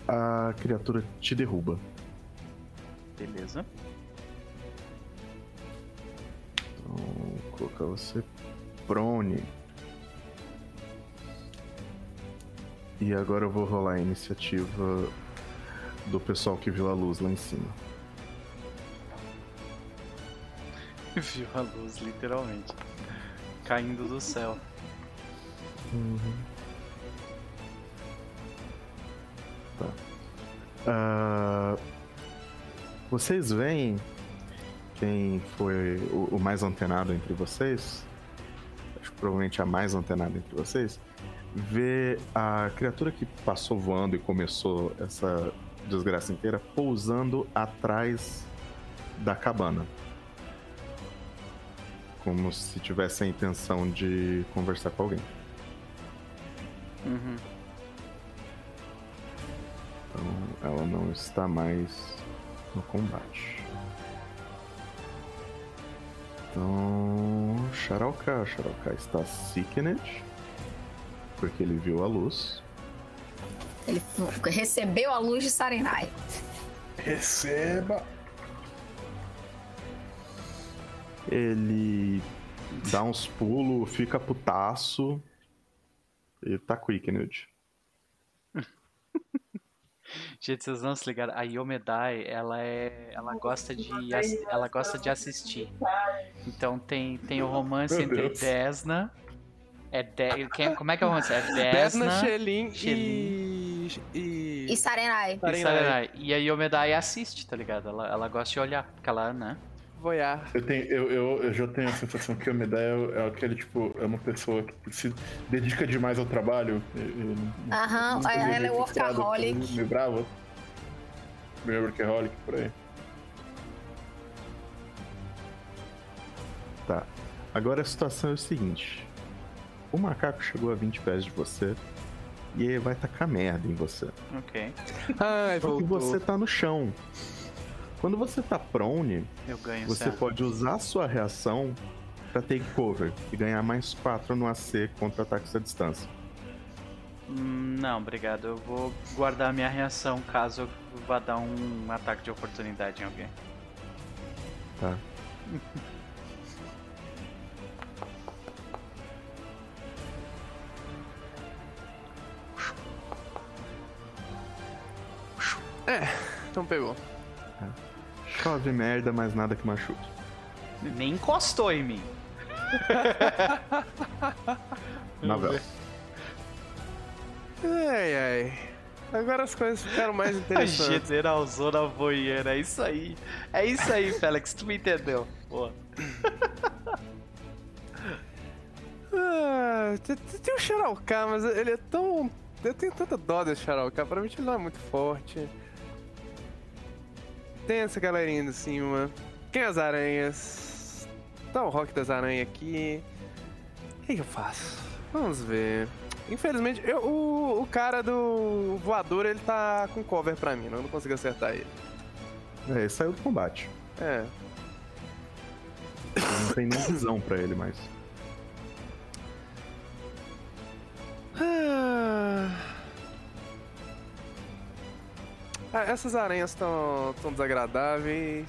a criatura te derruba. Beleza. Então, vou colocar você prone. E agora eu vou rolar a iniciativa do pessoal que viu a luz lá em cima. Viu a luz, literalmente. Caindo do céu. Tá. Ah, vocês veem quem foi o, o mais antenado entre vocês? Acho que provavelmente a mais antenada entre vocês. Vê a criatura que passou voando e começou essa desgraça inteira pousando atrás da cabana. Como se tivesse a intenção de conversar com alguém. Uhum. Então ela não está mais no combate. Então. Sharauka. Sharauka está sickened. Porque ele viu a luz. Ele recebeu a luz de Sarenai. Receba! Ele dá uns pulos, fica putaço. E tá quickened. Gente, vocês não se ligaram. A Yomedai, ela é. Ela gosta de. Ela gosta de assistir. Então tem, tem o romance Meu entre Deus. Desna. É de, quem, como é que é o romance? É Desna, Desna. Shelin Shelin. e... e... E Sarenai. e. Sarenai. E a Yomedai assiste, tá ligado? Ela, ela gosta de olhar. Porque ela, né? Voyar. Eu, tenho, eu, eu, eu já tenho a sensação que o Medea é, é aquele, tipo, é uma pessoa que se dedica demais ao trabalho. Aham, nunca ela me é workaholic. Meio brava. Meio workaholic, por aí. Tá. Agora a situação é o seguinte: o macaco chegou a 20 pés de você e ele vai tacar merda em você. Ok. Ai, Só que voltou. você tá no chão. Quando você tá prone, Eu ganho você certo. pode usar a sua reação pra take cover e ganhar mais 4 no AC contra ataques à distância. Hum, Não, obrigado. Eu vou guardar a minha reação caso eu vá dar um ataque de oportunidade em alguém. Tá? É, então pegou. Chove merda, mas nada que machuque. Nem encostou em mim. Novela. Ai, ai. Agora as coisas ficaram mais A interessantes. generalzona voeira, é isso aí. É isso aí, Félix, tu me entendeu. Boa. Ah, tem, tem o Xarauká, mas ele é tão. Eu tenho tanta dó desse Xarauká, pra mim ele não é muito forte. Tem essa galerinha de cima. Quem é as aranhas? Tá o rock das aranhas aqui. O que, que eu faço? Vamos ver. Infelizmente, eu- o, o cara do voador ele tá com cover pra mim, eu não consigo acertar ele. É, ele saiu do combate. É. Não tem nem visão pra ele mais. Ah, Ah, essas aranhas estão tão desagradáveis.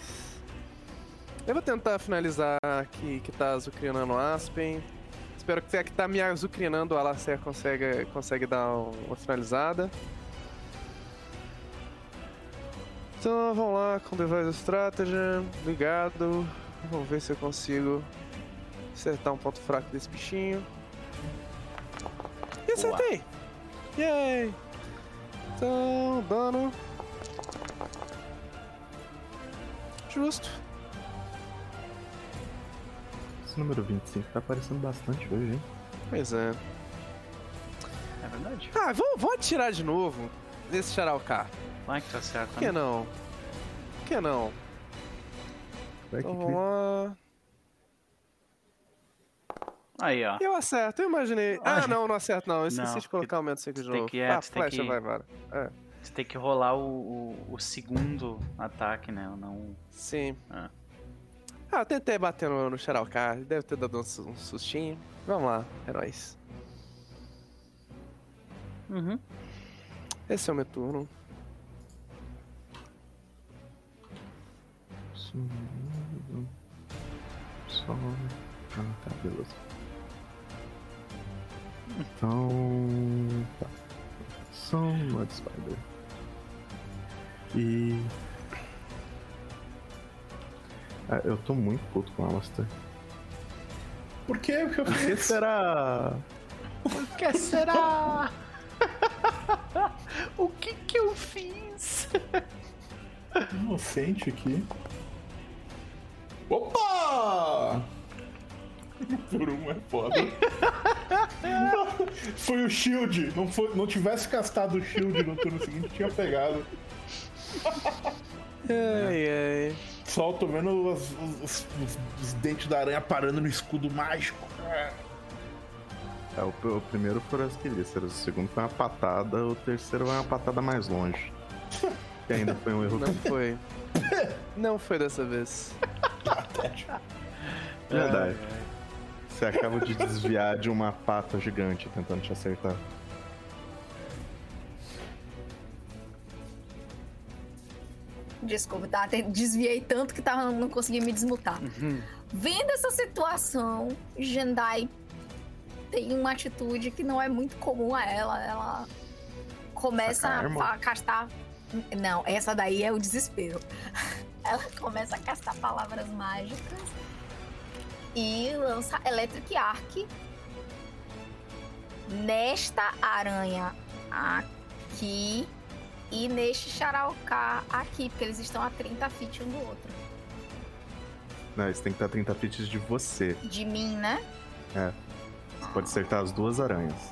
Eu vou tentar finalizar aqui que tá azucrinando o Aspen. Espero que a que tá me azucrinando o Alacer consegue, consegue dar um- uma finalizada. Então vamos lá com Device Strategy. Ligado. Vamos ver se eu consigo acertar um ponto fraco desse bichinho. E acertei! Yay! Então, dano. Justo. Esse número 25 tá aparecendo bastante hoje, hein? Pois é. É verdade. Ah, vamos, vamos atirar de novo nesse Charauká. Vai que tá certo. Por que né? não? Por que não? Vai que Então vamos lá. Aí, ó. Eu acerto, eu imaginei. Ah, não, não acerto não. Eu esqueci Não, de colocar o aumento 5 de tem novo. que- é, ah, tem flecha que- vai, vai. É, Você tem que rolar o, o, o segundo ataque, né? Não. sim. Ah. Ah, eu tentei bater no, no ele Deve ter dado um, su- um sustinho. Vamos lá, é nóis. Uhum. Esse é o meu turno. Sumido. Só. Ah, tá, beleza. Então. Tá. Só um Mud Spider. E. Ah, eu tô muito puto com a Alastair. Por que o que eu O que será? O que será? o que que eu fiz? Inocente aqui. Opa! Por um é foda. foi o shield. Não, foi, não tivesse castado o shield no turno seguinte, tinha pegado. Ai, ai. Só tô vendo os, os- os- os- os dentes da aranha parando no escudo mágico. É, o, o primeiro foram as quelíceras, o segundo foi uma patada, o terceiro foi uma patada mais longe. Que ainda foi um erro. Não foi. Não foi dessa vez. Verdade. Você acaba de desviar de uma pata gigante tentando te acertar. Desculpa, tá? Desviei tanto que tava, não consegui me desmutar. Vendo essa situação, Jendai tem uma atitude que não é muito comum a ela. Ela começa a, fa- castar. Não, essa daí é o desespero. Ela começa a castar palavras mágicas e lança Electric Arc nesta aranha aqui e neste Charauká aqui, porque eles estão a 30 feet um do outro. Não, isso tem que estar 30 feet de você. De mim, né? Você pode acertar as duas aranhas.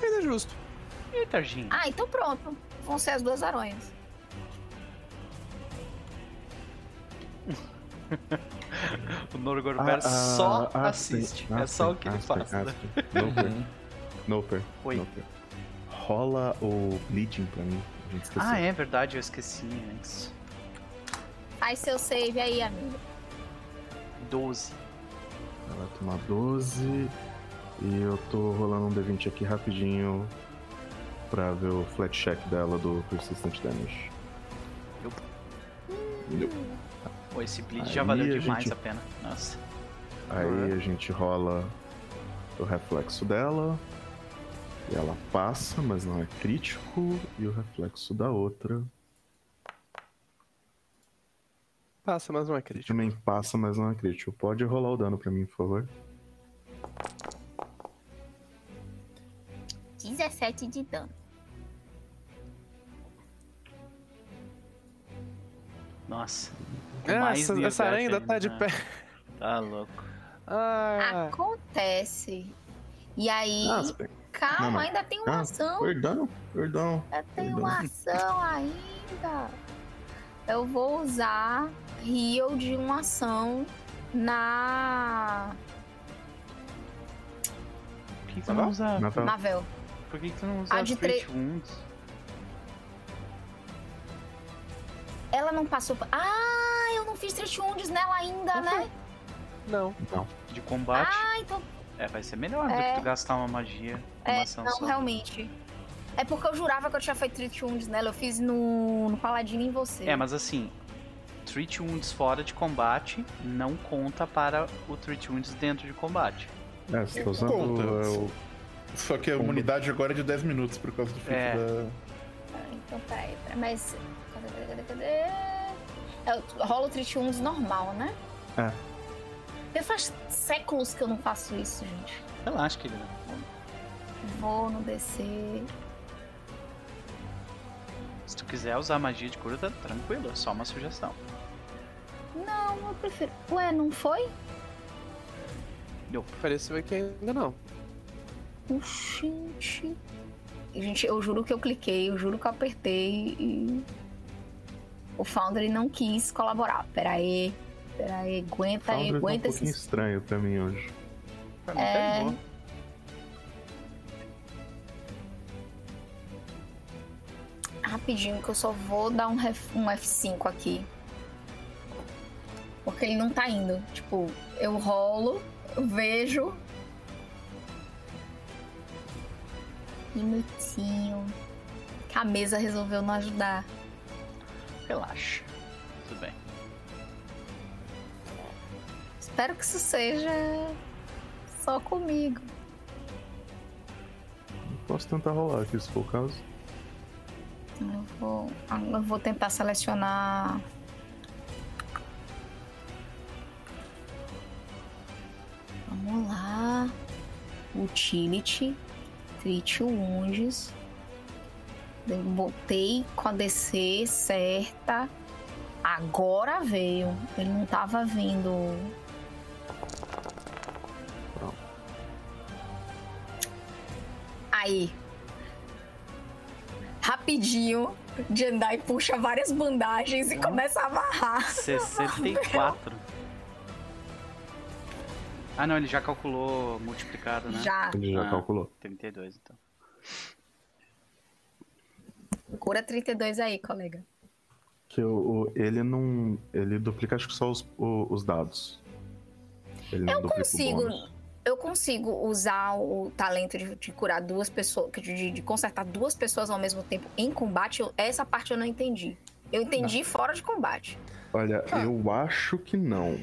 Mas é justo. Eita, Jin. Ah, então pronto. Vão ser as duas aranhas. O Norgorber só assiste. Aspen, é só o que ele Aspen, faz. né? Aspen. Noper. Noper. Oi. Noper. Rola o bleeding pra mim. Ah, é verdade, eu esqueci antes. Faz seu save aí, amigo. 12. Ela vai tomar 12. E eu tô rolando um D20 aqui rapidinho pra ver o flat check dela do Persistent Damage. Yup. Yup. Pô, esse bleed Aí já valeu a demais gente- a pena. Nossa. Aí a gente rola o reflexo dela. Ela passa, mas não é crítico. E o reflexo da outra Passa, mas não é crítico. também passa, mas não é crítico. Pode rolar o dano pra mim, por favor. 17 de dano. Nossa. É, essa, essa aranha ainda tá de né? pé. Tá louco. Ah, Acontece. E aí, ah, bem- calma, Não, não. ainda tem uma Ah, ação. Perdão, perdão. Ainda tem perdão. uma ação ainda. Eu vou usar heal de uma ação na Por que, que tu não usa. Na tela. Navel. Por que, que tu não usa A de tre- Wounds? Ela não passou. pa- Ah, eu não fiz Treat Wounds nela ainda, né? Não. Não. De combate? Ah, então. É, vai ser melhor do É. que tu gastar uma magia. Uma É, ação não, só. realmente. É porque eu jurava que eu tinha feito Treat Wounds nela. Eu fiz no, no Paladino em você. É, mas assim, Treat Wounds fora de combate não conta para o Treat Wounds dentro de combate. É, você tá usando Conta. é, o Só que a imunidade agora é de 10 minutos por causa do feito É. da. Ah, então, peraí, peraí. Mas. Cadê, cadê, cadê, cadê? Eu rolo Treat Wounds normal, né? É. Porque faz séculos que eu não faço isso, gente. Relaxa, querida. Vou no DC. Se tu quiser usar magia de cura, tá tranquilo, é só uma sugestão. Não, eu prefiro. Ué, não foi? Pareceu que ainda não. Gente. Gente, eu juro que eu cliquei, eu juro que eu apertei e. O Foundry não quis colaborar. Pera aí. Pera aí, aguenta aí, Foundry tá um aguenta pouquinho estranho pra mim hoje. Pra mim É. tá boa. Rapidinho, que eu só vou dar um, um F5 aqui. Porque ele não tá indo. Tipo, eu rolo, eu vejo. Minutinho. Que a mesa resolveu não ajudar. Relaxa. Tudo bem. Espero que isso seja só comigo. Posso tentar rolar aqui, se for o caso. Eu vou, eu vou tentar selecionar. Vamos lá. Utility. Treat Wounds. Botei com a DC certa. Agora veio. Ele não tava vindo. Aí. Rapidinho, Jendai puxa várias bandagens e começa a amarrar. 64. Ah não, ele já calculou multiplicado, né? Já. Ele já Ah. calculou. 32, então. Cura 32 aí, colega. Que o, o- ele não. Ele duplica acho que só os, o- os dados. Ele Eu consigo. Eu consigo usar o talento de, de curar duas pessoas, de, de consertar duas pessoas ao mesmo tempo em combate. Eu- essa parte eu não entendi. Eu entendi fora de combate. Olha, eu acho que não.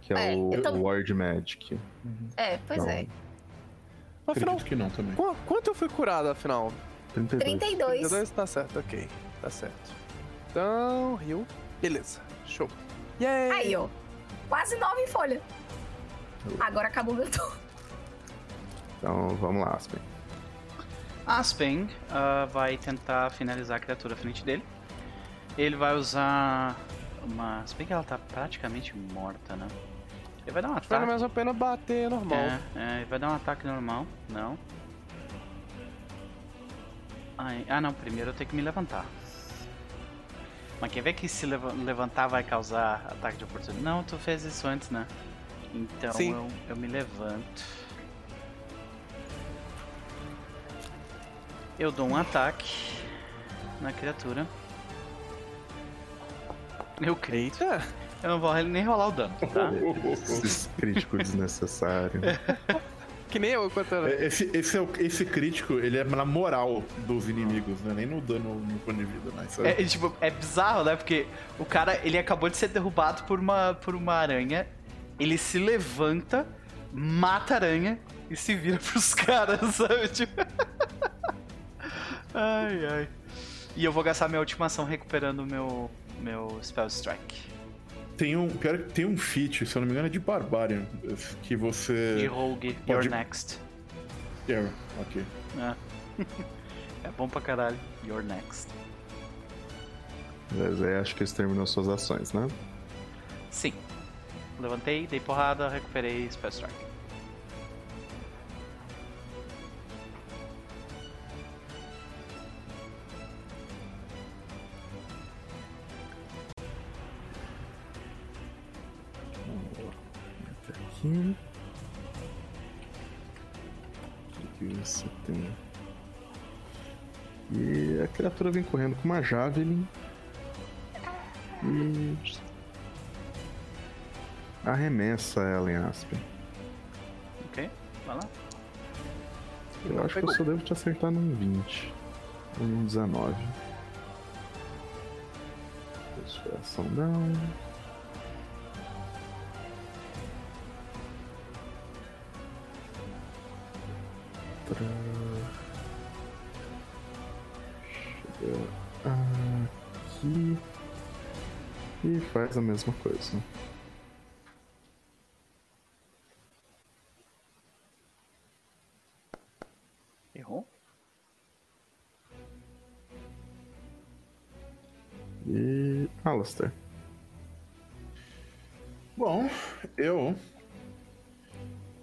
Que é, É, o, tô- o Ward Magic. É, pois Não. é. Afinal, Acredito que não também. qu- quanto eu fui curado, afinal? 32. 32. 32 tá certo, ok. Tá certo. Então, Rio. Beleza. Show. Yay! Aí, ó. Quase nove em folha. Agora acabou meu turno. Então vamos lá, Aspen. Aspen ah, vai tentar finalizar a criatura à frente dele. Ele vai usar uma. Se bem que ela tá praticamente morta, né? Ele vai dar um Vale ataque. mais a pena bater normal. É, é, ele vai dar um ataque normal. Não. Ai, ah, não. Primeiro eu tenho que me levantar. Mas quer ver que se leva- levantar vai causar ataque de oportunidade? Não, tu fez isso antes, né? Então eu, eu me levanto. Eu dou um ataque na criatura. Eu creio. É, Eu não vou nem rolar o dano, tá? Esse crítico desnecessário. que nem eu era. É, Esse, esse, é o- esse crítico, ele é na moral dos inimigos, né? Nem no dano no ponto de vida, mas. É, é, tipo, é bizarro, né? Porque o cara, ele acabou de ser derrubado por uma, por uma aranha. Ele se levanta, mata a aranha e se vira pros caras, sabe? Tipo, Ai, ai. E eu vou gastar minha última ação recuperando meu, meu Spell Strike. Tem um, pior, que tem um feat, se eu não me engano, é de Barbarian, que você... De Rogue, Pode- You're Next. Yeah, ok. É. é bom pra caralho. You're Next. Mas aí acho que isso terminou suas ações, né? Sim. Levantei, dei porrada, recuperei Spell Strike. Aqui. O que você tem? E a criatura vem correndo com uma Javelin. E. Arremessa ela em Aspen. Ok? Vai lá. Eu acho que eu só devo te acertar num 20. Ou num 19. Desferação não. Tra- Chega aqui. E faz a mesma coisa. Alastair. Bom, eu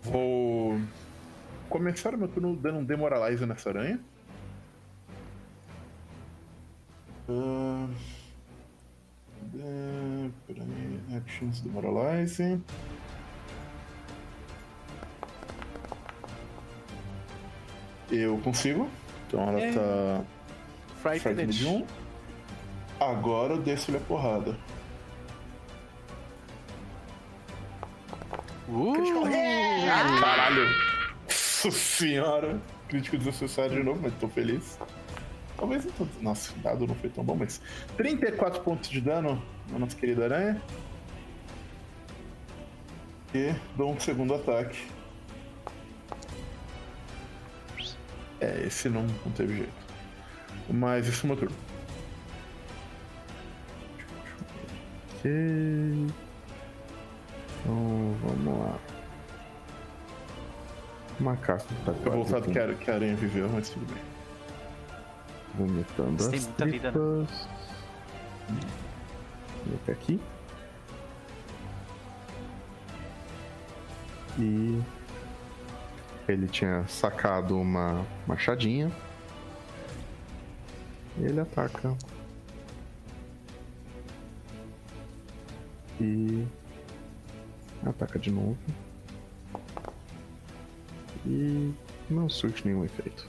vou começar o meu turno dando um Demoralize nessa aranha. Ah, é, Peraí, actions Demoralize. Eu consigo. Então ela É. tá frightened de Frightened. um. Agora eu desço-lhe a porrada. Uh, Caralho! Nossa senhora! Crítico desnecessário de novo, mas tô feliz. Talvez não. tanto- Nossa, o dado não foi tão bom, mas. 34 pontos de dano na nossa querida aranha. E dou um segundo ataque. É, esse não, não teve jeito. Mas isso é o meu turno. Ok. Então vamos lá. Macaco tá quase voltado com- que a, que a aranha viveu, mas tudo bem. vomitando Você as tem muita vida, né? tripas. Fica aqui. E ele tinha sacado uma machadinha. E ele ataca. E ataca de novo. E não surte nenhum efeito.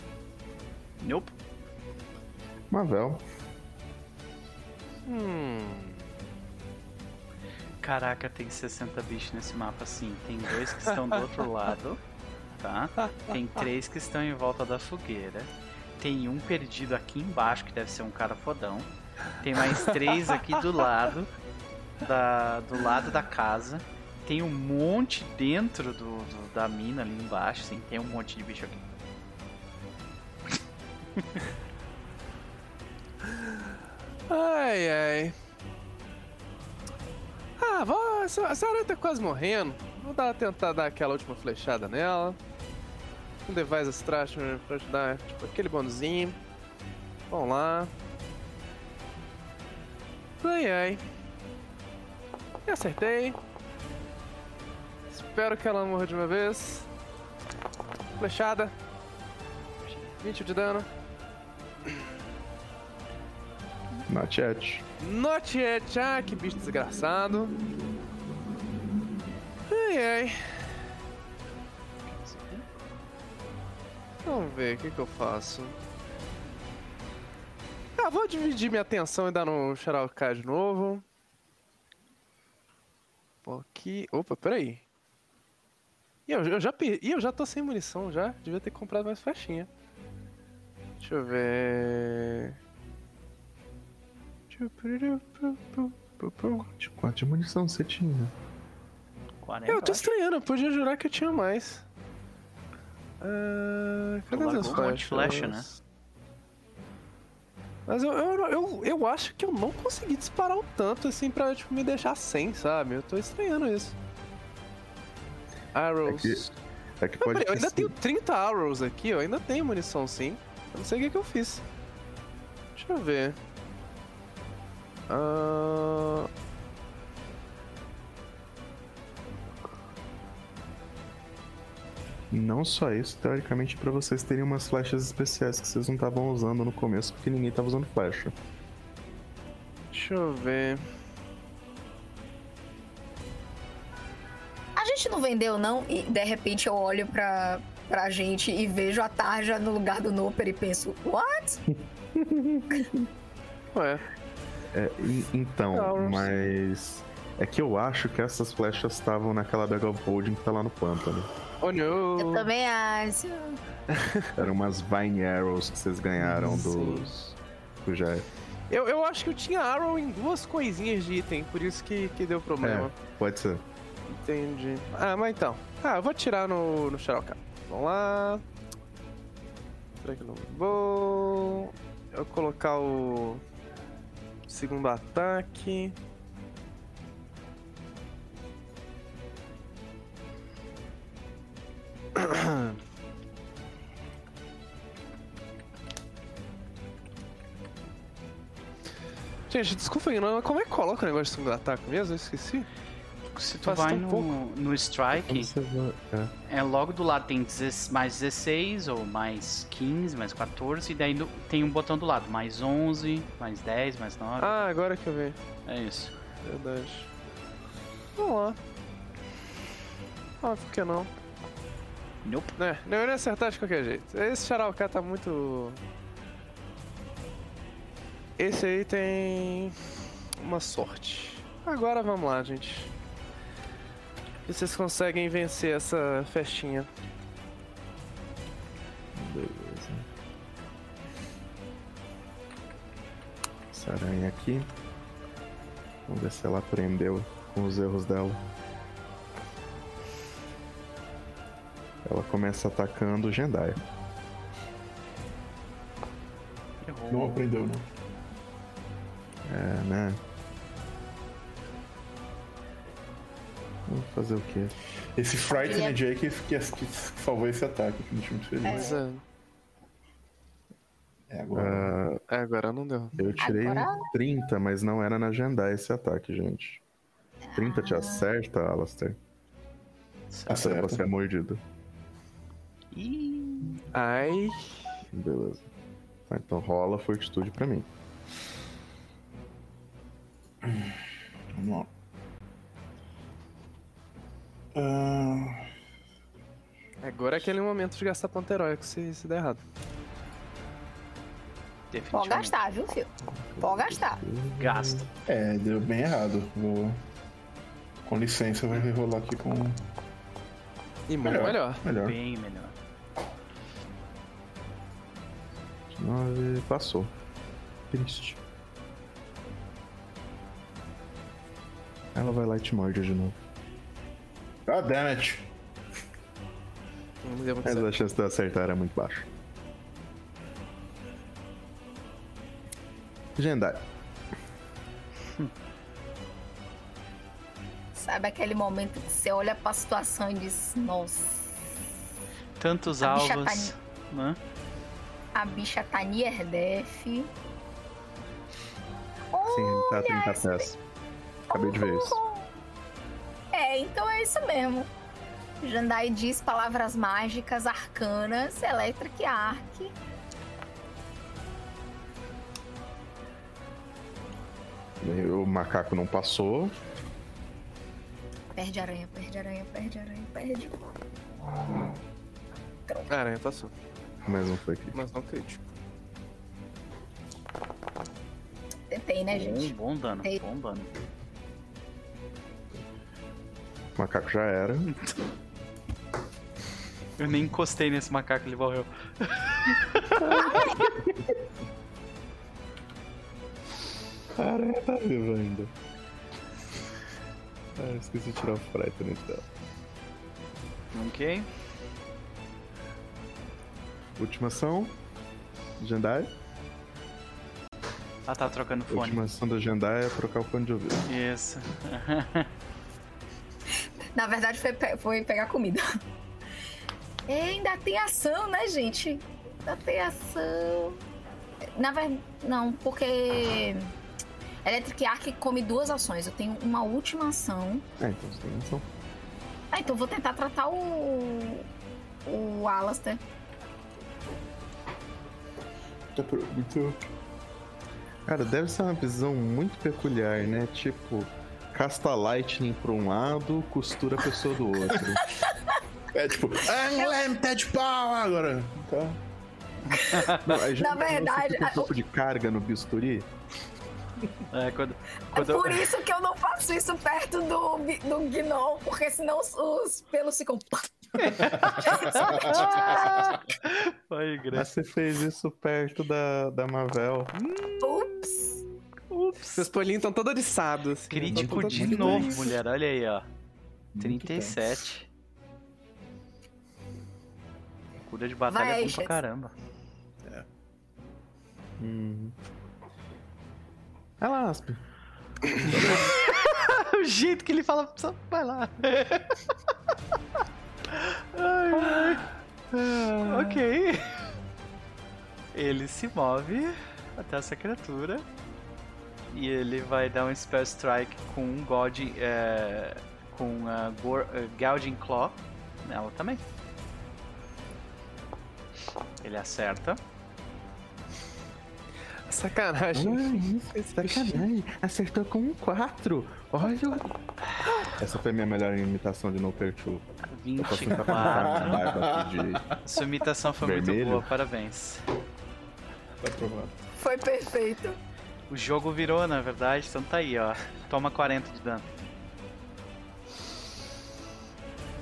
Nope. Mavel, hum, Caraca, tem 60 bichos nesse mapa, sim. Tem dois que estão do outro lado, tá? Tem três que estão em volta da fogueira. Tem um perdido aqui embaixo, que deve ser um cara fodão. Tem mais três aqui do lado, da, do lado da casa. Tem um monte dentro do, do- da mina ali embaixo, sim. Tem um monte de bicho aqui. Ai, ai. Ah, vou, essa aranha tá quase morrendo. Vou dar, tentar dar aquela última flechada nela. Um device extraction pra ajudar, tipo, aquele bonuzinho. Vamos lá. Ai, ai. E acertei. Espero que ela morra de uma vez. Flechada. 20 de dano. not yet. Not yet, ah, que bicho desgraçado. Ai, ai. Vamos ver, o que, que eu faço? Ah, vou dividir minha atenção e dar no Xaraukai de novo. Aqui. Opa, peraí. E eu, eu já, per- Ih, eu já tô sem munição já. Devia ter comprado mais faixinha. Deixa eu ver. De quanto de munição você tinha? 40, Eu tô acho. estranhando, eu podia jurar que eu tinha mais. Ah, cadê as um monte de flecha, né? Mas eu, eu, eu, eu acho que eu não consegui disparar o tanto assim pra tipo, me deixar sem, sabe? Eu tô estranhando isso. Arrows. É que- É que pode eu ainda sido- tenho 30 arrows aqui, eu ainda tenho munição sim. Eu não sei o que, que eu fiz. Deixa eu ver. Ah, Não só isso, teoricamente, pra vocês terem umas flechas especiais que vocês não estavam usando no começo, porque ninguém tava usando flecha. deixa eu ver. A gente não vendeu, não? E de repente eu olho pra, pra gente e vejo a Tarja no lugar do Noper e penso, what? Ué, É, e- então, mas. É que eu acho que essas flechas estavam naquela bag of holding que tá lá no pântano. Oh no. Eu também acho. Eram umas Vine Arrows que vocês ganharam Sim. dos. do Jair. Eu, eu acho que eu tinha arrow em duas coisinhas de item, por isso que, que deu problema. Pode ser. Entendi. Ah, mas então. Ah, eu vou tirar no, no Shadowcat. Vamos lá. Será que eu não vou? Eu vou colocar o segundo ataque. Gente, desculpa aí, não, como é que coloca o negócio de segundo ataque mesmo? Eu esqueci. Se tu Faz vai no, pouco. no Strike, é. é logo do lado tem 16 mais 16 ou mais 15, mais 14, e daí no- tem um botão do lado, mais 11, mais 10, mais 9. Ah, agora que eu vi. É isso. Verdade. Vamos lá. Ah, por que não? Nope. É, não eu ia acertar de qualquer jeito. Esse Charalcá tá muito. Esse aí tem. uma sorte. Agora vamos lá, gente. Vocês conseguem vencer essa festinha. Beleza. Essa aranha aqui. Vamos ver se ela aprendeu com os erros dela. Ela começa atacando o Jendai. Não aprendeu, não. É, né? Vamos fazer o quê? Esse Frightened Ele Jake que, que, que salvou esse ataque, que me deixou muito feliz. É, É, agora. Ah, é, agora não deu. eu tirei Agora- um 30, mas não era na Jendai esse ataque, gente. 30 te acerta, Alastair? Ou Acerta. você é mordido? Ih, Ai. Beleza. Tá, então rola fortitude pra mim. Vamos lá. Ah, Agora é aquele momento de gastar ponto heróico se, se der errado. Pode gastar, viu, filho? Pode gastar. Gasta. é, deu bem errado. Vou. Com licença, vai rerolar aqui com. E muito melhor. Melhor. Bem melhor. 9 passou. Triste. Ela vai lá e te morde de novo. Ah, damn it. Não deu muito Mas certo. a chance de eu acertar era muito baixa. Jendai. Sabe aquele momento que você olha pra situação e diz, nossa, Tantos A bicha alvos. tá Né? a bicha tá near death. Sim, ele tá a 30 pés. Acabei de ver isso. É, então é isso mesmo. Jandai diz palavras mágicas, arcanas, Electric Arc. O macaco não passou. Perde aranha, perde aranha, perde aranha, perde. A aranha passou, Mas não foi aqui. mas não crítico. Tentei, né, Bom, gente? bom dano, Ei. bom dano. O macaco já era. Eu nem encostei nesse macaco, ele morreu. A aranha tá viva ainda. Ah, esqueci de tirar o frightening dela. Ok. Última ação. Jendai. Ela tá trocando A fone. última ação da agendar é trocar o fone de ouvido. Isso. Na verdade, foi, pe- foi pegar comida. É, ainda tem ação, né, gente? Ainda tem ação. Na verdade, não, porque. Electric Arc come duas ações. Eu tenho uma última ação. É, então você tem ação. Ah, então eu vou tentar tratar o. O Alastair. Tá muito. Cara, deve ser uma visão muito peculiar, né? Tipo, casta lightning pra um lado, costura a pessoa do outro. É tipo, Unlimited Power agora. Tá. Não, aí já Na verdade, um pouco de carga no bisturi? É, quando, É quando eu- por isso que eu não faço isso perto do, do Gnom, porque senão os, os pelos ficam. Ai, Mas graça. você fez isso perto da, da Mavel. Ups! Seus polinhos estão todos eriçados. assim, Crítico tão todos de novo, mulher. Olha aí, ó. Muito 37. Cura de batalha Vai, é bom pra caramba. Hum. Alasp. o jeito que ele fala, só vai lá. Ai, ai. ok. Ele se move até essa criatura. E ele vai dar um Spell Strike com um God. É, com a Gor- Gouging Claw nela também. Ele acerta. Sacanagem. Sacanagem, acertou com um 4. Olha. Essa foi a minha melhor imitação de No uma 24. barba aqui de. Sua imitação foi muito Vermelho? boa, parabéns. Tá. Foi perfeito. O jogo virou, na verdade, então tá aí, ó. Toma 40 de dano.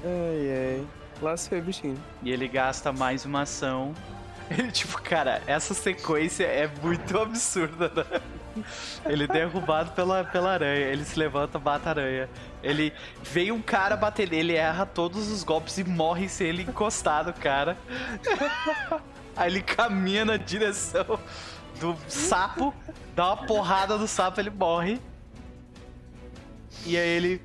Ai, ai. Lá se foi, bichinho. E ele gasta mais uma ação. Ele, tipo, cara, essa sequência é muito absurda, né? Ele é derrubado pela, pela aranha. Ele se levanta, bate a aranha. Ele vem um cara bater nele, erra todos os golpes e morre sem ele encostar no cara. Aí ele caminha na direção do sapo, dá uma porrada no sapo, ele morre. E aí ele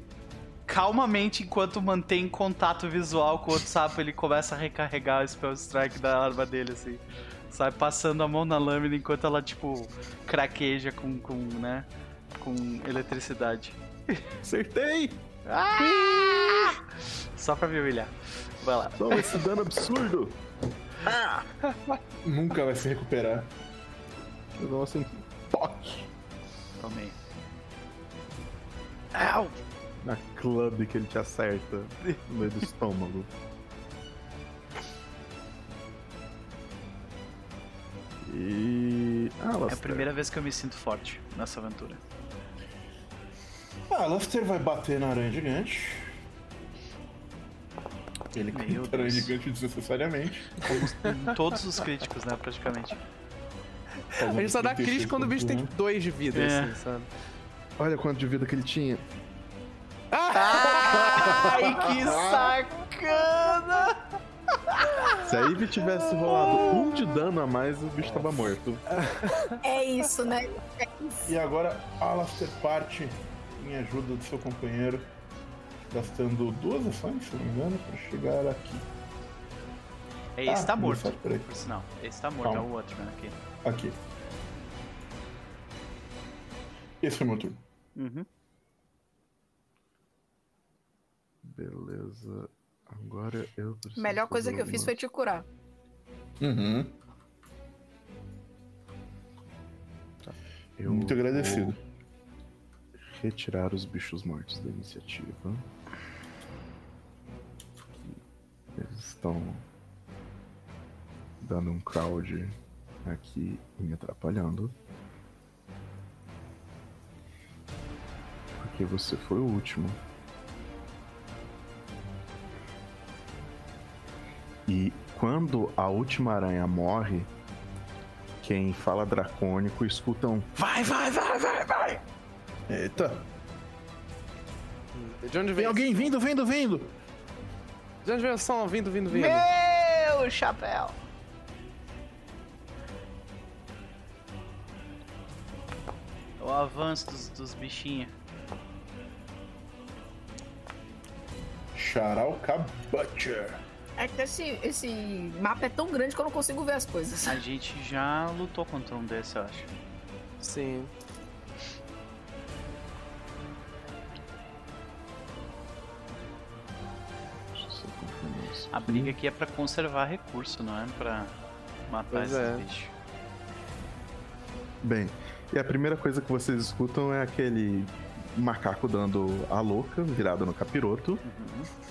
calmamente, enquanto mantém contato visual com o outro sapo, ele começa a recarregar o Spell Strike da arma dele, assim. Sai passando a mão na lâmina enquanto ela, tipo, craqueja com, com né? Com eletricidade. Acertei! Ah! Só pra me humilhar. Vai lá. Toma esse dano absurdo! Nunca vai se recuperar. Nossa, em toque Tomei. Au! na club que ele te acerta no meio do estômago. E. Ah, É a Alastair. primeira vez que eu me sinto forte nessa aventura. Ah, Luster vai bater na aranha gigante. Ele a aranha gigante desnecessariamente. Em todos os críticos, né, praticamente. A gente só dá crítico quando o bicho tem dois de vida, É. assim, sabe? Olha quanto de vida que ele tinha. Ai, que sacana! Se a Ivy tivesse rolado um de dano a mais, o bicho tava morto. É isso, né? E agora Alastair parte em ajuda do seu companheiro, gastando duas ações, se não me engano, para chegar aqui. Esse Ah, tá morto, por sinal. Esse tá morto, Calma. é o outro, né, aqui. Aqui. Esse foi meu turno. Uhum. Beleza. Agora eu preciso. Melhor coisa que eu fiz foi te curar. Uhum. Eu Muito agradecido. Retirar os bichos mortos da iniciativa. Eles estão dando um crowd aqui me atrapalhando. Porque você foi o último. E quando a última aranha morre, quem fala dracônico escuta um Vai, vai, vai, vai, vai! Eita. De onde Tem vem alguém vindo, vindo, vindo! De onde vem o som? Vindo, vindo, vindo. Meu chapéu! O avanço dos, dos bichinhos. Charalca Butcher. É que esse, esse mapa é tão grande que eu não consigo ver as coisas. A gente já lutou contra um desse, eu acho. Sim. A briga aqui é pra conservar recurso, não é pra matar Pois esses é. bichos. Bem, e a primeira coisa que vocês escutam é aquele macaco dando a louca, virado no capiroto. Uhum.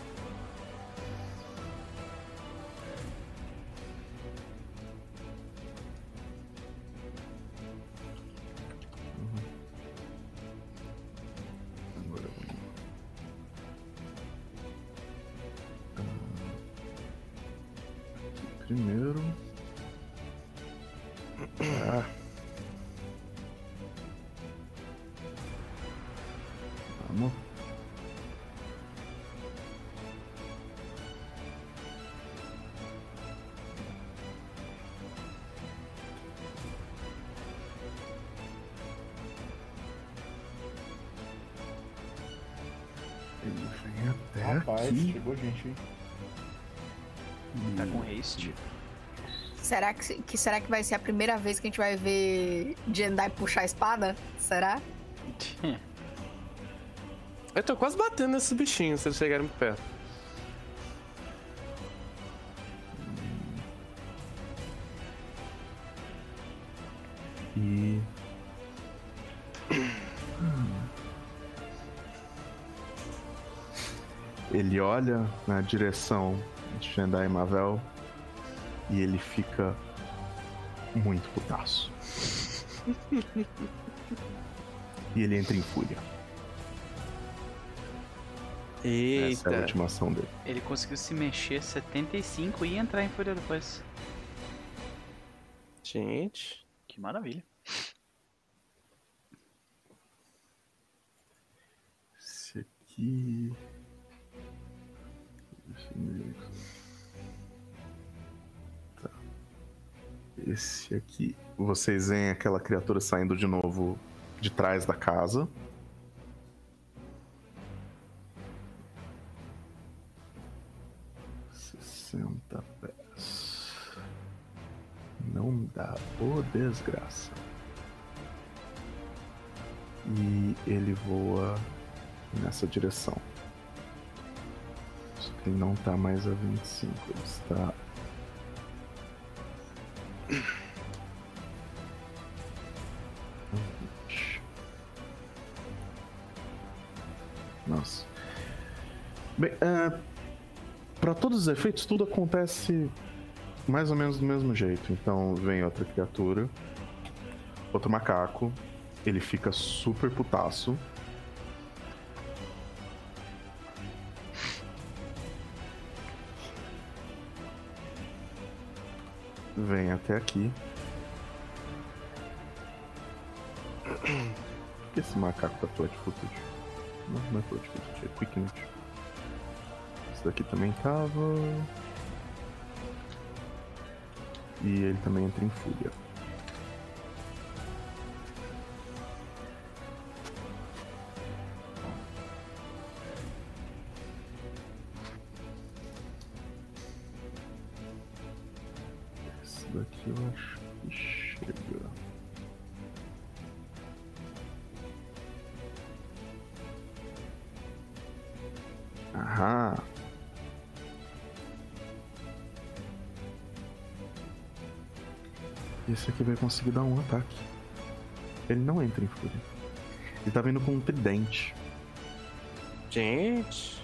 Primeiro. Ah. Vamos. Ele vem até Rapaz, aqui. chegou gente, hein? Tá com haste. Será que, que será que vai ser a primeira vez que a gente vai ver Jendai puxar a espada? Será? Eu tô quase batendo nesses bichinhos se eles chegarem muito perto. E. Ele olha na direção de Jendai Mavel e ele fica muito putaço. e ele entra em fúria. Essa é a Eita. última ação dele. Ele conseguiu se mexer 75 e entrar em fúria depois. Gente. Que maravilha. Esse aqui. Deixa eu ver. Tá. Esse aqui. Vocês veem aquela criatura saindo de novo de trás da casa. Sessenta pés. Não dá, ô desgraça. E ele voa nessa direção. Só que ele não tá mais a 25, ele está. a 20. Nossa. Bem, é, para todos os efeitos, tudo acontece mais ou menos do mesmo jeito. Então vem outra criatura, outro macaco, ele fica super putaço. Vem até aqui. Por que esse macaco tá flat footage? Não, não é flat footage, é quick. Esse daqui também tava. E ele também entra em fúria. Esse daqui eu acho que Esse aqui vai conseguir dar um ataque. Ele não entra em fúria. Ele tá vindo com um tridente. Gente.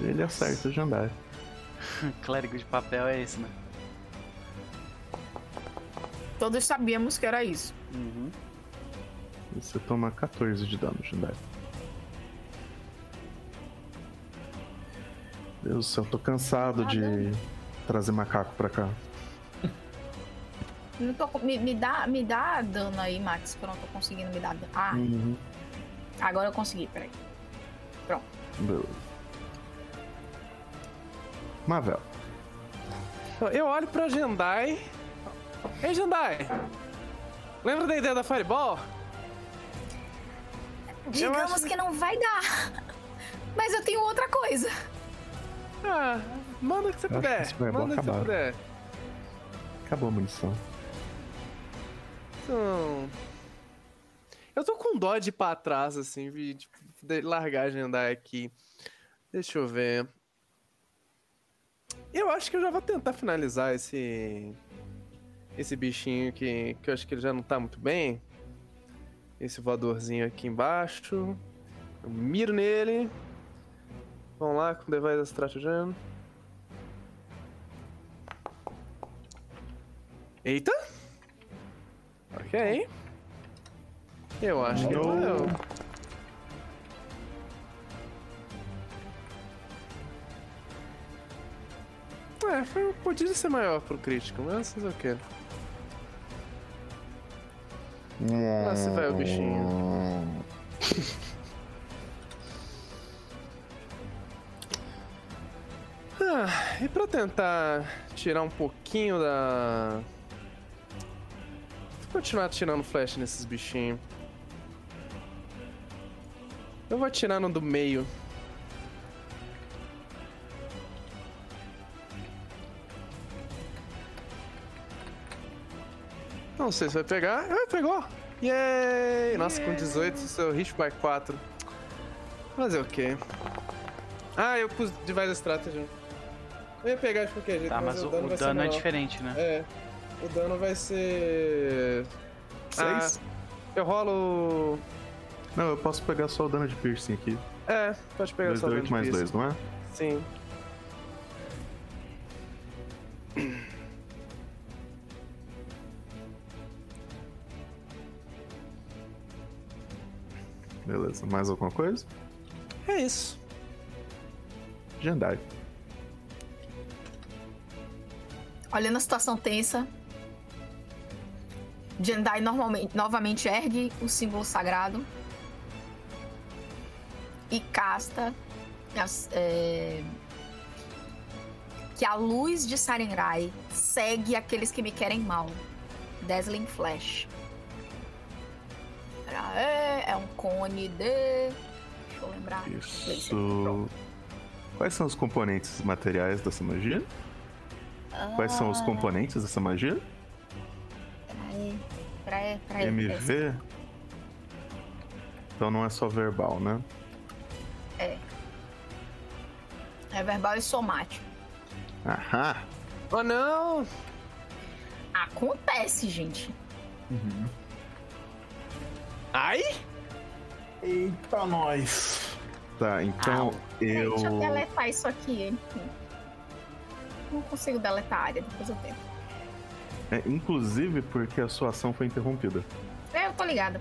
Ele acerta o Jandar. Clérigo de papel é esse, né? Todos sabíamos que era isso. Uhum. Você toma 14 de dano, Jandar. Deus do céu, tô cansado Ah, de não. trazer macaco pra cá. Não tô, me, me dá, me dá dano aí, Max, que eu não tô conseguindo me dar dano. Ah, Uhum. agora eu consegui, peraí. Beleza. Mavel. Eu olho pra Jendai. Ei, Jendai! Lembra da ideia da Fireball? Digamos acho- que não vai dar. Mas eu tenho outra coisa. Ah, manda o que você Eu puder. que Manda o que você puder. Acabou a munição. Então. Eu tô com dó de ir pra trás, assim, de, de largar a Jendai aqui. Deixa eu ver. Eu acho que eu já vou tentar finalizar esse. Esse bichinho que, que eu acho que ele já não tá muito bem. Esse voadorzinho aqui embaixo. Eu miro nele. Vamos lá com o Device Stratagem. Eita! Ok. Eu acho que No. eu. É, foi, podia ser maior pro crítico, mas fazer o quê? Lá se vai o bichinho. Ah, e pra tentar tirar um pouquinho da. Vou continuar tirando flash nesses bichinhos. Eu vou atirar no do meio. Não sei se vai pegar. Ah, pegou! Yay! Nossa, com 18, seu hit by 4. Fazer o quê? Ah, eu pus Device Strategy. Eu ia pegar de qualquer jeito, Tá, mas o, o vai ser dano é diferente, né? É. O dano vai ser. Seis? Ah, eu rolo. Não, eu posso pegar só o dano de piercing aqui. É, pode pegar 2 só o dano 8 de mais piercing. 2, não é? Sim. Beleza. Mais alguma coisa? É isso. Jendai. Olhando a situação tensa, Jendai normalmente, novamente ergue o símbolo sagrado e casta as- é, que a luz de Sarenrai segue aqueles que me querem mal. Dazzling Flash. É, é um cone de. Deixa eu lembrar. Isso. Quais são os componentes materiais dessa magia? Quais são Ah. os componentes dessa magia? Peraí, peraí, peraí. MV? Então não é só verbal, né? É verbal e somático. Aham! Oh não! Acontece, gente. Ai! Eita, nós! Tá, então Peraí, eu. Deixa eu deletar isso aqui. hein? Não consigo deletar a área, depois eu tento. É, inclusive porque a sua ação foi interrompida. É, eu tô ligada.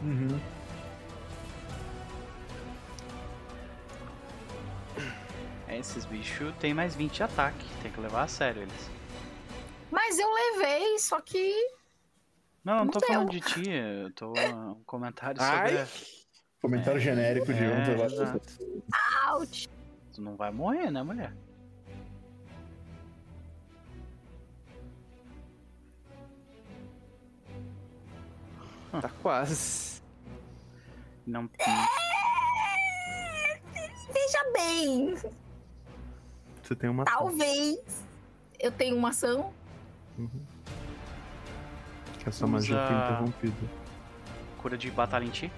É, Esses bichos tem mais 20 de ataque. Tem que levar a sério eles. Mas eu levei, só que. Não, não tô Não falando deu. de ti. Eu tô um comentário sobre. Ai! Comentário genérico de um É, do exato. Ouch! Tu não vai morrer, né, mulher? Tá quase. Não. Veja bem, Você tem uma ação. talvez eu tenha uma ação. Que essa magia foi interrompida. Cura de batalha em ti.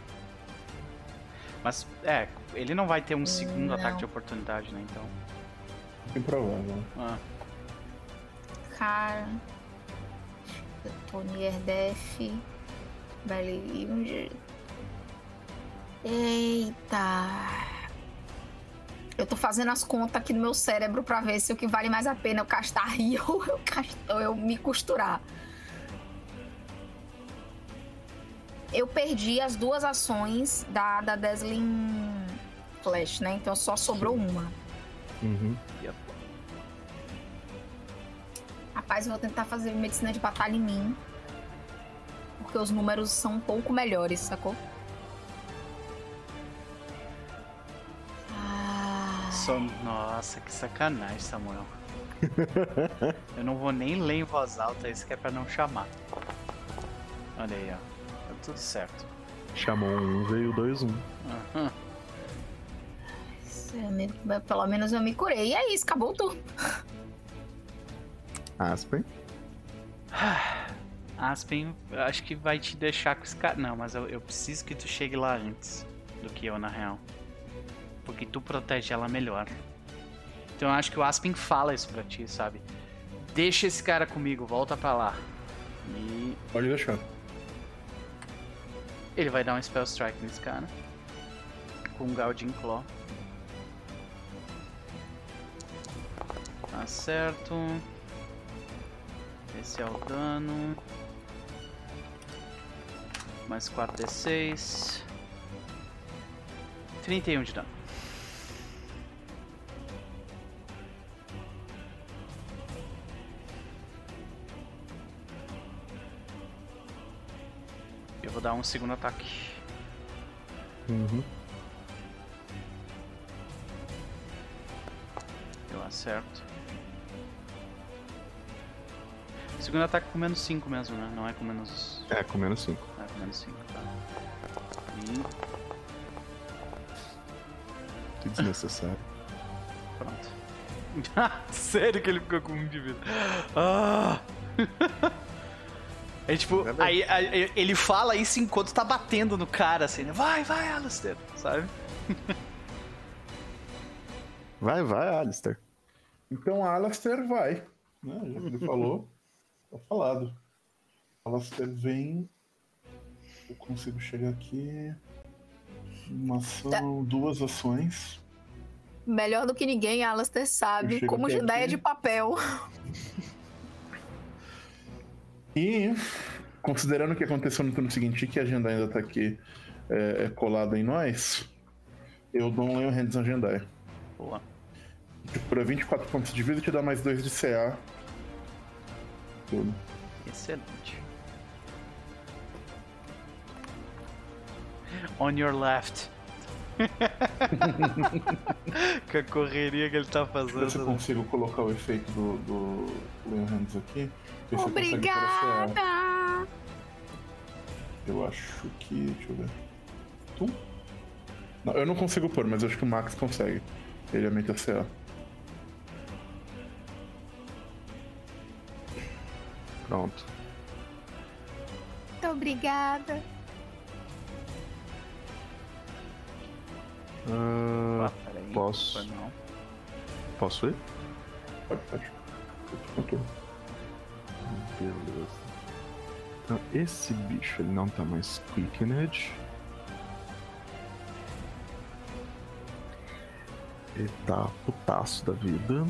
Mas, é, ele não vai ter um segundo Não. ataque de oportunidade, né? Então. Improvável. Ah, Cara. Eu tô near death. Belly. Eita. Eu tô fazendo as contas aqui no meu cérebro pra ver se o que vale mais a pena é eu castar rio ou eu, cast- ou eu me costurar. Eu perdi as duas ações da, da Dazzling Flash, né? Então só sobrou uma. Uhum. Rapaz, eu vou tentar fazer medicina de batalha em mim. Porque os números são um pouco melhores, sacou? Ah. Nossa, que sacanagem, Samuel. Eu não vou nem ler em voz alta, isso que é pra não chamar. Olha aí, ó. Tá tudo certo. Chamou um, veio dois, um. Me- Pelo menos eu me curei. E é isso, acabou o turno. Aspen. Aspen, acho que vai te deixar com esse cara. Não, mas eu, eu preciso que tu chegue lá antes do que eu, na real. Porque tu protege ela melhor. Então eu acho que o Aspen fala isso pra ti, sabe? Deixa esse cara comigo, volta pra lá. E Pode deixar. ele vai dar um Spell Strike nesse cara. Com um Galdin Claw. Tá certo. Esse é o dano. Mais 4d6. 31 de dano. Eu vou dar um segundo ataque. Uhum. Eu acerto. Segundo ataque com menos 5 mesmo, né? Não é com menos. É, com menos cinco. É com menos 5, tá. E Que desnecessário. pronto. Sério que ele ficou com um de vida. Ah! É tipo, bem. aí, aí ele fala isso enquanto tá batendo no cara, assim, né? Vai, vai, Alistair, sabe? Vai, vai, Alistair. Então Alastair vai. Né? Já que ele falou, tá falado. Alastair vem. Eu consigo chegar aqui. Uma ação, duas ações. Melhor do que ninguém, Alastair sabe como ideia aqui. de papel. E considerando o que aconteceu no turno seguinte e que a agenda ainda tá aqui é, é colada em nós, eu dou um Leon Hands na Agendai. Boa. Cura 24 pontos de vida e te dá mais 2 de CA. Tudo. Excelente. On your left. Com a correria que ele tá Deixa eu ver se eu fazendo. né? consigo colocar o efeito do, do Leon Hands aqui. Obrigada! Eu acho que. Deixa eu ver. Tu? Não, eu não consigo pôr, mas eu acho que o Max consegue. Ele aumenta a CA. Pronto. Muito obrigada. Ah, Ah, peraí. Posso. Mal. posso ir? Pode, pode. Tudo. Beleza. Então, esse bicho ele não tá mais quickened. Ele tá putaço da vida.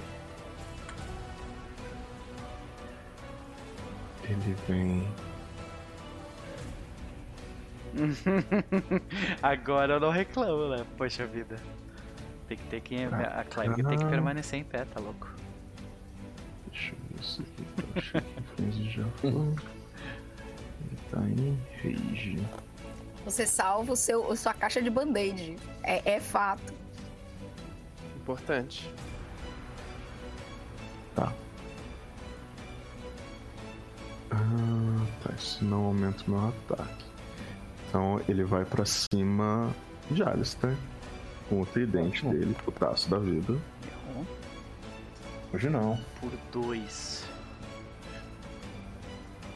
Ele vem. Agora eu não reclamo, né? Poxa vida. Tem que ter que. A Clériga tem que permanecer em pé, tá louco? Deixa eu ver isso aqui. Eu acho que fez já foi. Ele tá em rage. Você salva o seu, a sua caixa de band-aid. É, é fato. Importante. Tá. Ah, tá. Isso não aumenta o meu ataque. Então ele vai pra cima de Alistair. Com o tridente Ótimo. dele, putaço da vida. Errou Hoje não. por dois.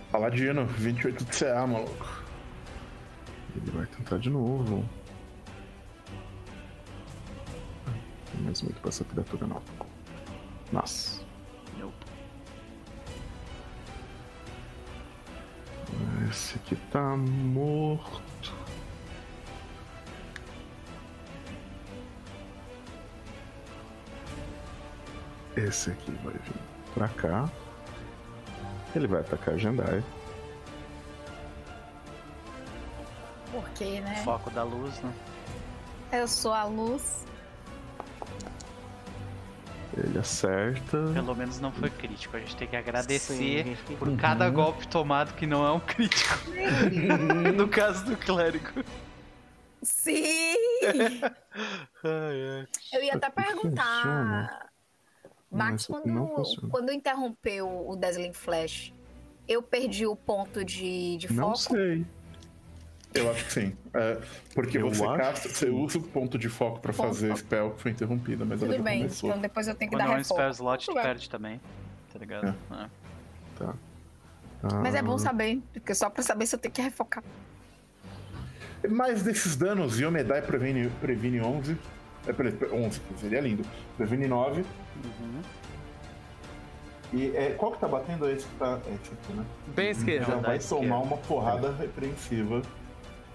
Paladino, 28 de CA, maluco. Ele vai tentar de novo. Não tem mais muito pra essa criatura, não. Nossa. Esse aqui tá morto. Esse aqui vai vir pra cá. Ele vai atacar a Jendai. Porque, né? Foco da luz, né? Eu sou a luz. Ele acerta. Pelo menos não foi crítico. A gente tem que agradecer Sim. por cada golpe tomado que não é um crítico. no caso do clérigo. Sim! Ai, ai. Eu ia até perguntar. Max, não quando, quando interrompeu o Dazzling Flash, eu perdi o ponto de, de Não foco. sei. Eu acho que sim. É, porque Eu você casta, você usa o ponto de foco pra Ponto fazer foco. spell que foi interrompida, mas ela Tudo já bem, começou. então depois eu tenho que Quando dar é um spell slot, tu perde também. Tá ligado? É. Mas é bom Ah, saber, porque só pra saber se eu tenho que refocar. Mais desses danos, Yomedai previne, previne 11. É, peraí, 11, seria lindo. Previne 9. Uhum. E é, qual que tá batendo esse que tá. É tipo, né? Bem esquerda. Já da vai esquerda. tomar uma porrada repreensiva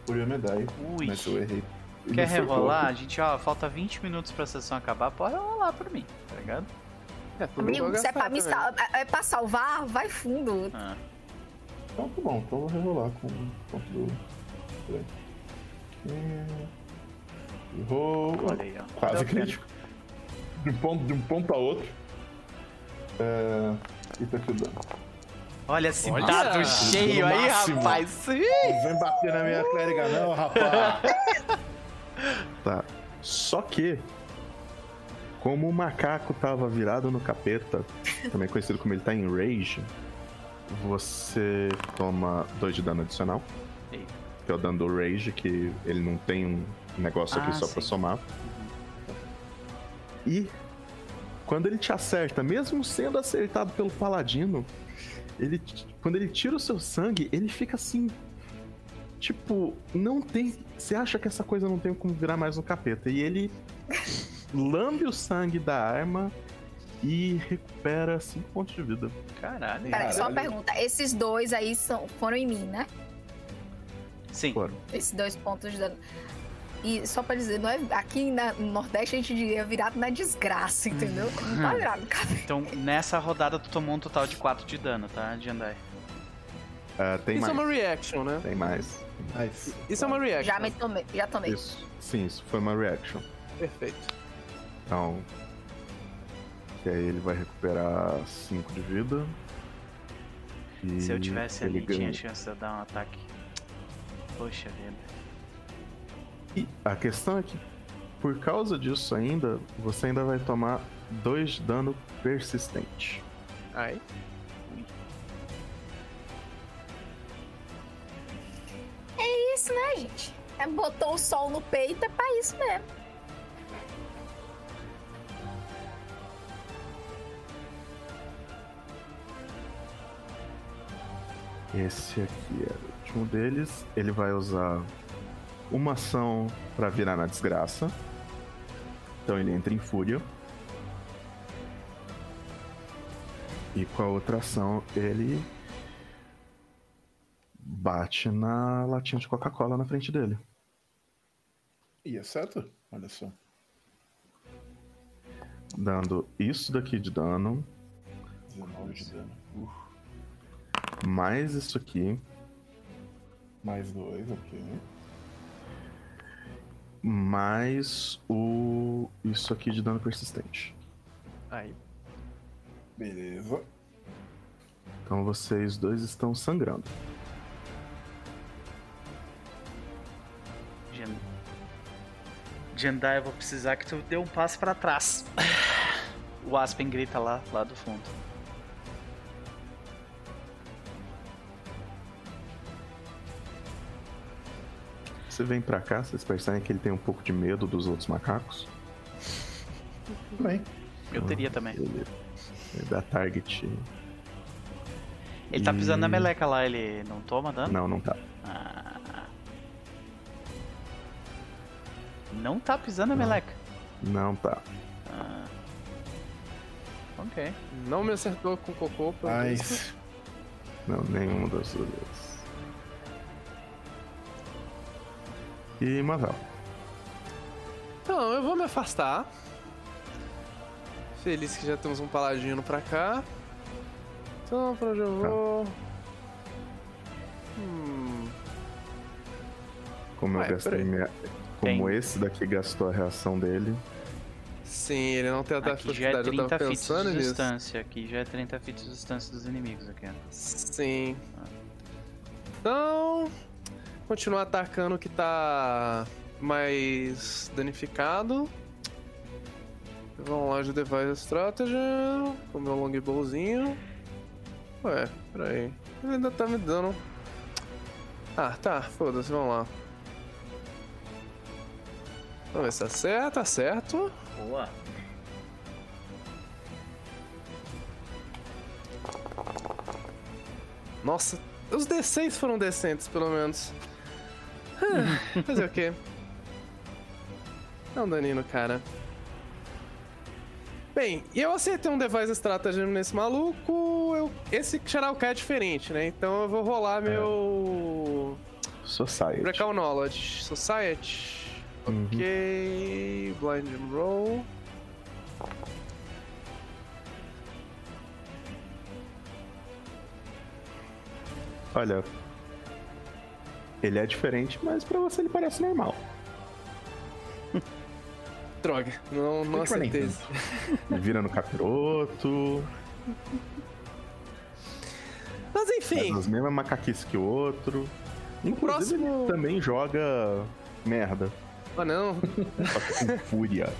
por Yomedai. Ui. Mas eu errei. E Quer rerolar? A gente, ó, falta 20 minutos pra sessão acabar, pode rolar por mim, tá ligado? É, Amigo, se é pra, gastar me também. sal- é- é pra salvar, vai fundo. Ah, Então tá bom, então eu vou rerolar com o ponto do. Peraí. Errou. olha aí, ó. Quase Deu tempo. crítico. De um ponto, de um ponto a outro. É... E tá aqui o dano. Olha esse Olha! dado cheio aí, máximo. rapaz. Não vem bater na minha clériga não, rapaz. Tá. Só que, como o macaco tava virado no capeta, também conhecido como ele tá em rage, você toma 2 de dano adicional. Eita. Que é o dano do rage, que ele não tem um negócio aqui Ah, só pra sim. somar. E quando ele te acerta, mesmo sendo acertado pelo paladino, ele quando ele tira o seu sangue, ele fica assim. Tipo, não tem. Você acha que essa coisa não tem como virar mais um capeta. E ele lambe o sangue da arma e recupera 5 pontos de vida. Caralho. Peraí, só uma pergunta. Esses dois aí são, foram em mim, né? Sim. Foram. Esses dois pontos de dano. E só pra dizer, não é, aqui na- no Nordeste a gente diria virado na desgraça, entendeu? Não tá virado no cabelo. Então, nessa rodada, tu tomou um total de 4 de dano, tá, Jandai? Ah, tem Isso é mais. uma reaction, né? Tem mais. Nice. Isso é uma reaction. Já me tomei, já tomei. Isso. Sim, isso foi uma reaction. Perfeito. Então. Que aí ele vai recuperar 5 de vida. E Se eu tivesse ali, ele tinha ganha- chance de eu dar um ataque. Poxa vida. E a questão é que, por causa disso ainda, você ainda vai tomar 2 de dano persistente. Aí. É isso, né, gente? É, botou o sol no peito, é pra isso mesmo. Esse aqui é o último deles. Ele vai usar uma ação pra virar na desgraça. Então ele entra em fúria. E com a outra ação ele bate na latinha de Coca-Cola na frente dele. E é certo? Olha só. Dando isso daqui de dano, 19 de dano. Uf, mais isso aqui, mais dois, ok. Mais o isso aqui de dano persistente. Aí. Beleza. Então vocês dois estão sangrando. Jandai, eu vou precisar que tu dê um passo pra trás. O Aspen grita lá, lá do fundo. Você vem pra cá, vocês percebem que ele tem um pouco de medo dos outros macacos. Bem. Eu teria também. Ele, ele dá target. Ele tá pisando na E- meleca lá, ele não toma dano? Não, não tá. Ah. Não tá pisando na meleca. Não tá. Ah. Ok. Não me acertou com cocô. pelo menos. Nice. Não, nenhuma das duas. E Mavel. Então, eu vou me afastar. Feliz que já temos um paladino pra cá. Então, pra onde eu Tá. vou? Hum. Como eu Ué, gastei minha. Como Tem. esse daqui gastou a reação dele. Sim, ele não tem a Aqui já é eu 30 tava feet de pensando nisso. distância. Aqui já é 30 feet de distância dos inimigos aqui. Sim. Então, continuar atacando o que tá mais danificado. Vamos lá de Device Strategy. Com o meu longbowzinho. Ué, peraí. Ele ainda tá me dando. Ah, tá. Foda-se, vamos lá. Vamos ver se acerta, certo. Boa. Nossa, os D6 foram decentes, pelo menos. Fazer o quê? É um daninho, cara. Bem, e eu acertei um device strategy nesse maluco. Eu, esse Xaraukai é diferente, né? Então eu vou rolar meu. Society. Recall Knowledge. Society. Uhum. Ok. Blind Roll. Olha. Ele é diferente, mas pra você ele parece normal. Droga, não, não acertei. nem esse. Ele vira no capiroto. Mas Faz enfim, as mesmas macaquices que o outro. Inclusive, próximo- ele também joga merda. oh não, Só que com fúria.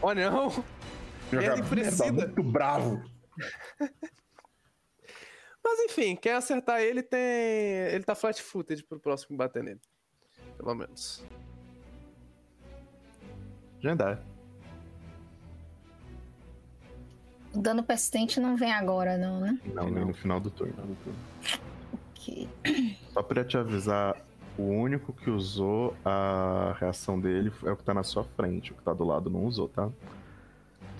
oh não. Jogar Ele precisa. merda, muito bravo. Mas enfim, quem acertar ele tem. Ele tá flat footed pro próximo bater nele. Pelo menos. Já dá. O dano persistente não vem agora, não, né? Não, nem no final do turno. Ok. Só pra te avisar, o único que usou a reação dele é o que tá na sua frente. O que tá do lado não usou, tá?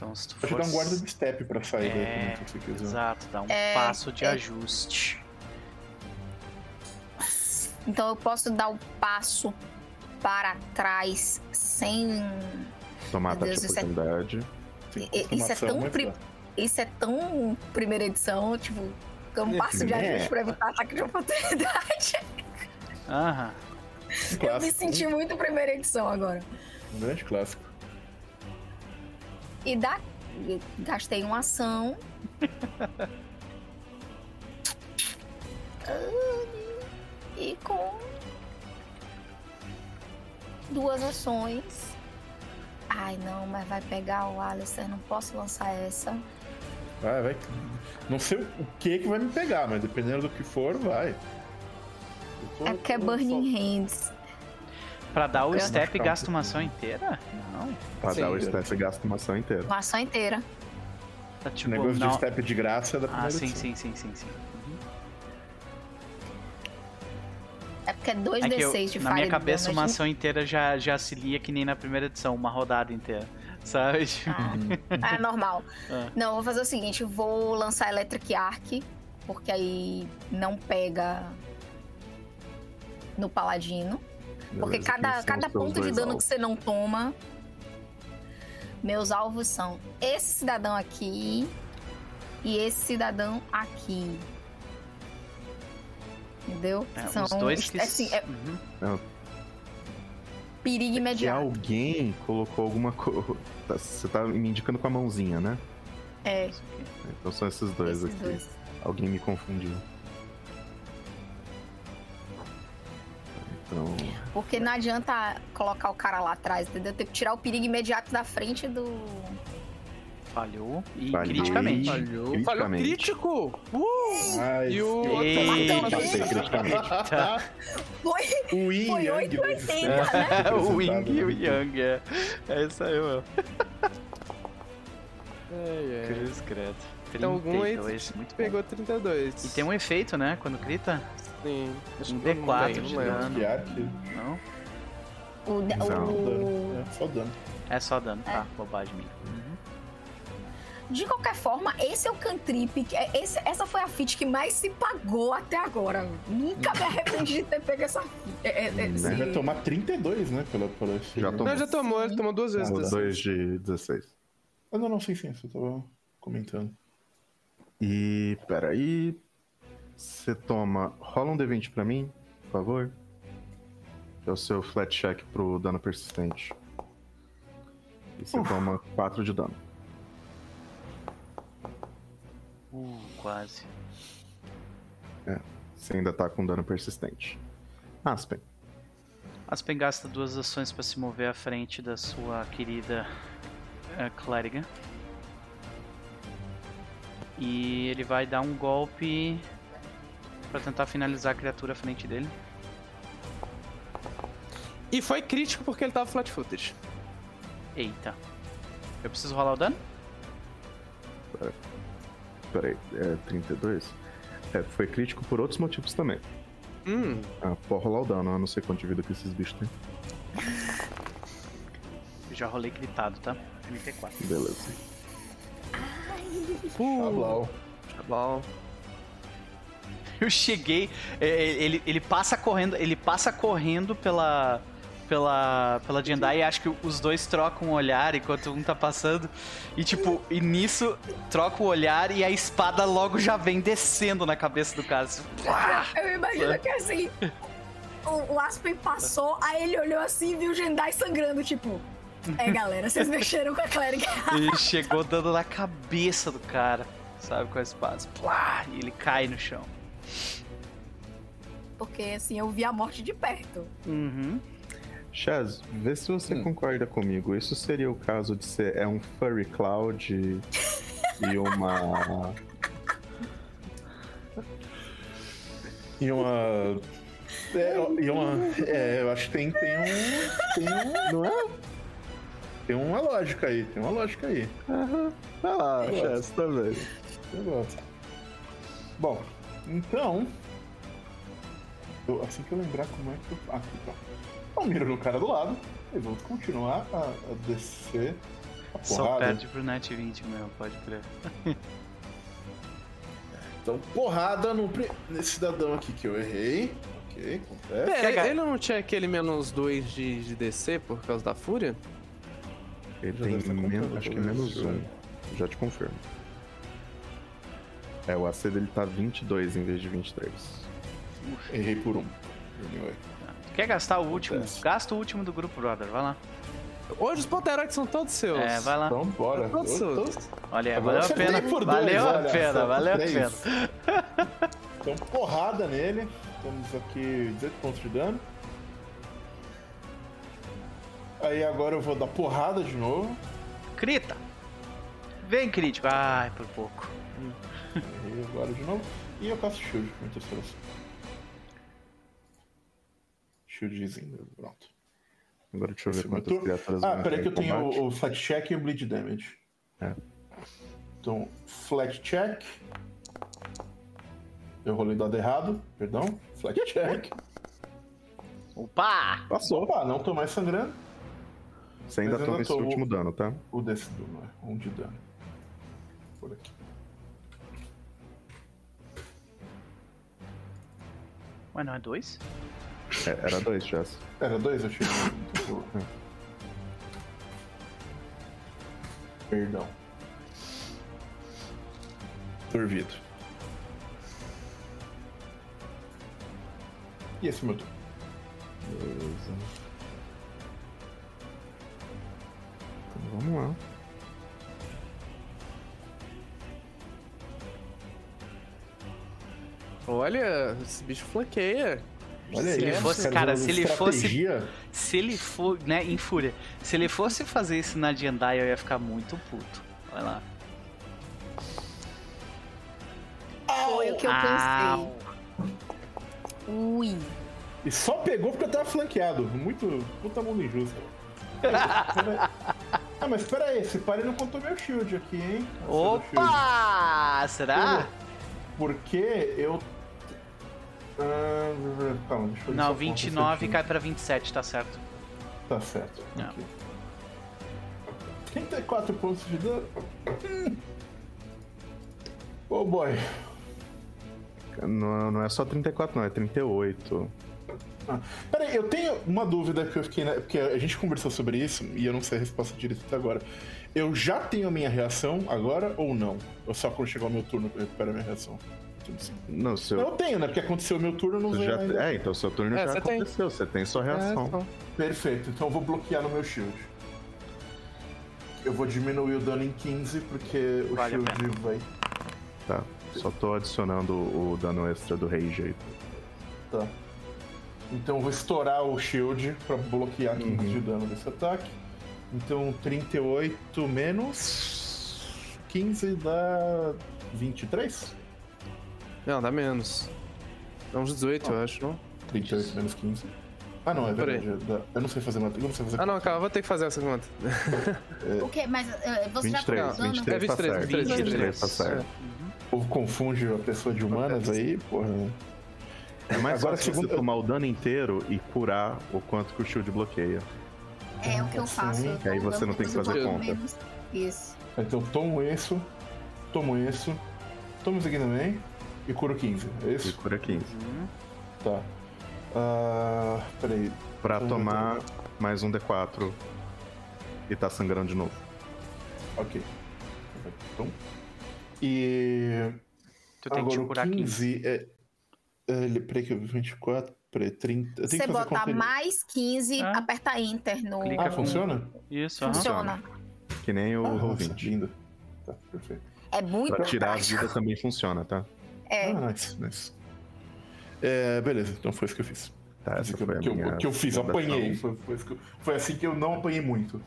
Então, se tu Pode for. dar um guarda de step pra sair daí É, se você quiser. Exato, dá um É, passo de é. ajuste. Então eu posso dar o passo para trás sem. Tomar de Deus, isso é- oportunidade. Sem I- Isso é tão, mas pri- isso é tão primeira edição, tipo, que eu passo de É. ajuste pra evitar ataque de oportunidade. Aham. Um Eu me senti muito primeira edição agora. um grande clássico. E dá. Gastei uma ação. E com duas ações. Ai não, mas vai pegar o Alistair, não posso lançar essa. Vai, vai. Não sei o que que vai me pegar, mas dependendo do que for, vai. Tô- É porque é Burning Hands. Pra dar o step, gasta uma ação inteira? Não. Pra Sim, dar o step, você gasta uma ação inteira. Uma ação inteira. Tá O tipo, negócio não. de step de graça é da Ah, primeira sim, edição. sim, sim, sim, sim. Uhum. É porque é 2d6 É que eu, de na minha cabeça, uma ação inteira já, já se lia que nem na primeira edição, uma rodada inteira. Sabe? Ah, é normal. Ah. Não, eu vou fazer o seguinte: vou lançar Electric Arc, porque aí não pega no Paladino. Porque Beleza, cada, cada ponto de dano alvos? que você não toma. Meus alvos são esse cidadão aqui e esse cidadão aqui. Entendeu? É, são os dois que. assim, é Uhum. perigo E imediato. alguém colocou alguma coisa. Você tá me indicando com a mãozinha, né? É, Então são esses dois esses aqui. dois. Alguém me confundiu. Então. Porque não adianta colocar o cara lá atrás, entendeu? Tem que tirar o perigo imediato da frente do. Falhou. E Falhei. criticamente. Falhou. Falhou crítico! Uh! Ai, E o outro criticamente. Foi, O Yin foi Yang 880, né? o Wing e o? Yang, é. É isso aí, meu. Ai, ai. Cruz, credo. Então, algum aí 32, muito bom. Pegou 32. E tem um efeito, né? Quando grita? Sim. Acho Um que eu não D4 lembro, de não dano. Não? O, Não. o- é só dano. É só dano, tá? Bobagem minha. De qualquer forma, esse é o cantrip. que- é- Esse, essa foi a feat que mais se pagou até agora. Nunca me arrependi de ter pego essa feat. É, é, é, Né? esse- Ele vai tomar 32, né? Pela, pela Já tomou. Não, já tomou, ele tomou duas vezes. Desse. dois de 16. Ah, não, não, sim, sim. Só tava comentando. E peraí. Você toma. Rola um D20 pra mim, por favor. Que é o seu flat check pro dano persistente. E você toma 4 de dano. Uh, quase. Você ainda tá com dano persistente. Aspen. Aspen gasta duas ações pra se mover à frente da sua querida é, clériga. E ele vai dar um golpe pra tentar finalizar a criatura à frente dele. E foi crítico porque ele tava flat-footed. Eita. Eu preciso rolar o dano? Peraí, é 32? É, foi crítico por outros motivos também. Hum. Ah, pode rolar o dano, eu não sei quanto de vida que esses bichos têm. Eu já rolei gritado, tá? 34. Beleza. Uh, Tá bom. Eu cheguei, é, é, ele, ele passa correndo, ele passa correndo pela pela pela Jendai e acho que os dois trocam um olhar enquanto um tá passando e tipo, e nisso troca o olhar e a espada logo já vem descendo na cabeça do cara. Eu imagino que assim. O, o Aspen passou, aí ele olhou assim e viu o Jendai sangrando, tipo. É, galera, vocês mexeram com a clériga. E chegou dando na cabeça do cara, sabe, com a espada. Plá! E ele cai no chão. Porque assim, eu vi a morte de perto. Uhum. Chaz, vê se você Hum. concorda comigo. Isso seria o caso de ser é um Furry Cloud e uma. E uma. É, e uma. É, eu acho que tem, tem um. Tem um. Não é? Tem uma lógica aí, tem uma lógica aí. Vai lá, Eu Chaz, vendo? Eu gosto. Bom, então. eu- assim que eu lembrar como é que eu. Aqui tá. Eu miro no cara do lado e vou continuar a, a descer a Só perde pro Net 20 mesmo, pode crer. Então, porrada no, nesse cidadão aqui que eu errei. Ok, acontece. Pera, ele não tinha aquele menos 2 de, de DC por causa da fúria? Ele Já tem menos, acho que tudo menos isso, um. Já te confirmo. É, o AC dele tá 22 em vez de 23. Errei por um. Anyway. Quer gastar o último? Acontece. Gasta o último do grupo, brother. Vai lá. Hoje os Polteroids são todos seus. É, vai lá. Então, bora. Nossa. Eu tô- Olha valeu a pena. por dois, valeu a pena, valeu a pena. Então, porrada nele. Temos aqui 18 pontos de dano. Aí agora eu vou dar porrada de novo. Crita. Vem, crítico. Ai, por pouco. Errei agora de novo. E eu caço shield com interferência. Shieldzinho, pronto. Agora deixa eu ver Esse quantas matou? criaturas Ah, peraí que eu tenho o, o flat check e o bleed damage. É. Então, flat check. Eu rolei dado errado, perdão. Flat check. Opa! Passou. Opa, não tô mais sangrando. Você ainda toma esse último dano, tá? O desse dano, é. Um de dano. Por aqui. Ué, não é dois? É, era dois, Jess. Era dois, eu tive. Perdão. Turvido. E esse meu turno. Beleza. Então vamos lá. Olha, esse bicho flanqueia. Olha Se aí, ele os fosse- cara, se ele fosse-. Se ele for, né, em fúria. Se ele fosse fazer isso na Jendai, eu ia ficar muito puto. Vai lá. Foi o que eu Au. pensei. Ui. E só pegou porque eu tava flanqueado. Muito. Puta mundo injusto. Pera- ah, mas pera aí, esse pare não contou meu shield aqui, hein? É shield. Opa! Será? Porque eu. Ah, calma, deixa eu Não, eu 29 conto cai pra 27, tá certo. Tá certo. Não. ok. 34 pontos de dano. Oh boy. Não, não é só 34, não, é 38. Ah, peraí, eu tenho uma dúvida que eu fiquei. Na... Porque a gente conversou sobre isso e eu não sei a resposta direito até agora. Eu já tenho a minha reação agora ou não? Ou só quando chegar o meu turno eu recupero a minha reação? Não, seu. Eu tenho, né? Porque aconteceu o meu turno, eu não veio já... É, então seu turno É, já você tem. aconteceu, você tem sua reação. É. Perfeito, então eu vou bloquear no meu shield. Eu vou diminuir o dano em 15 porque o Vale shield vai. Tá. Só tô adicionando o dano extra do Rage aí. Tá. Então eu vou estourar o shield pra bloquear 15 Uhum. de dano desse ataque. Então 38 menos 15 dá 23? Não, dá menos. Dá uns 18, eu acho, não? 38 menos 15. Ah não, é Peraí. verdade. Eu não sei fazer matemática. Eu não sei fazer Ah, não, calma, vou ter que fazer essa conta. O quê? Mas eh, você já 23, tá usando? 23 É 23, tá certo. 23, 23 tá certo. O povo confunde a pessoa de humanas aí, porra. É mais Agora, Agora, se segundo- você tomar o dano inteiro e curar o quanto que o shield bloqueia. É o que eu faço. eu Que aí você não tem que fazer conta. menos. Isso. Então tomo isso, tomo isso, tomo isso aqui também e curo 15. É E isso? cura 15. Tá. Ah, peraí. Pra Então, tomar mais um D4 e tá sangrando de novo. Ok. Então. E. Tu tem que te agora o curar 15. 15 é. é, ele- Peraí, que eu 24. Peraí, 30. Eu tenho Você que conta- mais 15, Ah. aperta Enter no. Clica Ah, funciona? Isso, aham. Funciona. Que nem o Ah, roll nossa, 20. lindo. Tá, perfeito. É muito Pra tirar a vida também funciona, tá? É. Ah, nice, nice. É, beleza, então foi isso que eu fiz. Tá, essa que, eu- foi a que eu, minha que eu fiz, apanhei. Foi, foi isso que eu- foi assim que eu não apanhei muito.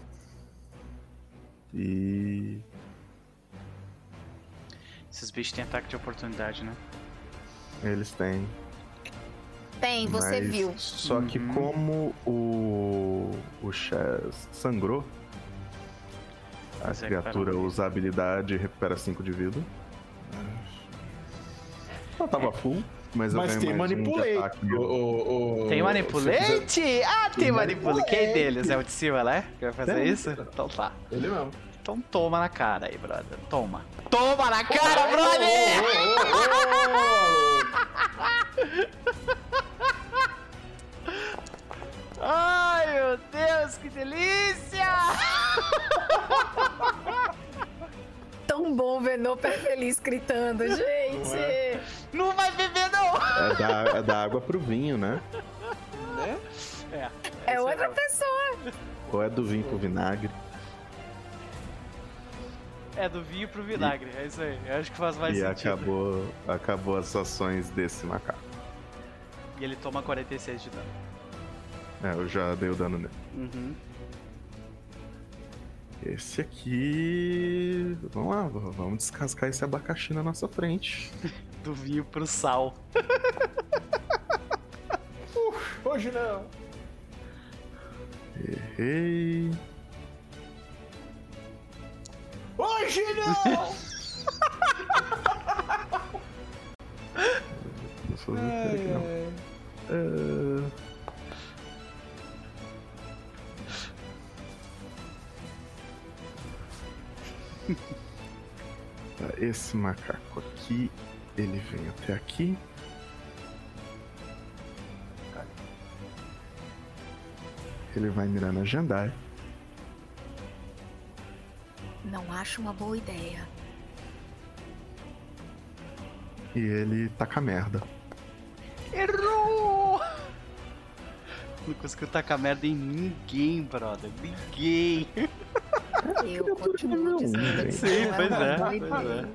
E Esses bichos têm ataque de oportunidade, né? eles têm. Tem, você mas viu. Só que Uhum. como o, o Chaz sangrou, a Mas é, criatura cara. usa a habilidade e recupera 5 de vida. Ela tava full, mas eu Mas tem um manipulate. ataque. o- o- o- Tem manipulate? Ah, tem manipulate. Quem deles? É o de cima, né? Que vai fazer Tem. isso? Então tá. Ele mesmo. Então toma na cara aí, brother. Toma. Toma na cara, brother! Ai, meu Deus, que delícia! Tão bom ver Noper feliz gritando, gente. Não vai beber, não! É da, é da água pro vinho, né? É, É isso outra aí. pessoa. Ou é do vinho pro vinagre. É do vinho pro vinagre, é isso aí. Eu acho que faz mais e sentido. acabou, acabou as ações desse macaco. E ele toma 46 de dano. É, eu já dei o dano nele. Uhum. Esse aqui. Vamos lá, vamos descascar esse abacaxi na nossa frente. Do vinho pro sal. Hoje não. Errei. Hoje não! Vou fazer aqui não. É, Tá, Esse macaco aqui, ele vem até aqui. Ele vai mirar na Jandai. Não acho uma boa ideia. E ele taca merda. Errou! Não conseguiu tacar merda em ninguém, brother. Ninguém. Eu continuo dizendo que Sim, pois é é, boa pois ideia.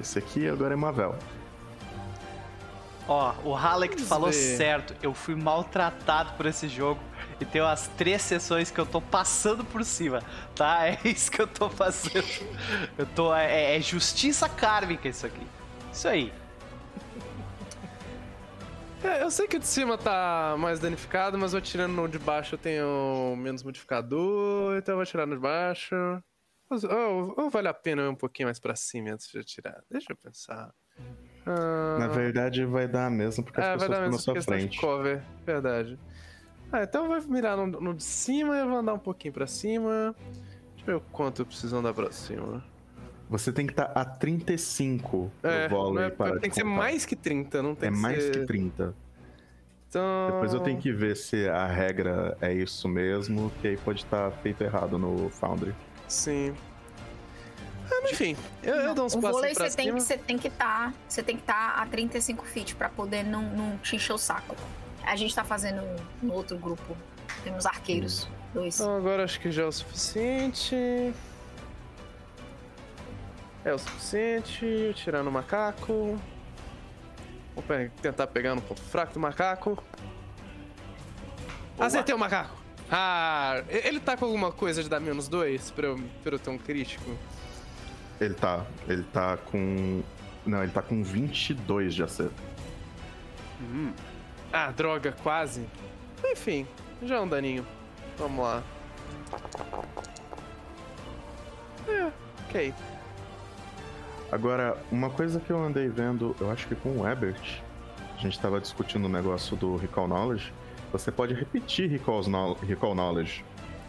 Esse aqui agora é Mavel. Ó, o Halleck falou ver. certo. Eu fui maltratado por esse jogo. E tem umas três sessões que eu tô passando por cima, tá? É isso que eu tô fazendo. Eu tô. É, é justiça kármica isso aqui. Isso aí. É, eu sei que o de cima tá mais danificado, mas eu tirando no de baixo eu tenho menos modificador, então eu vou tirar no de baixo. Ou, vale a pena ir um pouquinho mais pra cima antes de eu tirar? Deixa eu pensar. Ah, Na verdade, vai dar a mesma porque é, as pessoas estão na sua questão de frente. cover, verdade. Ah, então eu vou mirar no, no de cima e eu vou andar um pouquinho pra cima. Deixa eu ver o quanto eu preciso andar pra cima. Você tem que estar a 35 É, no vôlei é- para tem que ser contar. mais que 30, não tem É que mais ser... que 30. Então... Depois eu tenho que ver se a regra é isso mesmo, que aí pode estar feito errado no Foundry. Sim. Ah, mas enfim, eu, eu dou uns o passos vôlei pra você tem, cima. que- você tem que estar. você tem que estar a 35 feet pra poder não, não te encher o saco. A gente tá fazendo no outro grupo. Temos arqueiros. Dois. Então agora acho que já é o suficiente. É o suficiente. Tirar no macaco. Vou pe- tentar pegar no ponto fraco do macaco. Acertei o macaco. Ah, ele tá com alguma coisa de dar menos dois pra eu, pra eu ter um crítico? Ele tá. Ele tá com. Não, ele tá com 22 de acerto. Hum, Ah, droga, quase. Enfim, já é um daninho. Vamos lá. É, ok. Agora, uma coisa que eu andei vendo, eu acho que com o Ebert, a gente tava discutindo o negócio do Recall Knowledge. Você pode repetir Recall, Recall Knowledge.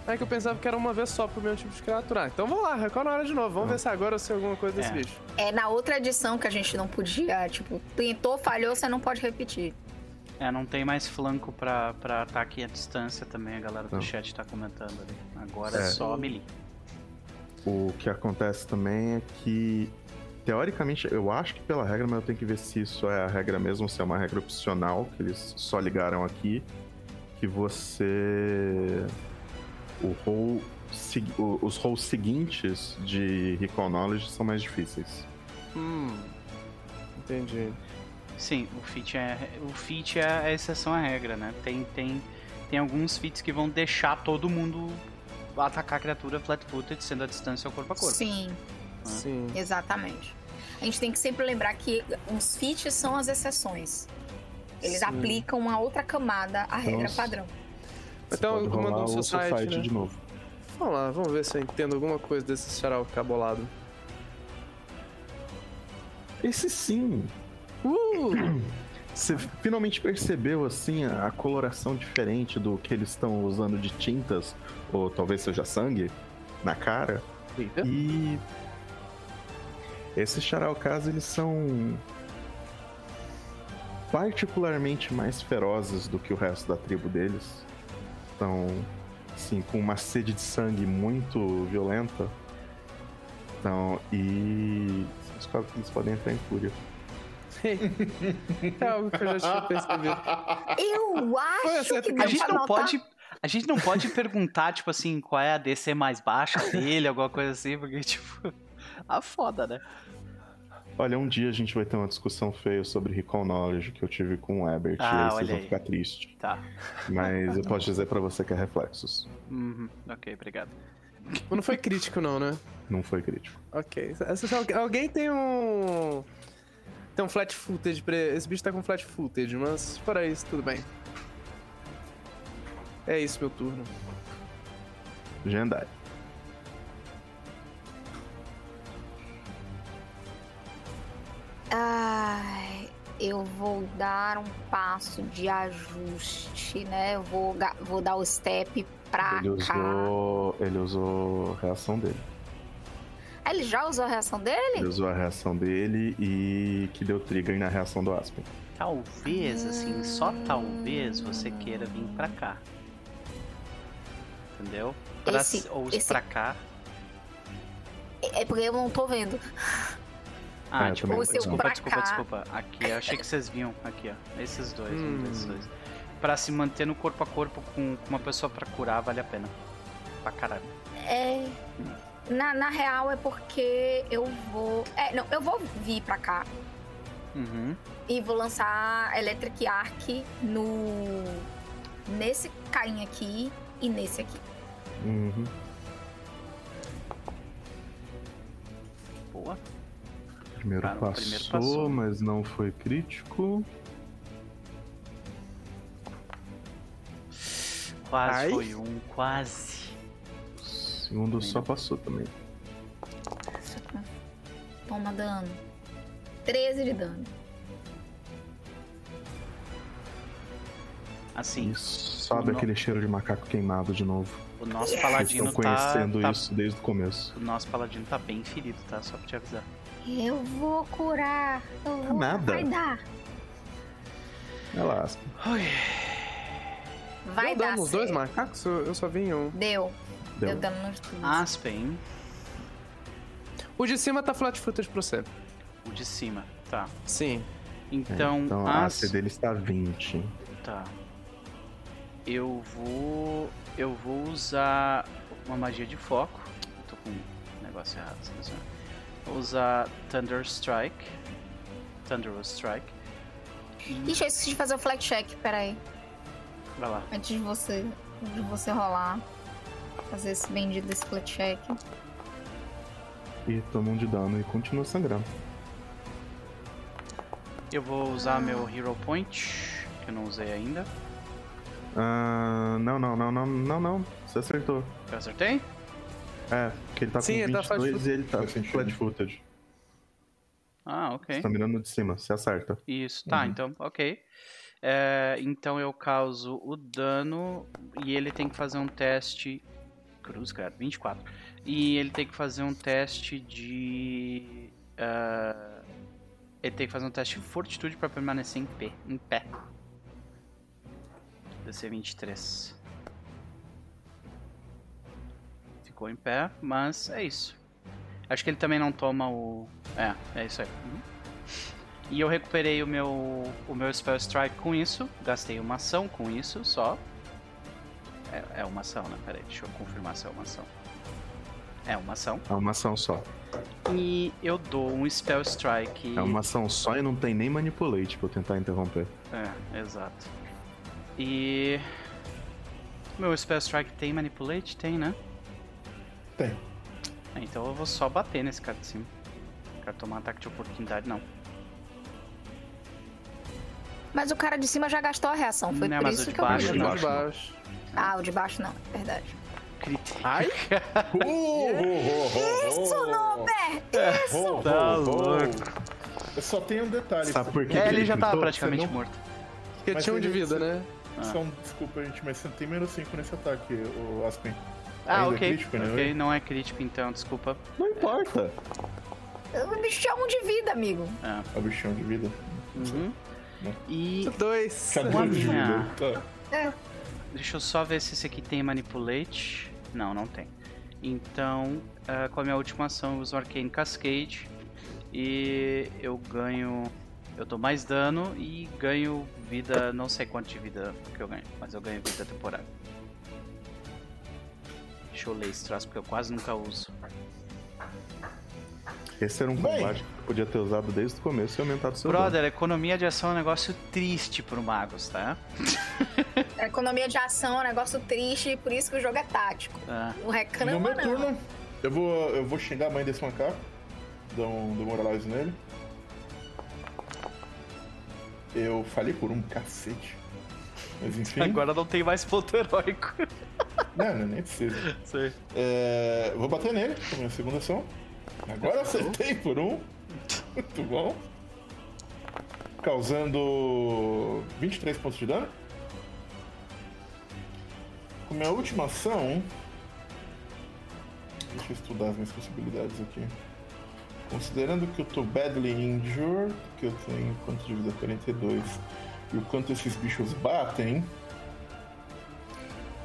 É que eu pensava que era uma vez só pro meu tipo de criatura. Ah, então vamos lá, recall na hora de novo. Vamos ver se agora eu sei alguma coisa desse É. bicho. É, na outra edição que a gente não podia, tipo, tentou, falhou, você não pode repetir. é, não tem mais flanco pra, pra ataque à distância também, a galera do Não. chat tá comentando ali. Agora é, É. só melee. O que acontece também é que, teoricamente, eu acho que pela regra, mas eu tenho que ver se isso é a regra mesmo, se é uma regra opcional, que eles só ligaram aqui, que você. O roll, os rolls seguintes de Recall Knowledge são mais difíceis. Hum. Entendi. Sim, o feat é, o feat é a exceção à regra, né? Tem, tem, tem alguns feats que vão deixar todo mundo atacar a criatura flat-footed, sendo a distância corpo a corpo. Sim, Sim. exatamente. A gente tem que sempre lembrar que os feats são as exceções. Eles Sim. aplicam uma outra camada à regra Nossa. padrão. Você Então, eu mando um society, Society né? de novo. Vamos lá, vamos ver se eu entendo alguma coisa desse charal cabolado. Esse sim! Uh! Você finalmente percebeu, assim, a coloração diferente do que eles estão usando de tintas, ou talvez seja sangue, na cara. Eita. E esses Charalcas, eles são particularmente mais ferozes do que o resto da tribo deles. Estão, assim, com uma sede de sangue muito violenta. Então, e você descobre que eles podem entrar em fúria. É algo que eu já tinha percebido. Eu Foi acho que A gente não notar- pode. A gente não pode perguntar, tipo assim, qual é a DC mais baixa dele, alguma coisa assim, porque, tipo. A foda, né? Olha, um dia a gente vai ter uma discussão feia sobre Recall Knowledge que eu tive com o Ebert, Ah, e aí vocês olha vão aí. ficar tristes. Tá. Mas eu posso dizer pra você que é reflexos. Uhum, ok, obrigado. Mas não foi crítico, não, né? Não foi crítico. Ok. Alguém tem um. Tem um flat footage pra. Esse bicho tá com flat footage, mas fora isso, tudo bem. É isso, meu turno. Gendai. Ai, eu vou dar um passo de ajuste, né? Eu vou, vou dar o step pra Ele cá. usou. Ele usou a reação dele. Ah, ele já usou a reação dele? Ele usou a reação dele e que deu trigger na reação do Aspen. Talvez, assim, só talvez você queira vir pra cá. Entendeu? Pra, Esse- ou esse- pra cá. É porque eu não tô vendo. Ah, É, tipo, também desculpa, pra desculpa, cá. desculpa. Aqui, eu achei que vocês viam. Aqui, ó. Esses dois, um Hum. desses dois. Pra se manter no corpo a corpo com, uma pessoa pra curar, vale a pena. Pra caralho. É. Na, na real é porque eu vou. É, não, eu vou vir pra cá Uhum. e vou lançar Electric Arc no. Nesse carinha aqui e nesse aqui. Uhum. Boa. Primeiro, Cara, o passou, primeiro passou. mas não foi crítico. Quase Ai. foi um, quase. O segundo só passou também. Toma dano. 13 de dano. Assim, E sobe o no- aquele cheiro de macaco queimado de novo. o nosso Vocês paladino estão tá, conhecendo tá- isso desde o começo. O nosso paladino tá bem ferido, tá? Só pra te avisar. Eu vou curar. Eu vou. Nada. Vai dar. É lá, Aspen. Vai Deu dar. dano nos dois macacos? Eu só vi um. Deu. Deu, Deu. dano nos dois. Aspen, O de cima tá flat footage pra você. o de cima. Tá. Sim. Então, então a as... AC dele está 20. Tá. Eu vou. Eu vou usar uma magia de foco. Tô com um negócio errado. seleciona. Vou usar Thunder Strike. Thunderous Strike. E Ixi, eu esqueci de fazer o flag check. Pera aí. vai lá. Antes de você. de você rolar. Fazer esse bendito split check. E toma um de dano e continua sangrando. Eu vou usar meu Hero Point, que eu não usei ainda. Ah, não, não, não, não, não, não. Você acertou. Eu acertei? É, porque ele tá Sim, com ele tá 22 e ele tá sentido. flat footed. Ah, ok. Você tá mirando de cima, você acerta. Isso, tá, Uhum. então, ok. É, então eu causo o dano e ele tem que fazer um teste. Cruz, cara, 24. E ele tem que fazer um teste de. ah, ele tem que fazer um teste de fortitude pra permanecer em pé. Em pé. DC 23. Ficou em pé, mas é isso. Acho que ele também não toma o. É, é isso aí. Uhum. E eu recuperei o meu, o meu Spell Strike com isso. Gastei uma ação com isso só. É, é uma ação, né? Peraí, deixa eu confirmar se é uma ação. É uma ação. É uma ação só. E eu dou um Spell Strike. É uma ação só e não tem nem manipulate pra eu tentar interromper. É, exato. E. Meu Spell Strike tem Manipulate? Tem, né? Tem. É, então eu vou só bater nesse cara de cima. Não quero tomar ataque de oportunidade, não. Mas o cara de cima já gastou a reação. Foi Não, por mas isso o de que eu baixo ganhei. não. de baixo. Ah, o de baixo não, verdade. Ai, Isso, Nober! Oh, Tá louco. Eu só tenho um detalhe. Sabe por quê? É, ele já tava Então, praticamente não- morto. porque tinha um de vida, né? Só um- desculpa, gente, mas você tem menos 5 nesse ataque, o Aspen. Ah, Ainda é ok. crítico, né? ok, não é crítico então, desculpa. Não importa. Tinha um de vida, amigo. É o bichão de vida. Uhum. E Dois. Cadê de vida? Tá. deixa eu só ver se esse aqui tem Manipulate. Não, não tem. Então, ah, com a minha última ação, eu uso Arcane Cascade. E eu ganho. Eu dou mais dano e ganho vida. Não sei quanto de vida que eu ganho, mas eu ganho vida temporária. Eu ler esse troço porque eu quase nunca uso. Esse era um Bem. combate que eu podia ter usado desde o começo e aumentado seu dano. Brother, economia de ação é um negócio triste pro Magos, tá? A economia de ação é um negócio triste, por isso que o jogo é tático. Ah, O reclama No meu não. turno, eu vou, eu vou xingar a mãe desse macaco. Dar um demoralize nele. Eu falei por um cacete. Mas enfim. agora não tem mais ponto heróico. Não, não, nem precisa. É, vou bater nele com a minha segunda ação. Agora acertei por um. Muito bom. Causando 23 pontos de dano. Com minha última ação. Deixa eu estudar as minhas possibilidades aqui. Considerando que eu tô badly injured, que eu tenho quanto de vida 42, e o quanto esses bichos batem.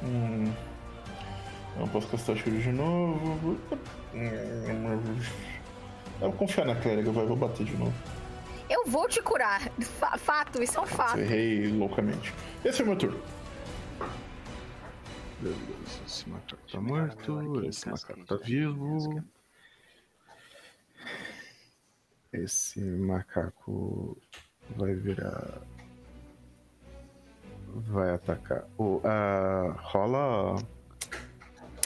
Hum. Eu não posso castar escuro de novo. Eu vou confiar na clériga, vai, vou bater de novo. Eu vou te curar. Fa- Fato, isso é um fato. Eu errei loucamente. Esse é o meu turno. Beleza, esse macaco tá morto, esse macaco tá vivo. Esse macaco vai virar. Vai atacar. O, ah, rola.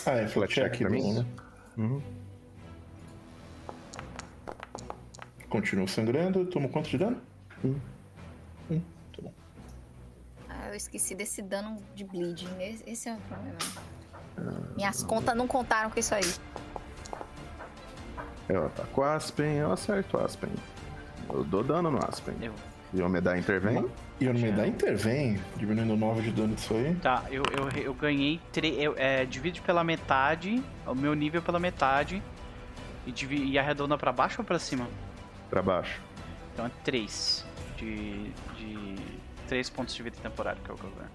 Ah, é Flat check, check mim? né? Uhum. Continuo sangrando, tomo quanto de dano? Um. Um, tá bom. Ah, eu esqueci desse dano de bleeding. Esse- Esse é o problema. Minhas contas não contaram com isso aí. Eu ataco o Aspen, eu acerto o Aspen. Eu dou dano no Aspen. Eu. E o Medar intervém. E o Medar intervém, diminuindo 9 de dano disso aí. Tá, eu, eu, eu ganhei. Tre... Eu, é, divide pela metade, o meu nível pela metade. E, divi... e arredonda pra baixo ou pra cima? Pra baixo. Então é 3 de. de 3 pontos de vida temporário que é o que eu ganho.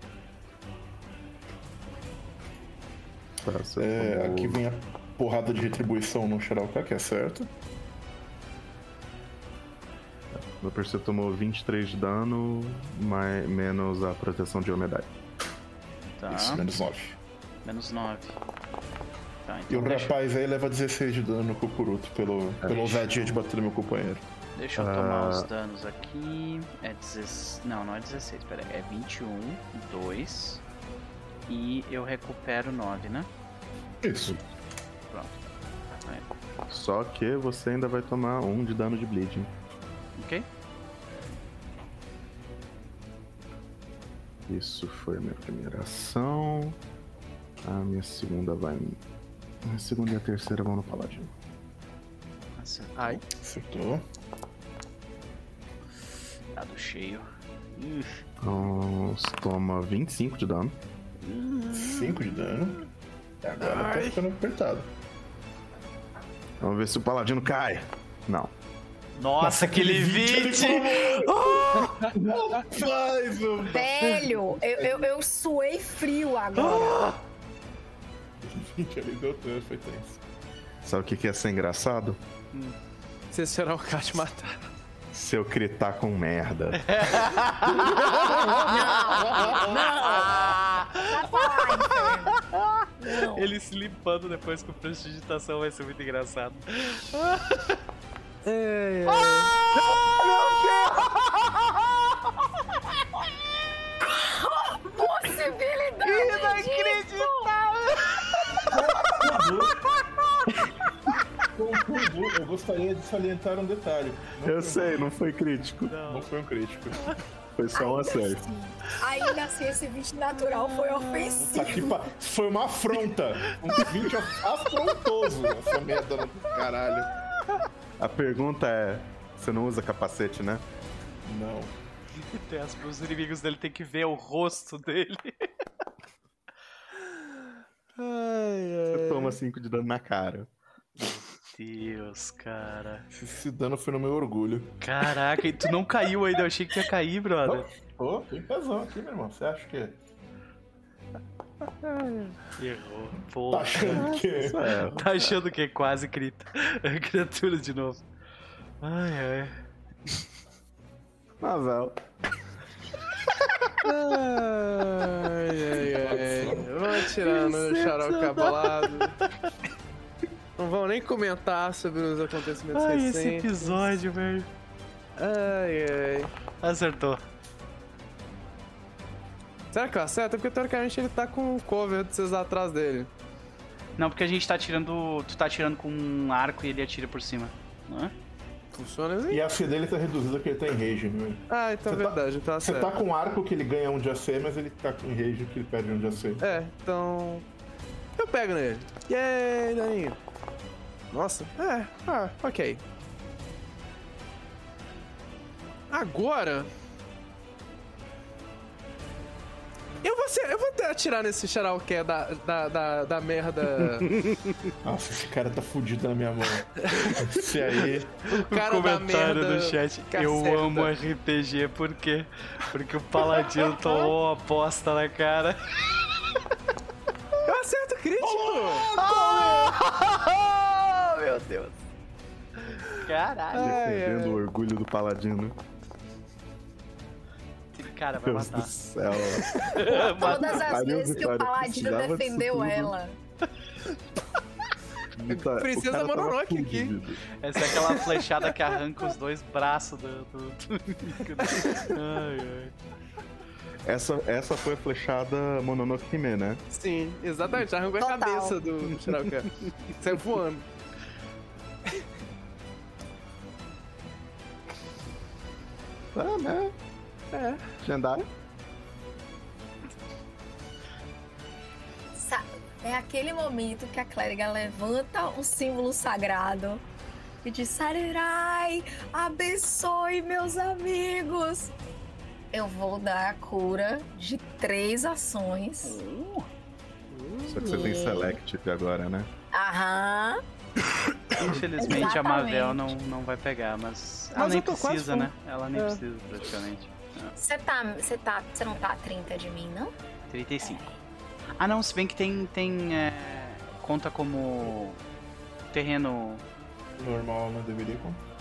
Tá, É, aqui vem a porrada de retribuição no Xarauca, que é certo. Meu PC tomou 23 de dano, mais, menos a proteção de umidade. Tá. Isso, menos 9. Menos 9. Tá, E o então deixa, rapaz aí leva 16 de dano no Kukuruto pelo, pela ousadia de bater no meu companheiro. deixa eu tomar Ah. os danos aqui. É 16. Não, não é 16, pera aí. É 21, 2. E eu recupero 9, né? Isso. Pronto. Aí, Só que você ainda vai tomar um de dano de bleeding. ok? Isso foi a minha primeira ação. A minha segunda vai. A segunda e a terceira vão no paladino. Acertou. Ai. Acertou. Dado cheio. Então, você toma 25 de dano. 5 de dano. E agora tá ficando apertado. Vamos ver se o paladino cai. Não. Nossa, aquele 20! Faz, meu Velho, eu, eu, eu suei frio agora. 20 ali deu tanto, foi tenso. Sabe o que que ia ser engraçado? Se será o cara te matar. Se eu gritar com merda. Não. Ele se limpando depois com prestidigitação vai ser muito engraçado. É, Possibilidade Contudo, eu gostaria de salientar um detalhe. Não Eu sei, não foi crítico. Não foi um crítico. Foi só um acerto. assim, Ainda assim, esse 20 natural foi ofensivo. aqui pa- Foi uma afronta. Um 20 afrontoso. Essa merda do caralho. A pergunta é: você não usa capacete, né? Não. Tem as- Os inimigos dele tem que ver o rosto dele. Você toma 5 de dano na cara. Deus, cara. Esse, dano foi no meu orgulho. Caraca, e tu não caiu ainda, eu achei que ia cair, brother. Ô, tem pesão aqui, meu irmão. Você acha que. Errou. Pô, Tá achando que. É, tá achando que é quase crita. criatura de novo. Ai, ai. Mavel. Ai, ai, ai. Vamos tirando o xarope bolado. Não vão nem comentar sobre os acontecimentos Ai, esse recentes. episódio, velho. Ai, ai. Acertou. Será que eu acerto? Porque teoricamente ele tá com um cover de vocês lá atrás dele. Não, porque a gente tá tirando. Tu tá tirando com um arco e ele atira por cima. Não é? Funciona assim? E a AC dele tá reduzida porque ele tá em rage, meu. Ah, então é Você tá- verdade, então Você tá com um arco que ele ganha um de AC, mas ele tá com rage que ele perde um de AC. É, então. Eu pego nele. Yay, daninho. Nossa, é, ah, ok. Agora. Eu vou, ser, eu vou até atirar nesse Xaralqué da, da, da, da merda. Nossa, esse cara tá fudido na minha mão. Esse aí. O cara da Comentário merda. no chat. Eu amo RPG, por quê? Porque o Paladino tomou uma bosta na cara. Eu acerto crítico! Oh, meu Deus. Caralho. Defendendo o orgulho do paladino. Cara vai Deus do matar. céu. Todas as Pariu, vezes que o Paladino defendeu ela. Tá- Princesa Mononoke aqui. Essa é aquela flechada que arranca os dois braços do, do, do inimigo. Ai, ai. Essa, essa foi a flechada Mononoke Hime, né? Sim, exatamente. Arrancou a cabeça do Xaralqué. Saiu voando. Ah, né? É. Lendário. Sa- É aquele momento que a clériga levanta um símbolo sagrado e diz: Sarerai, abençoe meus amigos. Eu vou dar a cura de três ações. Só que você tem Selective agora, né? Aham. Infelizmente a Mavel Exatamente. não, não vai pegar, mas ela Mas nem tô quase precisa, né? Ela nem É. precisa praticamente. Você tá, você tá, você não tá a 30 de mim, não? 35. Ah não, se bem que tem. tem é, conta como terreno. Normal, não deveria contar.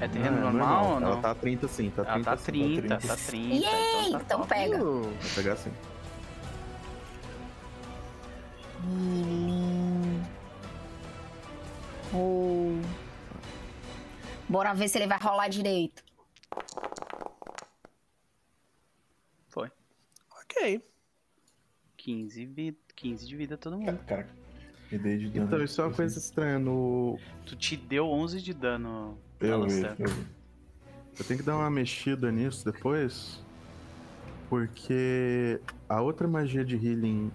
É terreno Ah, normal ou não? Ela tá 30 sim, tá 30 Ela tá sim. 30, tá 30. 30. Yay! então tá Então pega. Vou pegar assim. Healing. Oh. Bora ver se ele vai rolar direito. Foi. Ok. 15, vi... 15 de vida todo mundo. Cara, me dei de dano. Então, isso é uma coisa estranha. No... Tu te deu 11 de dano, Eu vi, Alastair. eu vi. Eu tenho que dar uma mexida nisso depois. Porque a outra magia de healing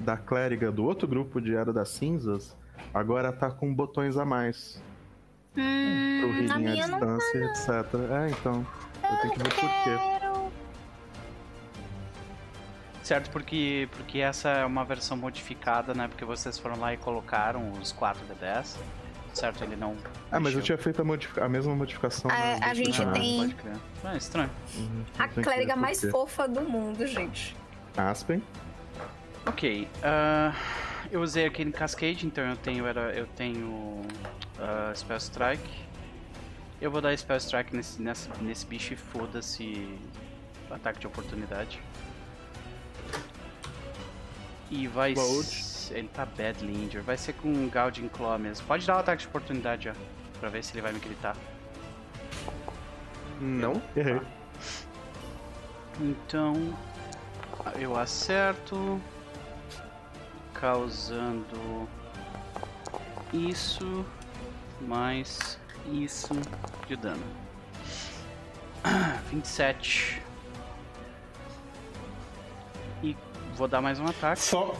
da clériga do outro grupo de Era das Cinzas agora tá com botões a mais. Pro Hum, healing a à não distância, etc. É, então. Eu tenho que ver por quê. Certo, porque, porque essa é uma versão modificada, né? Porque vocês foram lá e colocaram os 4 de 10. Certo, ele não. Ah, mas eu mexeu. tinha feito a, modifica- a mesma modificação. A- na a gente última- tem-. Ah, estranho. Uhum, A clériga mais fofa do mundo, gente. Aspen. Ok. ah, eu usei Arcane Cascade, então eu tenho, era, eu tenho ah, Spell Strike. Eu vou dar Spell Strike nesse, nesse, nesse bicho e foda-se ataque de oportunidade. E vai Bold. Ele tá badly injured. Vai ser com Gouging Claw mesmo. Pode dar o ataque de oportunidade já. Pra ver se ele vai me gritar. Não. Errei. Então, eu acerto, causando isso mais isso de dano. 27. Vou dar mais um ataque. Só,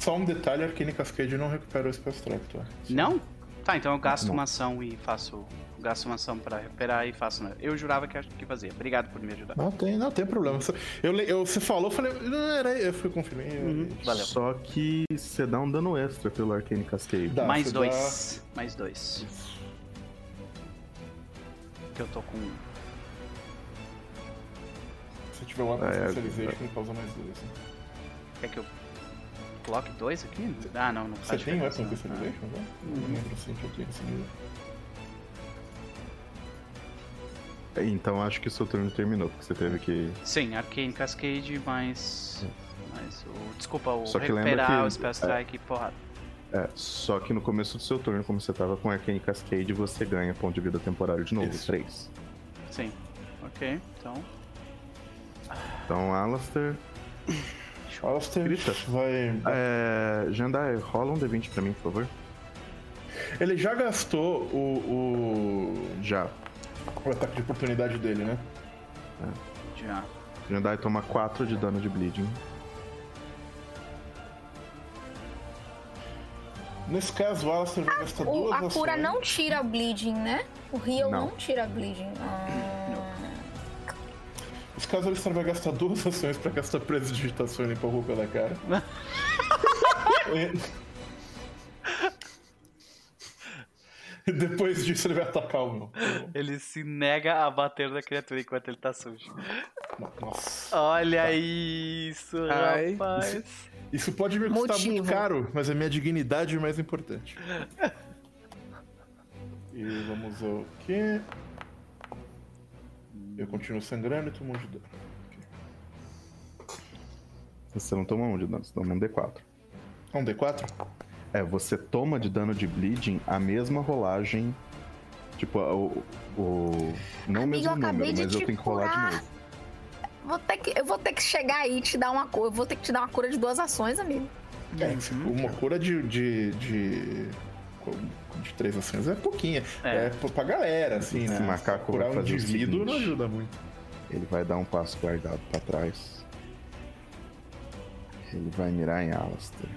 só um detalhe, Arcane Cascade não recupera o Spell Strike, tá? Não? Tá, então eu gasto Não. uma ação e faço. Gasto uma ação pra recuperar e faço. Eu jurava que, que fazia. Obrigado por me ajudar. Não tem, não tem problema. Eu, eu, você falou, eu falei, não, era eu fui confirmei. Uhum, valeu. Só que você dá um dano extra pelo Arcane Cascade. Dá, mais dois. Mais dois. Que eu tô com. Se tiver um Weapon Ah, é, Specialization, causa mais dois. né? Quer que eu coloque dois aqui? Ah, não, não Você faz tem Weapon não. Specialization, né? Não lembro se eu tenho esse nível. Então acho que o seu turno terminou, porque você teve que. Sim, Arcane Cascade, mais. mais o, desculpa, o Só que lembra recuperar que- o Spell Strike e porrada. É, só que no começo do seu turno, como você tava com Arcane Cascade, você ganha ponto de vida temporário de novo, Isso. 3. Sim. Ok, então. Então, Alastair. Alastair Grita. vai. É, Jandai, rola um D20 pra mim, por favor. Ele já gastou o, Já. o, o ataque de oportunidade dele, né? Já. Jandai toma 4 de dano de bleeding. Nesse caso, o Alastair vai gastar O- duas a ações. cura não tira bleeding, né? O heal Não. não, tira bleeding. Ah, Nesse caso, o Alastair vai gastar duas ações pra gastar prestidigitação e limpar o roupa da cara. E Depois disso, ele vai atacar o meu. Ele se nega a bater na criatura enquanto ele tá sujo. Nossa. Olha isso, Ai. rapaz. Isso pode me custar muito Motivo. caro, mas a minha dignidade é mais importante. E vamos ao quê? Eu continuo sangrando e tomo um de dano. Você não toma 1 de dano, você toma um D4. Um D4? É, você toma de dano de bleeding a mesma rolagem. Tipo, o. o não o mesmo número, mas eu te tenho que rolar curar. de novo. vou ter que, eu vou ter que chegar aí e te dar uma cura. Eu vou ter que te dar uma cura de duas ações, amigo. É, uma cura de, de, de, de três ações é pouquinha. É. É, pra- galera, assim, Esse né? macaco Curar vai um fazer o indivíduo não ajuda muito. Ele vai dar um passo guardado pra trás. Ele vai mirar em Alastair.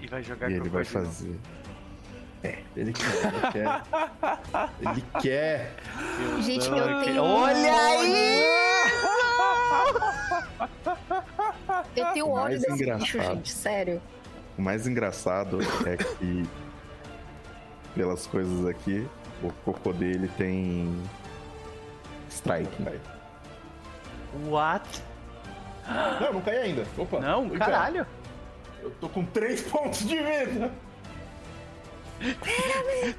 E vai jogar E ele vai fazer. Ele quer, ele quer. ele quer. Gente, Ai, eu que- tenho. Olha aí! Eu tenho ódio Mais desse engraçado. bicho, gente. Sério. O mais engraçado é que, pelas coisas aqui, o cocô dele tem. Strike. What? Não, não cai ainda. Opa. Não, caralho. Eu tô com três pontos de vida.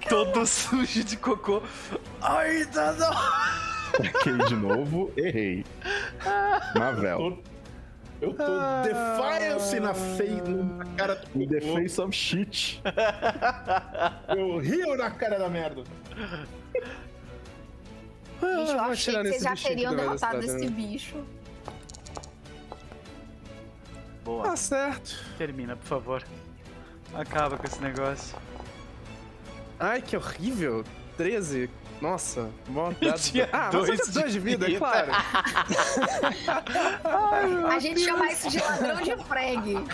Todo sujo de cocô. Ainda não. Errei de novo, errei. Mavel. Tô- Eu tô defiance na, fei... na cara do In the cocô. face of shit. Eu rio na cara da merda. Gente, eu vou achei que vocês já teriam derrotado esse bicho. boa. Tá certo. Termina, por favor. Acaba com esse negócio. Ai, que horrível. 13. Nossa, mó dado. Tinha Ah, dois dois, dois de vida, é vida. claro. A gente chama isso de ladrão de frag.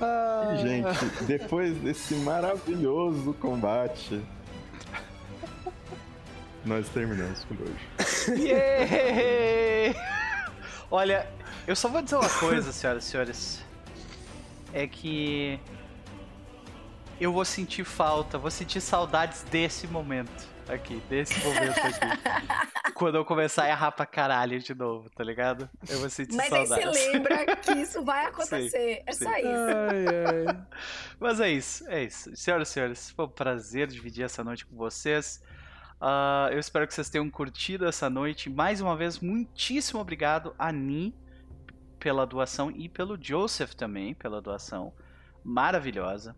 Ah, gente, depois desse maravilhoso combate, nós terminamos por hoje. Yeah! Olha, eu só vou dizer uma coisa, senhoras e senhores. É que eu vou sentir falta, vou sentir saudades desse momento aqui, desse momento aqui. Quando eu começar a errar pra caralho de novo, tá ligado? Eu vou sentir Mas aí saudades. você lembra que isso vai acontecer. é sim. só isso. ai, ai. Mas é isso, é isso. Senhoras e senhores, foi um prazer dividir essa noite com vocês. Ah, eu espero que vocês tenham curtido essa noite. Mais uma vez, muitíssimo obrigado a Ni pela doação e pelo Joseph também pela doação maravilhosa.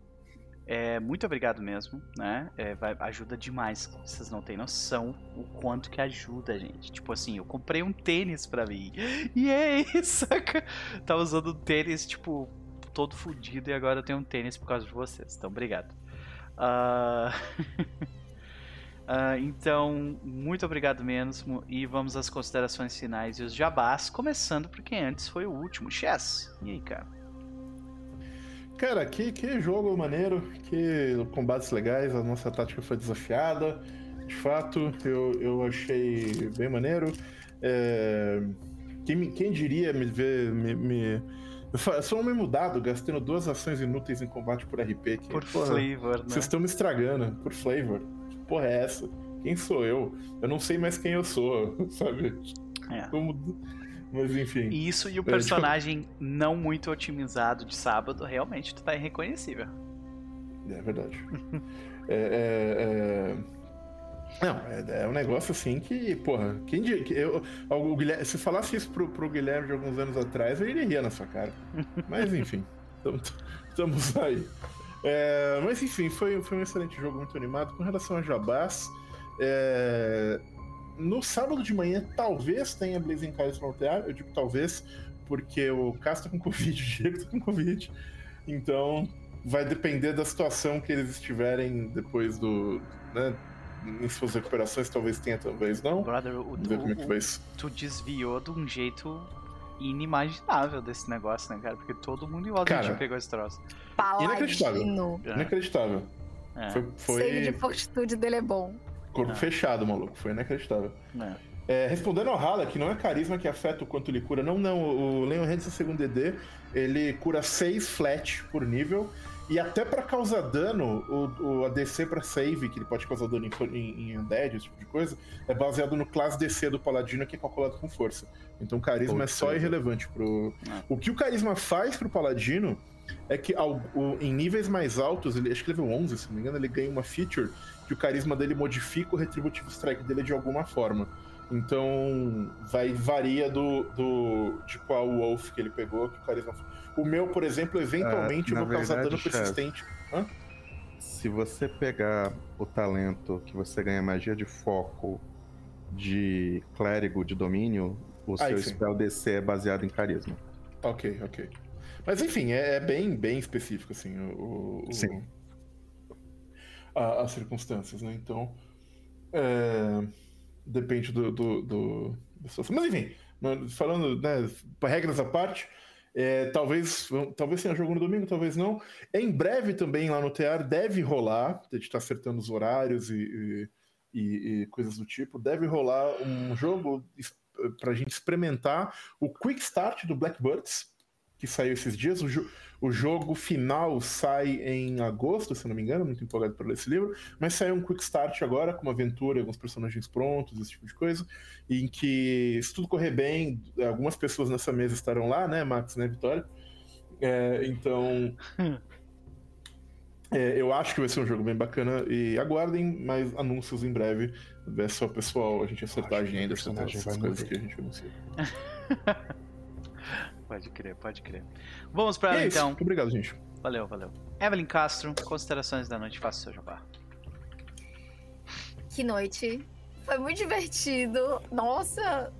É, muito obrigado mesmo, né? É, vai- ajuda demais. Vocês não têm noção o quanto que ajuda, gente. Tipo assim, eu comprei um tênis pra mim. E aí, saca? Tava usando um tênis, tipo, todo fudido e agora eu tenho um tênis por causa de vocês. Então, obrigado. Ah, ah, então, muito obrigado mesmo. E vamos às considerações finais e os jabás, começando por quem antes foi o último. Chess. E aí, cara? Cara, que, que jogo maneiro, que combates legais, a nossa tática foi desafiada. De fato, eu, eu achei bem maneiro. É, quem, quem diria me ver. Me, me- sou um homem mudado, gastando duas ações inúteis em combate por RP. Que, Por porra, flavor, né? Vocês estão me estragando, por flavor. Que porra é essa? Quem sou eu? Eu não sei mais quem eu sou, sabe? É. Como- Mas enfim. Isso e o tipo- personagem não muito otimizado de sábado, realmente tu tá irreconhecível. É verdade. é, é, é... Não, é, é um negócio assim que, porra, quem diria. que Eu, o Guilherme, se falasse isso pro, pro Guilherme de alguns anos atrás, eu iria na sua cara. Mas enfim, tamo- estamos aí. É, mas enfim, foi, foi um excelente jogo, muito animado. Com relação a Jabás, é, no sábado de manhã talvez tenha Blazing Cars no altear. Eu digo talvez, porque o Castro tá com Covid, o Diego tá com Covid. Então, vai depender da situação que eles estiverem depois do. Né, em suas recuperações, talvez tenha, talvez não. Brother, o, Vamos ver como é que o- vai isso. tu desviou de um jeito inimaginável desse negócio, né, cara? Porque todo mundo em volta Cara, já pegou esse troço. Inacreditável. Paladino. É. Inacreditável. É, Foi, foi Save de fortitude dele é bom. Corpo É. fechado, maluco. Foi inacreditável. é. É, respondendo ao Hala, que não é carisma que afeta o quanto ele cura. Não, não. O Leon Hansen segundo DD, ele cura 6 flat por nível. E até pra causar dano, o, o ADC pra save, que ele pode causar dano em, em, em Undead, esse tipo de coisa, é baseado no classe DC do Paladino, que é calculado com força. Então o carisma é só irrelevante pro. Ah. O que o carisma faz pro Paladino é que ao- o- em níveis mais altos, ele, acho que level 11, se não me engano, ele ganha uma feature que o carisma dele modifica o Retributive Strike dele de alguma forma. Então, vai varia do, do de qual Wolf que ele pegou, que o carisma. O meu, por exemplo, eventualmente Ah, eu vou causar verdade, dano chefe. persistente. Hã? Se você pegar o talento que você ganha magia de foco de clérigo de domínio, o seu sim. spell DC é baseado em carisma. Ok, ok. Mas enfim, é, é bem, bem específico, assim, o, o- Sim. A- as circunstâncias, né? Então, é, depende do, do, do- situação. Mas enfim, não- falando, né, regras à parte, é, talvez, talvez tenha jogo no domingo, talvez não. Em breve também lá no TR deve rolar, a gente tá acertando os horários e, e- e- coisas do tipo, deve rolar um jogo es- pra gente experimentar o Quick Start do Blackbirds, que saiu esses dias. O, jo- o jogo final sai em agosto, se não me engano, muito empolgado para ler esse livro, mas saiu um Quick Start agora, com uma aventura, alguns personagens prontos, esse tipo de coisa, em que, se tudo correr bem, algumas pessoas nessa mesa estarão lá, né, Max, né, Vitória? É, então. é, eu acho que vai ser um jogo bem bacana e aguardem mais anúncios em breve. É só pessoal a gente acertar a agenda, acertar essas coisas morrer. que a gente anuncia. Pode crer, pode crer. Vamos pra E ela é então. Muito obrigado, gente. Valeu, valeu. Evelyn Castro, considerações da noite, faça o seu jabá. Que noite. Foi muito divertido. Nossa.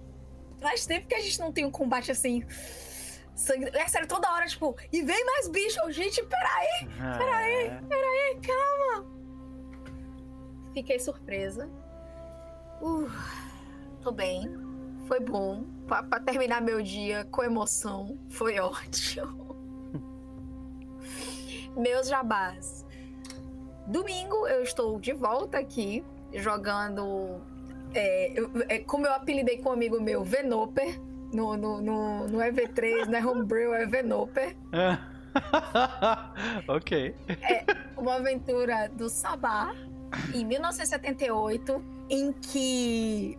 faz tempo que a gente não tem um combate assim. Sangue... É sério, toda hora, tipo, e vem mais bicho. Eu, gente, peraí, peraí, É. peraí, calma. Fiquei surpresa. Uh, tô bem. Foi bom. Pra, pra terminar meu dia com emoção. Foi ótimo. Meus jabás. Domingo eu estou de volta aqui, jogando. É, é, como eu apelidei com um amigo meu, Venoper. No, no, no, no EV3, não é Homebrew, é Venoper. ok. uma aventura do Sabá em 1978 em que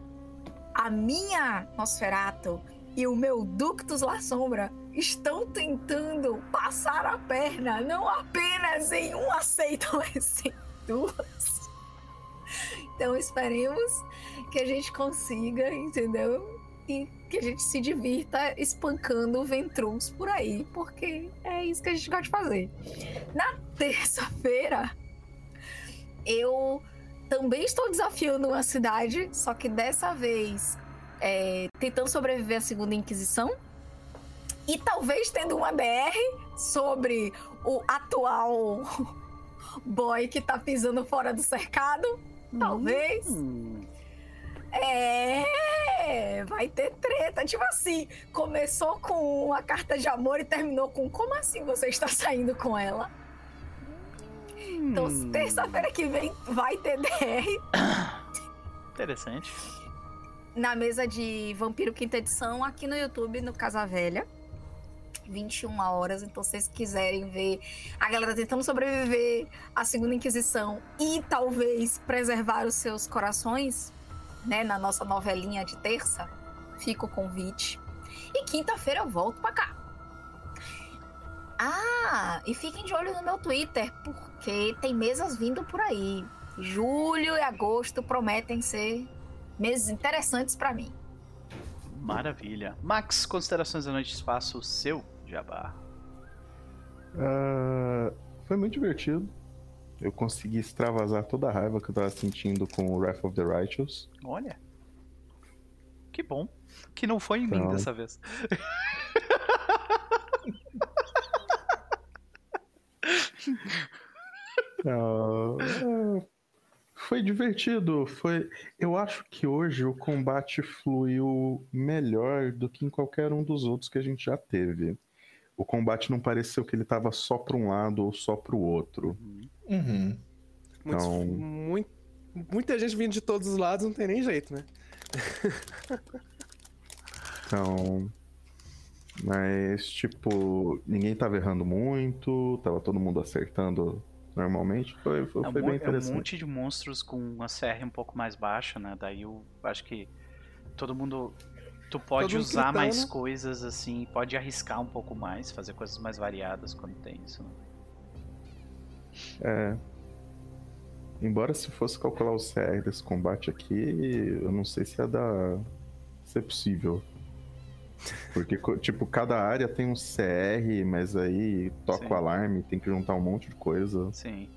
a minha Nosferato e o meu Ductus La Sombra estão tentando passar a perna não apenas em um aceito, mas em duas. Então esperemos que a gente consiga, entendeu? E que a gente se divirta espancando ventrus por aí, porque é isso que a gente gosta de fazer. Na terça-feira, eu também estou desafiando uma cidade, só que dessa vez é, tentando sobreviver à Segunda Inquisição. E talvez tendo uma DR sobre o atual boy que tá pisando fora do cercado. Talvez. Hum, É, vai ter treta. Tipo assim, começou com uma carta de amor e terminou com como assim você está saindo com ela? Então, hum, terça-feira que vem vai ter DR Interessante. na mesa de Vampiro Quinta Edição aqui no YouTube, no Casa Velha. 21 horas, então se vocês quiserem ver a galera tentando sobreviver à Segunda Inquisição e talvez preservar os seus corações, né, na nossa novelinha de terça, fica o convite. E quinta-feira eu volto pra cá. Ah, e fiquem de olho no meu Twitter, porque tem mesas vindo por aí. Julho e agosto prometem ser meses interessantes pra mim. Maravilha. Max, considerações da noite espaço seu, Jabá. Ah, foi muito divertido. Eu consegui extravasar toda a raiva que eu tava sentindo com o Wrath of the Righteous. Olha. Que bom. Que não foi em mim Então. dessa vez. É, foi divertido. Foi. Eu acho que hoje o combate fluiu melhor do que em qualquer um dos outros que a gente já teve. O combate não pareceu que ele tava só para um lado ou só para o outro. Uhum. Muitos- Então- mui- muita gente vindo de todos os lados, não tem nem jeito, né? Então. Mas, tipo, ninguém tava errando muito, tava todo mundo acertando normalmente. Foi, foi, É um, foi bem é um interessante. monte de monstros com uma CR um pouco mais baixa, né? Daí eu acho que todo mundo. Tu pode Todo usar mais coisas assim, pode arriscar um pouco mais, fazer coisas mais variadas quando tem isso, né? É. Embora se fosse calcular o CR desse combate aqui, eu não sei se ia dar. ser possível. Porque, tipo, cada área tem um CR, mas aí toca Sim. o alarme, tem que juntar um monte de coisa. Sim.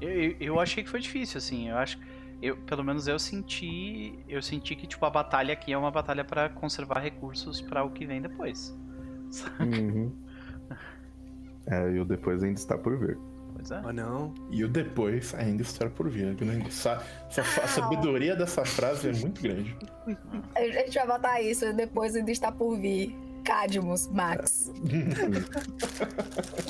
Eu, eu, achei que foi difícil, assim. Eu acho. Eu, pelo menos eu senti. Eu senti que, tipo, a batalha aqui é uma batalha pra conservar recursos pra o que vem depois. Uhum. É, e o depois ainda está por ver. Pois é. Oh, não. E o depois ainda está por vir. né? Sa- A sabedoria dessa frase é muito grande. A gente vai botar isso depois ainda está por vir. Cadmus, Max.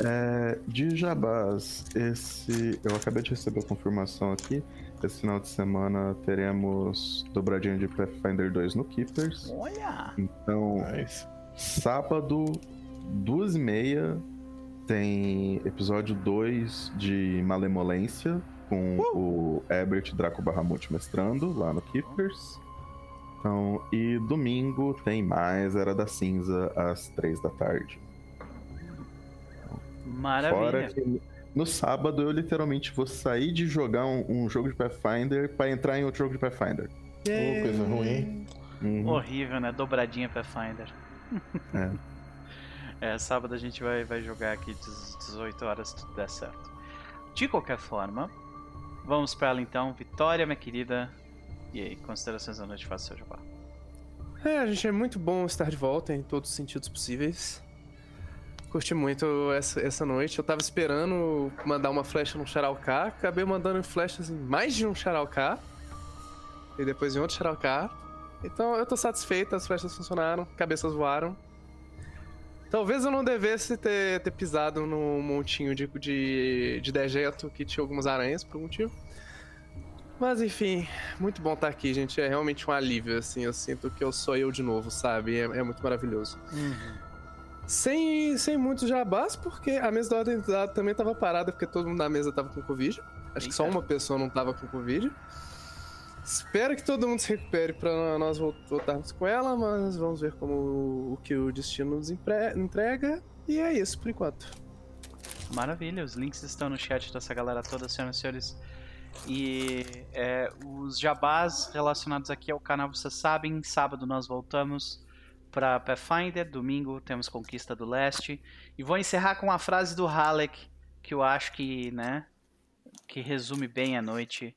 É, de Jabás, esse. Eu acabei de receber a confirmação aqui. Esse final de semana teremos dobradinha de Pathfinder 2 no Keepers. Olha! Então, Mas, sábado, duas e meia, tem episódio 2 de Malemolência, com o Ebert Draco Bahamut mestrando lá no Keepers. Então, e domingo tem mais Era da Cinza às três da tarde. Maravilha. Fora que no sábado eu literalmente vou sair de jogar um, um jogo de Pathfinder pra entrar em outro jogo de Pathfinder. Ô, coisa ruim. Uhum. Horrível, né? Dobradinha Pathfinder. É. É, sábado a gente vai, vai jogar aqui às 18 horas se tudo der certo. De qualquer forma, vamos pra ela então. Vitória, minha querida. E aí, considerações da noite, faça seu jabá. É, gente, é muito bom estar de volta em todos os sentidos possíveis. Curti muito essa, essa noite. Eu tava esperando mandar uma flecha no Charalcá. Acabei mandando flechas em mais de um Charalcá. E depois em outro Charalcá. Então eu tô satisfeito, as flechas funcionaram, cabeças voaram. Talvez eu não devesse ter, ter pisado no montinho de, de, de dejeto que tinha algumas aranhas por um motivo. Mas enfim, muito bom estar aqui, gente. É realmente um alívio, assim. Eu sinto que eu sou eu de novo, sabe? É, é muito maravilhoso. Uhum. Sem, sem muitos jabás, porque a mesa da ordem também tava parada, porque todo mundo na mesa tava com Covid. Acho que só uma pessoa não tava com Covid. Espero que todo mundo se recupere para nós voltarmos com ela, mas vamos ver como o que o destino nos entrega. E é isso por enquanto. Maravilha, os links estão no chat dessa galera toda, senhoras e senhores. E é, os jabás relacionados aqui ao canal, vocês sabem, sábado nós voltamos para Pathfinder, domingo temos Conquista do Leste. E vou encerrar com uma frase do Halleck, que eu acho que, né, que resume bem a noite.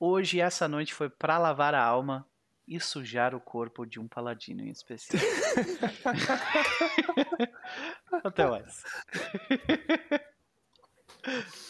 Hoje, essa noite foi para lavar a alma e sujar o corpo de um paladino em especial. Até mais.